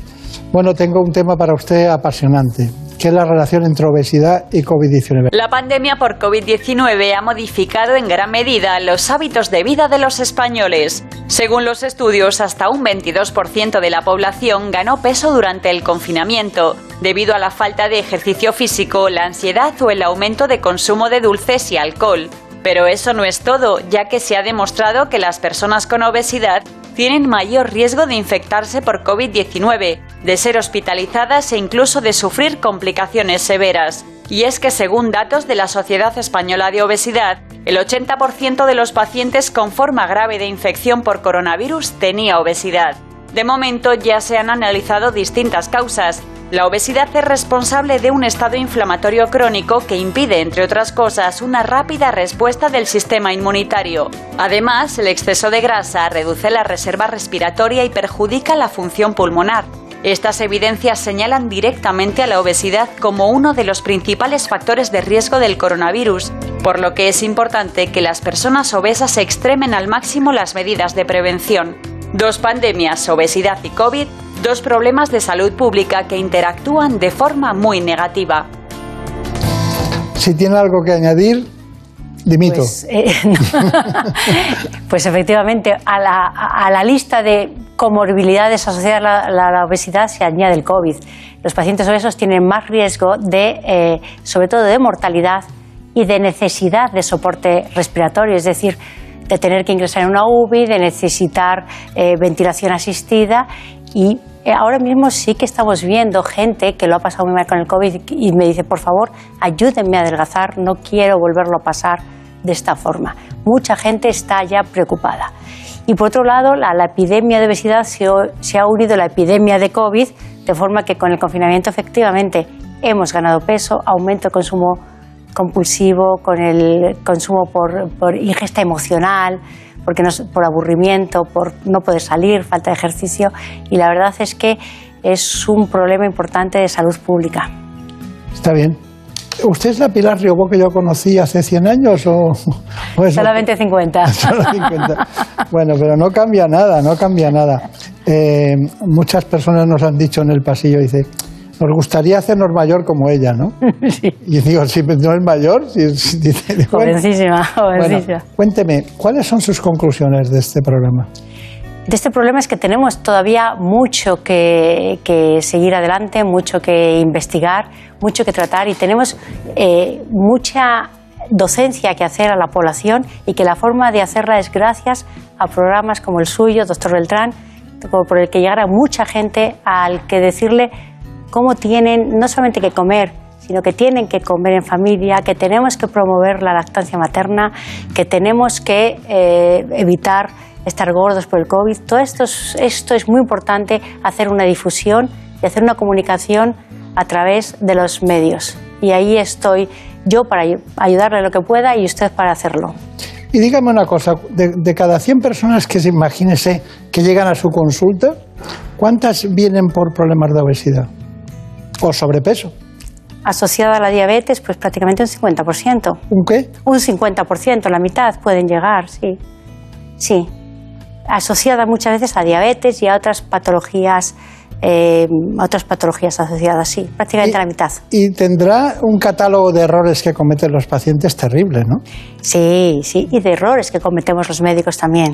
Bueno, tengo un tema para usted apasionante, que es la relación entre obesidad y COVID-19. La pandemia por COVID-19 ha modificado en gran medida los hábitos de vida de los españoles. Según los estudios, hasta un 22% de la población ganó peso durante el confinamiento, debido a la falta de ejercicio físico, la ansiedad o el aumento de consumo de dulces y alcohol. Pero eso no es todo, ya que se ha demostrado que las personas con obesidad tienen mayor riesgo de infectarse por COVID-19, de ser hospitalizadas e incluso de sufrir complicaciones severas. Y es que según datos de la Sociedad Española de Obesidad, el 80% de los pacientes con forma grave de infección por coronavirus tenía obesidad. De momento ya se han analizado distintas causas, la obesidad es responsable de un estado inflamatorio crónico que impide, entre otras cosas, una rápida respuesta del sistema inmunitario. Además, el exceso de grasa reduce la reserva respiratoria y perjudica la función pulmonar. Estas evidencias señalan directamente a la obesidad como uno de los principales factores de riesgo del coronavirus, por lo que es importante que las personas obesas extremen al máximo las medidas de prevención. Dos pandemias, obesidad y COVID, dos problemas de salud pública que interactúan de forma muy negativa. Si tiene algo que añadir, dimito. Pues, eh, *laughs* *laughs* pues efectivamente, a la, a la, lista de comorbilidades asociadas a la, obesidad se añade el COVID. Los pacientes obesos tienen más riesgo de, eh, sobre todo, de mortalidad y de necesidad de soporte respiratorio, es decir, de tener que ingresar en una UBI, de necesitar eh, ventilación asistida y eh, ahora mismo sí que estamos viendo gente que lo ha pasado muy mal con el COVID y me dice, por favor, ayúdenme a adelgazar, no quiero volverlo a pasar de esta forma. Mucha gente está ya preocupada. Y por otro lado, la, epidemia de obesidad se, se ha unido a la epidemia de COVID, de forma que con el confinamiento efectivamente hemos ganado peso, aumento de consumo compulsivo, con el consumo por, por ingesta emocional, porque no, por aburrimiento, por no poder salir, falta de ejercicio. Y la verdad es que es un problema importante de salud pública. Está bien. ¿Usted es la Pilar Riobó que yo conocí hace 100 años o, o Solamente 50. *laughs* Solo 50. Bueno, pero no cambia nada, no cambia nada. Eh, muchas personas nos han dicho en el pasillo, dice, nos gustaría hacernos mayor como ella, ¿no? *laughs* Y digo, si no es mayor, si, si- dice. Jovencísima, jovencísima. Bueno, cuénteme, ¿cuáles son sus conclusiones de este programa? De este problema es que tenemos todavía mucho que, que seguir adelante, mucho que investigar, mucho que tratar y tenemos eh, mucha docencia que hacer a la población y que la forma de hacerla es gracias a programas como el suyo, Doctor Beltrán, por por el que llegará mucha gente al que decirle cómo tienen no solamente que comer, sino que tienen que comer en familia, que tenemos que promover la lactancia materna, que tenemos que eh, evitar estar gordos por el COVID. Todo esto es, esto es muy importante, hacer una difusión y hacer una comunicación a través de los medios. Y ahí estoy yo para ayu- ayudarle lo que pueda y usted para hacerlo. Y dígame una cosa, de, de cada 100 personas que se imagínese que llegan a su consulta, ¿cuántas vienen por problemas de obesidad o sobrepeso? Asociada a la diabetes, pues prácticamente un 50%. ¿Un qué? Un 50%, la mitad pueden llegar, sí. Sí. Asociada muchas veces a diabetes y a otras patologías, eh, otras patologías asociadas, sí. Prácticamente la mitad. Y tendrá un catálogo de errores que cometen los pacientes terrible, ¿no? Sí, sí. Y de errores que cometemos los médicos también.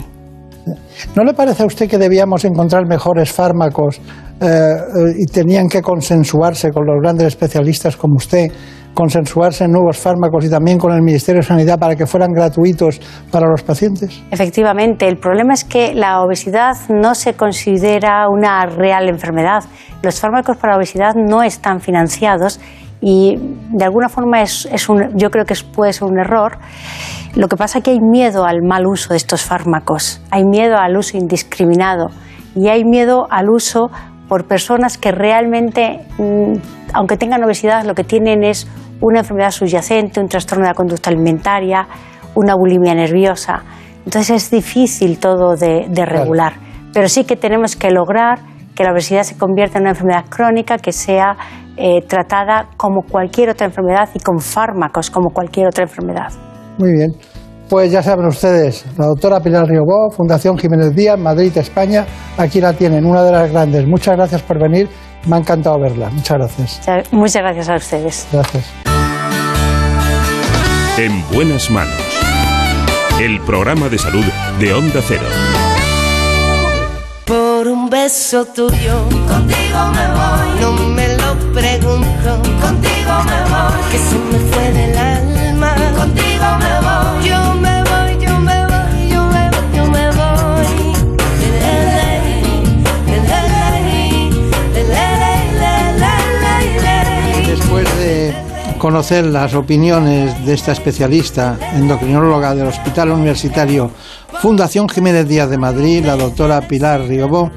¿No le parece a usted que debíamos encontrar mejores fármacos eh, eh, y tenían que consensuarse con los grandes especialistas como usted, consensuarse en nuevos fármacos y también con el Ministerio de Sanidad para que fueran gratuitos para los pacientes? Efectivamente, el problema es que la obesidad no se considera una real enfermedad. Los fármacos para la obesidad no están financiados y de alguna forma es, es un, yo creo que es- puede ser un error. Lo que pasa es que hay miedo al mal uso de estos fármacos, hay miedo al uso indiscriminado y hay miedo al uso por personas que realmente, mm, aunque tengan obesidad, lo que tienen es una enfermedad subyacente, un trastorno de la conducta alimentaria, una bulimia nerviosa. Entonces es difícil todo de, de regular, pero sí que tenemos que lograr que la obesidad se convierta en una enfermedad crónica que sea eh, tratada como cualquier otra enfermedad y con fármacos como cualquier otra enfermedad. Muy bien. Pues ya saben ustedes, la doctora Pilar Riobó, Fundación Jiménez Díaz, Madrid, España, aquí la tienen, una de las grandes. Muchas gracias por venir, me ha encantado verla. Muchas gracias. Muchas gracias a ustedes. Gracias. En buenas manos. El programa de salud de Onda Cero. Por un beso tuyo, contigo me voy. No me lo contigo me voy. Que se me fue del alma, contigo me voy. Yo me voy, yo me voy, yo me voy, yo me voy. Después de conocer las opiniones de esta especialista endocrinóloga del Hospital Universitario Fundación Jiménez Díaz de Madrid, la doctora Pilar Riobó,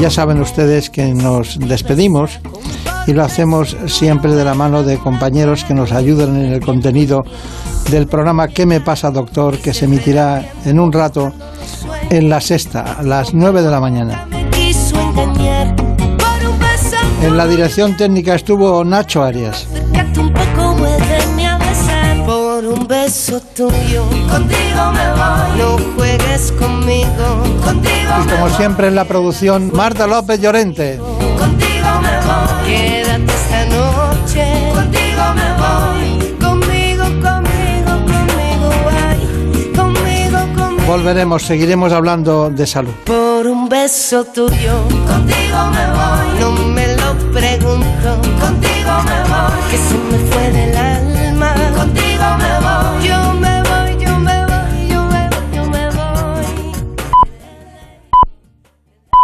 ya saben ustedes que nos despedimos y lo hacemos siempre de la mano de compañeros que nos ayudan en el contenido del programa ¿Qué me pasa, doctor?, que se emitirá en un rato en la sexta, a las 9 de la mañana. En la dirección técnica estuvo Nacho Arias. Por un beso tuyo, contigo me voy. No juegues conmigo, contigo Y como siempre en la producción, Marta López Llorente. Contigo me voy. Volveremos, seguiremos hablando de salud. Por un beso tuyo, contigo me voy. No me lo pregunto, contigo me voy.